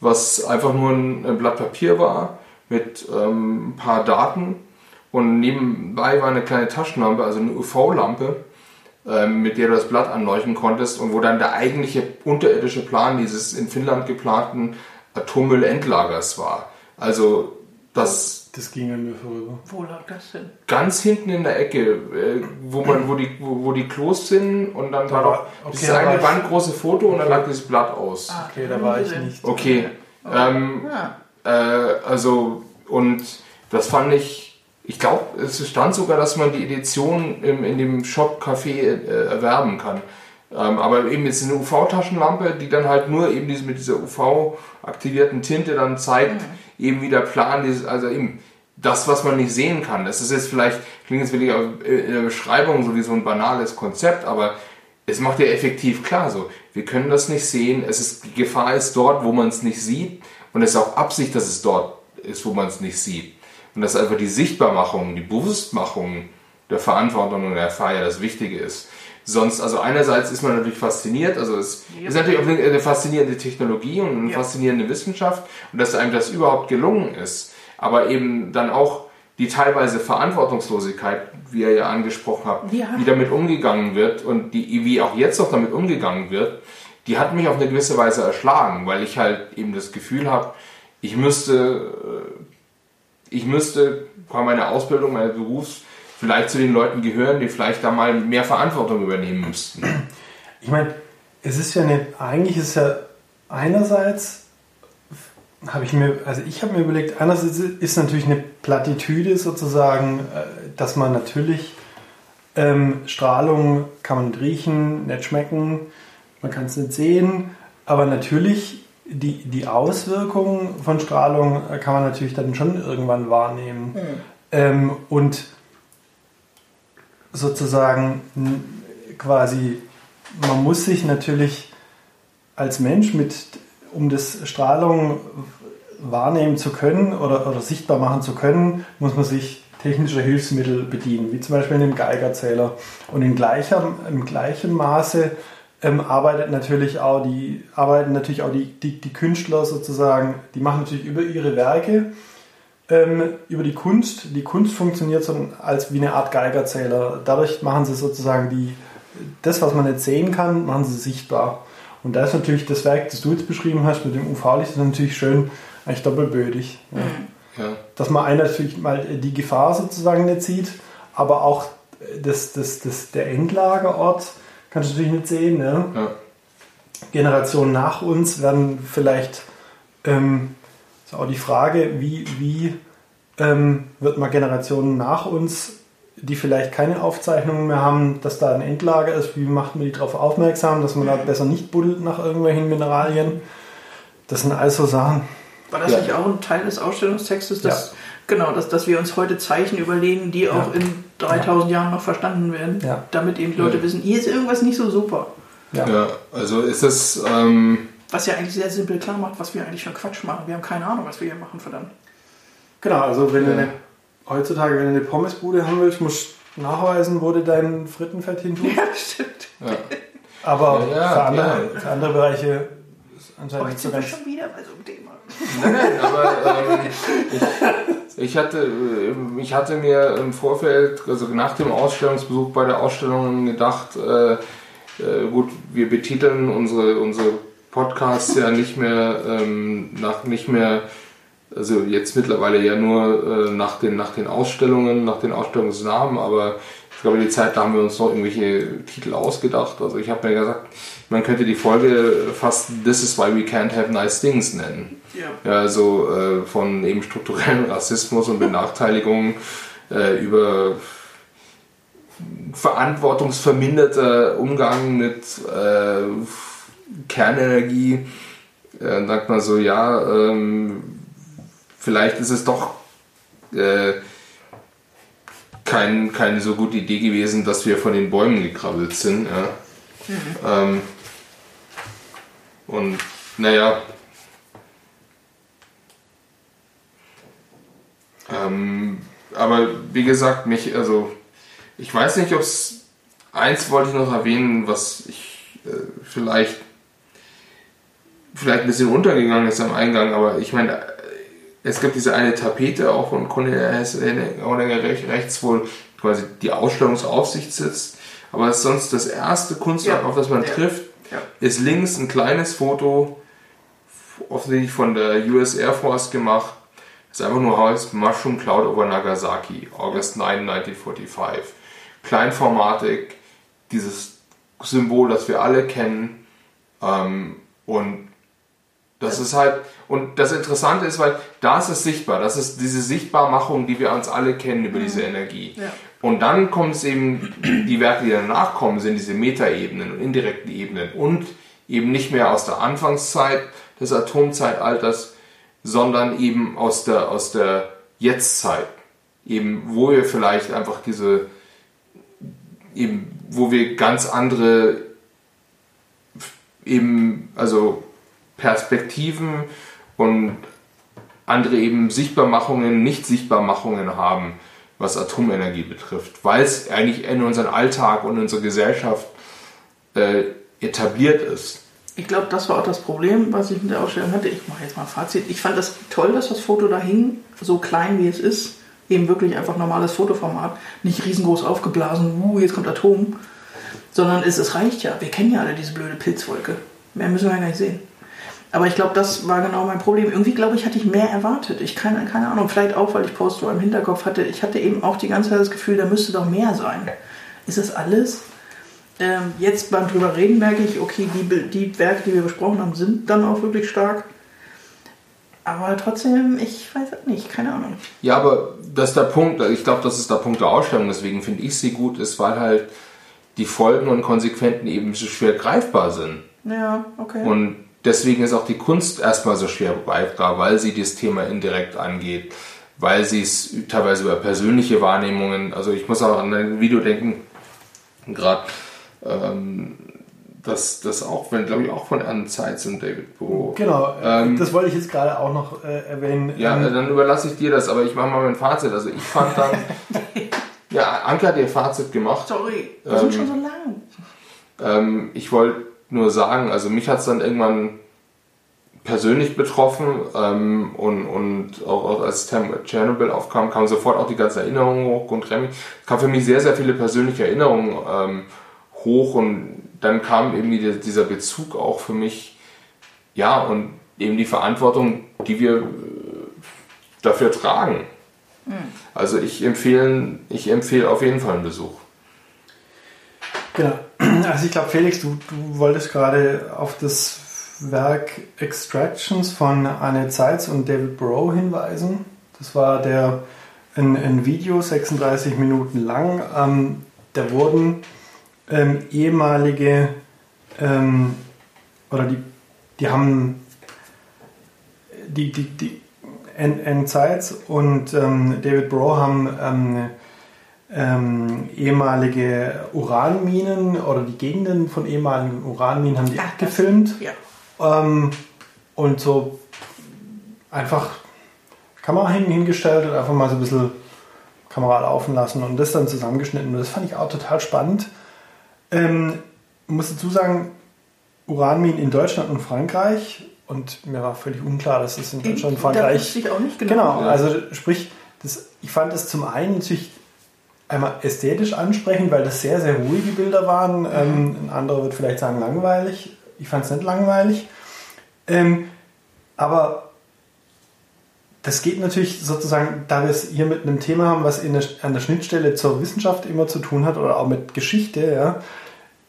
was einfach nur ein, ein Blatt Papier war mit ähm, ein paar Daten und nebenbei war eine kleine Taschenlampe, also eine UV-Lampe, ähm, mit der du das Blatt anleuchten konntest und wo dann der eigentliche unterirdische Plan dieses in Finnland geplanten Atommüllendlagers war. Also das Das ging an mir vorüber. Wo lag das denn? Ganz hinten in der Ecke, äh, wo, man, wo, die, wo, wo die Klos sind und dann war noch okay, dieses da eine bandgroße Foto und dann lag dieses Blatt aus. Ah, Okay, da war ich nicht. Okay. Ähm, Ja. Äh, also, und das fand ich, ich glaube, es stand sogar, dass man die Edition im, in dem Shop-Café äh, erwerben kann. Ähm, aber eben jetzt eine UV-Taschenlampe, die dann halt nur eben diese, mit dieser UV-aktivierten Tinte dann zeigt, eben wie der Plan ist, also eben das, was man nicht sehen kann. Das ist jetzt vielleicht, klingt jetzt wirklich auf- in der Beschreibung so wie so ein banales Konzept, aber es macht ja effektiv klar so, wir können das nicht sehen, es ist, die Gefahr ist dort, wo man es nicht sieht und es ist auch Absicht, dass es dort ist, wo man es nicht sieht. Und dass einfach die Sichtbarmachung, die Bewusstmachung der Verantwortung und der ja das Wichtige ist. Sonst, also einerseits ist man natürlich fasziniert, also es Ja. ist natürlich eine eine faszinierende Technologie und eine Ja. faszinierende Wissenschaft und dass einem das überhaupt gelungen ist. Aber eben dann auch die teilweise Verantwortungslosigkeit, wie ihr ja angesprochen habt, Ja. wie damit umgegangen wird und die, wie auch jetzt noch damit umgegangen wird, die hat mich auf eine gewisse Weise erschlagen, weil ich halt eben das Gefühl habe, ich müsste, äh, ich müsste bei meiner Ausbildung, meines Berufs vielleicht zu den Leuten gehören, die vielleicht da mal mehr Verantwortung übernehmen müssten. Ich meine, es ist ja eine, eigentlich ist ja einerseits, habe ich mir, also ich habe mir überlegt, einerseits ist natürlich eine Plattitüde sozusagen, äh, dass man natürlich ähm, Strahlung kann man nicht riechen, nicht schmecken, man kann es nicht sehen, aber natürlich die, die Auswirkungen von Strahlung äh, kann man natürlich dann schon irgendwann wahrnehmen. Ähm, und sozusagen quasi, man muss sich natürlich als Mensch mit, um das Strahlung wahrnehmen zu können oder, oder sichtbar machen zu können, muss man sich technischer Hilfsmittel bedienen, wie zum Beispiel einem Geigerzähler. Und in gleicher, im gleichen Maße ähm, arbeitet natürlich auch die, arbeiten natürlich auch die, die, die Künstler sozusagen, die machen natürlich über ihre Werke ähm, über die Kunst. Die Kunst funktioniert so als wie eine Art Geigerzähler. Dadurch machen sie sozusagen die, das, was man nicht sehen kann, machen sie sichtbar. Und da ist natürlich das Werk, das du jetzt beschrieben hast mit dem UV-Licht, ist natürlich schön, eigentlich doppelbödig. Ja. Ja. Dass man einer natürlich mal die Gefahr sozusagen nicht sieht, aber auch das, das, das, der Endlagerort kannst du natürlich nicht sehen. Ne? Ja. Generationen nach uns werden vielleicht, ähm, ist auch die Frage, wie, wie ähm, wird man Generationen nach uns, die vielleicht keine Aufzeichnungen mehr haben, dass da ein Endlager ist, wie macht man die darauf aufmerksam, dass man da besser nicht buddelt nach irgendwelchen Mineralien. Das sind also Sachen. War das Ja. nicht auch ein Teil des Ausstellungstextes, dass, genau, dass, dass wir uns heute Zeichen überlegen, die auch in 3000 Jahren noch verstanden werden, Ja. damit eben die Leute Ja. wissen, hier ist irgendwas nicht so super. Ja. ja, also ist es, ähm, Was ja eigentlich sehr simpel klar macht, was wir eigentlich für Quatsch machen. Wir haben keine Ahnung, was wir hier machen, verdammt. Genau, also wenn du Ja. eine, heutzutage, wenn du eine Pommesbude haben willst, musst du nachweisen, wo du dein Frittenfett hin tust. [laughs] Ja, stimmt. ja. Aber Ja, ja, für, andere, ja. für andere Bereiche anscheinend sind wir schon wieder bei so einem Thema. Nein, nein, aber ähm, ich, ich, hatte, äh, ich hatte mir im Vorfeld, also nach dem Ausstellungsbesuch bei der Ausstellung gedacht, äh, äh, gut, wir betiteln unsere, unsere Podcasts ja nicht mehr ähm, nach nicht mehr, also jetzt mittlerweile ja nur äh, nach, den, nach den Ausstellungen, nach den Ausstellungsnamen, aber ich glaube, die Zeit, da haben wir uns noch irgendwelche Titel ausgedacht. Also ich habe mir gesagt, man könnte die Folge fast This is why we can't have nice things nennen. Ja. Also äh, von eben strukturellen [laughs] Rassismus und Benachteiligung äh, über verantwortungsverminderter Umgang mit äh, Kernenergie. Äh, dann sagt man so, ja, ähm, vielleicht ist es doch äh, kein, keine so gute Idee gewesen, dass wir von den Bäumen gekrabbelt sind. Ja. Ähm, und naja, Ähm, aber wie gesagt, mich, also ich weiß nicht, ob es eins wollte ich noch erwähnen, was ich äh, vielleicht vielleicht ein bisschen untergegangen ist am Eingang, aber ich meine, äh, es gibt diese eine Tapete auch von Cornelia rechts, rechts, wo quasi die Ausstellungsaufsicht sitzt, aber es ist sonst das erste Kunstwerk, Ja. auf das man Ja. trifft, Ja. ist links ein kleines Foto, offensichtlich von der US Air Force gemacht. Das einfach nur heißt Mushroom Cloud over Nagasaki, August 9, 1945. Kleinformatig, dieses Symbol, das wir alle kennen. Ähm, und das ist halt, und das Interessante ist, weil da ist es sichtbar, das ist diese Sichtbarmachung, die wir uns alle kennen über diese Energie. Ja. Und dann kommen es eben, die Werke, die danach kommen, sind diese Metaebenen und indirekten Ebenen und eben nicht mehr aus der Anfangszeit des Atomzeitalters, sondern eben aus der, aus der Jetztzeit. Eben, wo wir vielleicht einfach diese, eben, wo wir ganz andere, eben, also Perspektiven und andere eben Sichtbarmachungen, Nicht-Sichtbarmachungen haben was Atomenergie betrifft, weil es eigentlich in unserem Alltag und in unserer Gesellschaft äh, etabliert ist. Ich glaube, das war auch das Problem, was ich mit der Ausstellung hatte. Ich mache jetzt mal ein Fazit. Ich fand das toll, dass das Foto da hing, so klein wie es ist. Eben wirklich einfach normales Fotoformat. Nicht riesengroß aufgeblasen, uh, jetzt kommt Atom. Sondern es, es reicht ja. Wir kennen ja alle diese blöde Pilzwolke. Mehr müssen wir ja gar nicht sehen. Aber ich glaube, das war genau mein Problem. Irgendwie, glaube ich, hatte ich mehr erwartet. Ich keine, keine Ahnung, vielleicht auch, weil ich Post im Hinterkopf hatte. Ich hatte eben auch die ganze Zeit das Gefühl, da müsste doch mehr sein. Ist das alles? Ähm, jetzt beim drüber reden merke ich, okay, die, die Werke, die wir besprochen haben, sind dann auch wirklich stark. Aber trotzdem, ich weiß es nicht, keine Ahnung. Ja, aber das ist der Punkt, ich glaube, das ist der Punkt der Ausstellung, deswegen finde ich sie gut, ist, weil halt die Folgen und Konsequenzen eben so schwer greifbar sind. Ja, okay. Und deswegen ist auch die Kunst erstmal so schwer greifbar, weil sie das Thema indirekt angeht, weil sie es teilweise über persönliche Wahrnehmungen, also ich muss auch an ein Video denken, gerade ähm, das, das auch, wenn glaube ich auch von Anne Zeitz und David Bow. Genau, ähm, das wollte ich jetzt gerade auch noch äh, erwähnen. Ja, ähm, dann überlasse ich dir das, aber ich mache mal mein Fazit. Also ich fand dann, [laughs] ja, Anke hat ihr Fazit gemacht. Sorry, wir ähm, sind schon so lang. Ähm, ich wollte nur sagen, also mich hat es dann irgendwann persönlich betroffen ähm, und, und auch, auch als Tschernobyl aufkam, kamen sofort auch die ganzen Erinnerungen hoch und Remy. Es kamen für mich sehr, sehr viele persönliche Erinnerungen ähm, hoch und dann kam eben die, dieser Bezug auch für mich, ja, und eben die Verantwortung, die wir äh, dafür tragen. Mhm. Also ich empfehle, ich empfehle auf jeden Fall einen Besuch. Genau. Also ich glaube, Felix, du, du wolltest gerade auf das Werk Extractions von Anne Zeitz und David Burrow hinweisen. Das war der ein, ein Video, 36 Minuten lang. Ähm, da wurden ähm, ehemalige ähm, oder die, die haben die, die, die Anne Zeitz und ähm, David Burrow haben ähm, ehemalige Uranminen oder die Gegenden von ehemaligen Uranminen haben die Ach, abgefilmt. Ja. Ähm, und so einfach Kamera hingestellt und einfach mal so ein bisschen Kamera laufen lassen und das dann zusammengeschnitten. Und das fand ich auch total spannend. Ähm, muss dazu sagen, Uranminen in Deutschland und Frankreich und mir war völlig unklar, dass es in Deutschland und Frankreich. Da ich auch nicht genau. Genau, also sprich, das, ich fand es zum einen natürlich einmal ästhetisch ansprechend, weil das sehr, sehr ruhige Bilder waren. Mhm. Ähm, ein anderer wird vielleicht sagen langweilig. Ich fand es nicht langweilig. Ähm, aber das geht natürlich sozusagen, da wir es hier mit einem Thema haben, was der, an der Schnittstelle zur Wissenschaft immer zu tun hat oder auch mit Geschichte. Ja.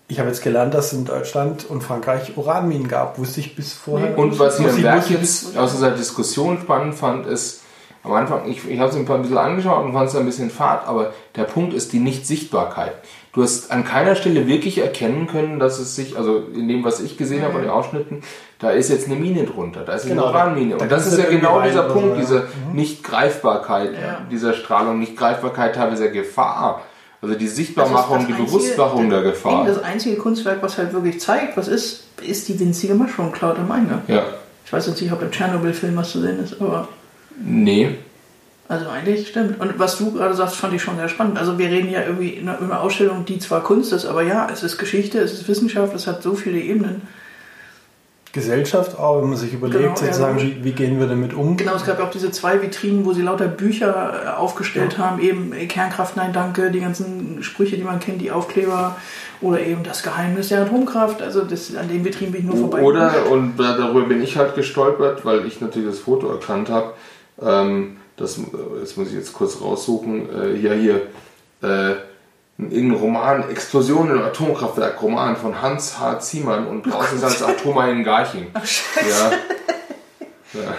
Ich habe jetzt gelernt, dass es in Deutschland und Frankreich Uranminen gab. Wusste ich bis vorher. Und was ich im Werk jetzt aus dieser Diskussion spannend fand, ist, am Anfang, ich, ich habe es ein paar ein bisschen angeschaut und fand es ein bisschen fad, aber der Punkt ist die Nichtsichtbarkeit. Du hast an keiner Stelle wirklich erkennen können, dass es sich, also in dem, was ich gesehen mhm. habe, in den Ausschnitten, da ist jetzt eine Mine drunter, da ist genau, eine Uranmine. Und das ist ja genau dieser Punkt, so, diese mhm. Nichtgreifbarkeit ja. dieser Strahlung, Nichtgreifbarkeit teilweise Gefahr. Also die Sichtbarmachung, die Bewusstmachung der Gefahr. Das einzige Kunstwerk, was halt wirklich zeigt, was ist, ist die winzige Mushroom Cloud am Eingang. Ja. Ich weiß jetzt nicht, ob im Tschernobyl-Film was zu sehen ist, aber. Nee. Also eigentlich stimmt. Und was du gerade sagst, fand ich schon sehr spannend. Also wir reden ja irgendwie in einer Ausstellung, die zwar Kunst ist, aber ja, es ist Geschichte, es ist Wissenschaft, es hat so viele Ebenen. Gesellschaft auch, wenn man sich überlegt, genau, sozusagen, ja, wie, wie, gehen wir damit um? Genau, es gab auch diese zwei Vitrinen, wo sie lauter Bücher äh, aufgestellt ja. haben, eben Kernkraft, nein, danke, die ganzen Sprüche, die man kennt, die Aufkleber oder eben das Geheimnis der Atomkraft. Also das, an den Vitrinen bin ich nur vorbei. Oder, und darüber bin ich halt gestolpert, weil ich natürlich das Foto erkannt habe, Ähm, das, das muss ich jetzt kurz raussuchen. Äh, hier, hier. Äh, irgendein Roman, Explosion im Atomkraftwerk, Roman von Hans H. Ziemann und draußen ist als Atomei in Garching. Ach, scheiße. Ja.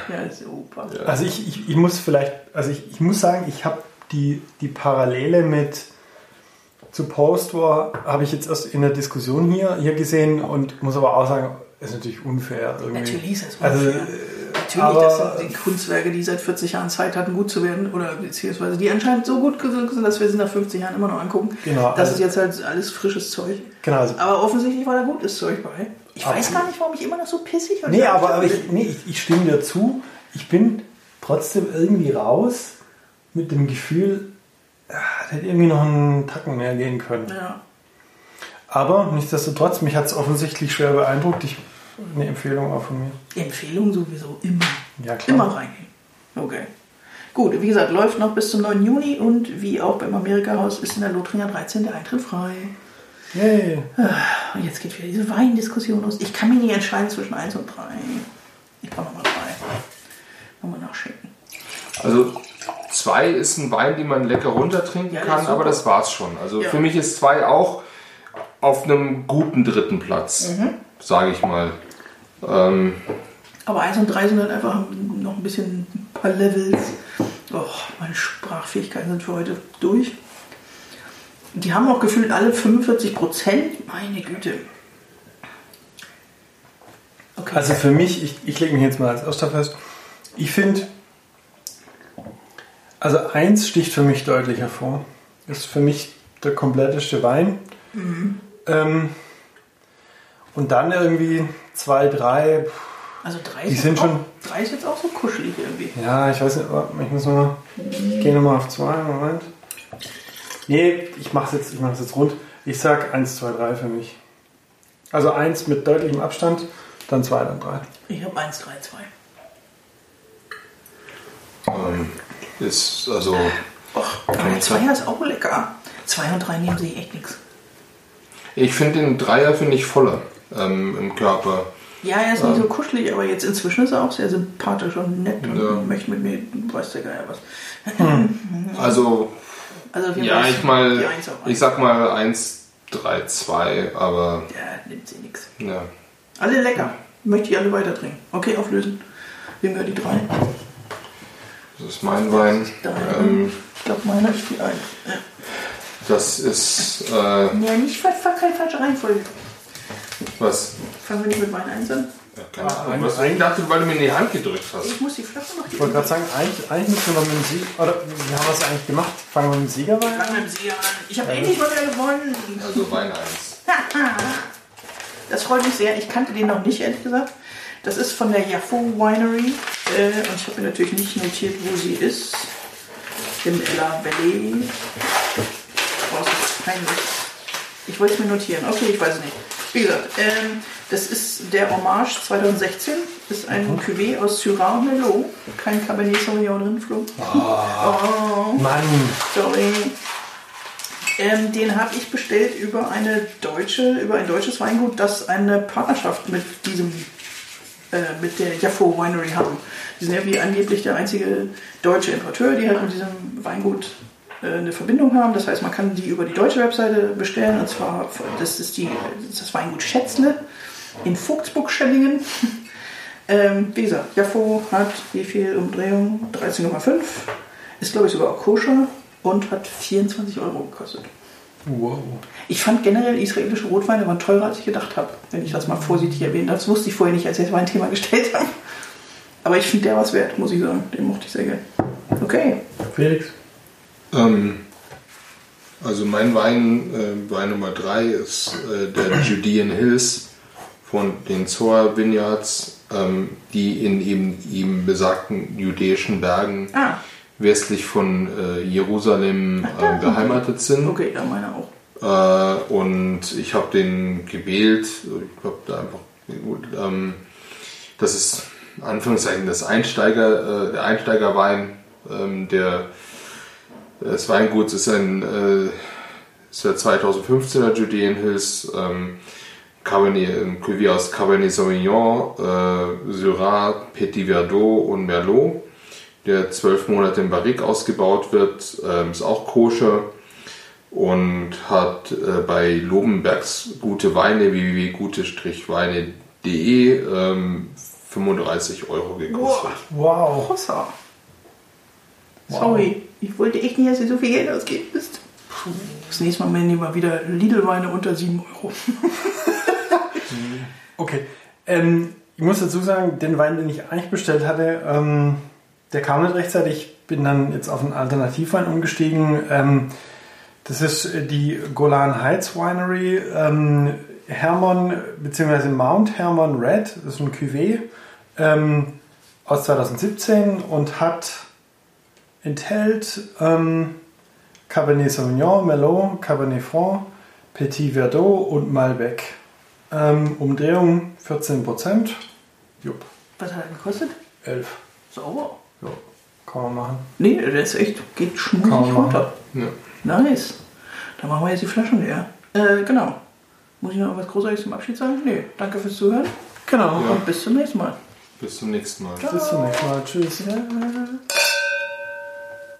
Ja, super. Ja. Also ich, ich, ich muss vielleicht, also ich, ich muss sagen, ich habe die, die Parallele mit zu Postwar habe ich jetzt erst in der Diskussion hier, hier gesehen und muss aber auch sagen, ist natürlich unfair irgendwie. Natürlich ist es Also, unfair. Natürlich, aber- das sind die Kunstwerke, die seit 40 Jahren Zeit hatten, gut zu werden, oder beziehungsweise die anscheinend so gut sind, dass wir sie nach 50 Jahren immer noch angucken. Genau, Das also- ist jetzt halt alles frisches Zeug. Genau, also, Aber offensichtlich war da gutes Zeug bei. Ich weiß gar nicht, warum ich immer noch so pissig und nee, aber, ich aber ich, nee, ich, ich stimme dir zu. Ich bin trotzdem irgendwie raus mit dem Gefühl, ah, da hätte irgendwie noch einen Tacken mehr gehen können. Ja. Aber nichtsdestotrotz, mich hat es offensichtlich schwer beeindruckt. Ich, eine Empfehlung auch von mir. Empfehlung sowieso immer. Ja, klar. Immer reingehen. Okay. Gut, wie gesagt, läuft noch bis zum 9. Juni und wie auch beim Amerika-Haus ist in der Lothringer 13 der Eintritt frei. Yay. Und jetzt geht wieder diese Weindiskussion los. Ich kann mich nicht entscheiden zwischen 1 und 3. Ich brauche nochmal 3. Nochmal nachschicken. Also zwei ist ein Wein, den man lecker runtertrinken Ja, kann, aber das war's schon. Also Ja. für mich ist zwei auch auf einem guten dritten Platz, Mhm. sage ich mal. Ähm, Aber 1 und 3 sind halt einfach noch ein bisschen ein paar Levels. Oh, meine Sprachfähigkeiten sind für heute durch. Die haben auch gefühlt alle 45 Prozent. Meine Güte. Okay. Also für mich, ich, ich lege mich jetzt mal als erster fest, ich finde, also eins sticht für mich deutlich hervor. Ist für mich der kompletteste Wein. Ähm, und dann irgendwie zwei, drei, also 3 die ist, sind jetzt schon- auch- drei ist jetzt auch so kuschelig irgendwie. ja, ich weiß nicht, ich muss mal, ich gehe nochmal auf zwei, Moment. Nee, ich mache es jetzt, ich mach's jetzt rund. Ich sag eins, zwei, drei für mich. Also eins mit deutlichem Abstand, dann zwei, dann drei. Ich habe 1, 3, 2. ähm, ist also Aber der Zweier ist auch lecker. 2 und 3 nehmen sich echt nichts. ich finde den Dreier finde ich voller ähm, im Körper. Ja, er ist nicht so kuschelig, aber jetzt inzwischen ist er auch sehr sympathisch und nett und Ja. möchte mit mir, weiß der Geier was. [laughs] Also Also jeden ja, ich mal, ich sag mal 1, 3, 2, aber Ja, nimmt sie nichts. ja. Alle lecker. Möchte ich alle weiter trinken. Okay, auflösen. Wem gehört die drei? Das ist mein Wein. Ähm, Ich glaube, meiner ist die eins. Ja. das ist äh, Ja, nicht ver- keine falsche Reihenfolge. Was? Fangen wir nicht mit Wein 1 an. Ja, keine Ahnung. Was ich dachte, weil du mir in die Hand gedrückt hast. Ich muss die Flasche noch Ich wollte gerade sagen, eigentlich, eigentlich müssen wir noch mit dem Sieg, oder wie haben wir es eigentlich gemacht? Fangen wir mit dem Siegerwein an? Fangen mit dem Sieger an. Ich habe endlich mal wieder gewonnen. Also Wein 1. [laughs] Das freut mich sehr. Ich kannte den noch nicht, ehrlich gesagt. Das ist von der Jaffo Winery. Äh, und ich habe mir natürlich nicht notiert, wo sie ist. Im Ella Valley. Oh, das ist peinlich. Ich wollte es mir notieren. Okay, ich weiß es nicht. Wie gesagt, ähm, das ist der Hommage 2016. Ist ein Cuvée aus Syrah und Merlot. Kein Cabernet Sauvignon drin, Flo. Oh. Mann, Sorry. Ähm, den habe ich bestellt über eine deutsche, über ein deutsches Weingut, das eine Partnerschaft mit diesem, äh, mit der Jaffo Winery haben. Die sind ja wie angeblich der einzige deutsche Importeur, die halt mit diesem Weingut eine Verbindung haben. Das heißt, man kann die über die deutsche Webseite bestellen. Und zwar, das ist, die, das, ist das Weingut Schätzle in Vogtsburg-Schellingen. [laughs] Ähm, wie gesagt, Jaffo hat wie viel Umdrehung? 13,5. Ist, glaube ich, sogar auch koscher und hat 24 Euro gekostet. wow. Ich fand generell israelische Rotweine waren teurer, als ich gedacht habe, wenn ich das mal vorsichtig erwähnen darf. Das wusste ich vorher nicht, als ich jetzt mein Thema [laughs] gestellt habe. Aber ich finde der was wert, muss ich sagen. Den mochte ich sehr gerne. Okay. Felix? Ähm, also mein Wein, äh, Wein Nummer 3 ist äh, der Judean Hills von den Zohar Vineyards, ähm, die in eben ihm besagten jüdischen Bergen Ah, westlich von äh, Jerusalem da äh, beheimatet sind. okay, da meine auch. Äh, und ich habe den gewählt. Ich glaube, da einfach gut. Ähm, das ist Anführungszeichen das Einsteiger, äh, der Einsteigerwein. Ähm, der des Weinguts ist ein äh, ist der 2015er Judean Hills. Ähm, Cabernet, ein Cuvée aus Cabernet Sauvignon, äh, Syrah, Petit Verdot und Merlot. der zwölf Monate im Barrik ausgebaut wird. Ähm, ist auch koscher und hat äh, bei Lobenbergs gute Weine www.gute-weine.de ähm, 35 Euro gekostet. Wow. Hossa. Sorry, ich wollte echt nicht, dass du so viel Geld ausgeben müsst. Das nächste Mal nehmen wir wieder Lidl-Weine unter 7 Euro. [laughs] Okay. Ähm, ich muss dazu sagen, den Wein, den ich eigentlich bestellt hatte, ähm, der kam nicht rechtzeitig. Ich bin dann jetzt auf einen Alternativwein umgestiegen. Ähm, das ist die Golan Heights Winery ähm, Hermon bzw. Mount Hermon Red. Das ist ein Cuvée ähm, aus 2017 und hat enthält ähm, Cabernet Sauvignon, Merlot, Cabernet Franc, Petit Verdot und Malbec. Ähm, Umdrehung 14%. Jupp, Was hat er gekostet? 11. Sauber. Ja, kann man machen. Nee, der ist echt, geht schmutzig runter. Ja. Nice. Dann machen wir jetzt die Flaschen leer. Äh, genau. Muss ich noch was Großartiges zum Abschied sagen? Nee, danke fürs Zuhören Genau. Ja. und bis zum nächsten Mal. Bis zum nächsten Mal. Bis zum nächsten Mal. Tschüss. Ja.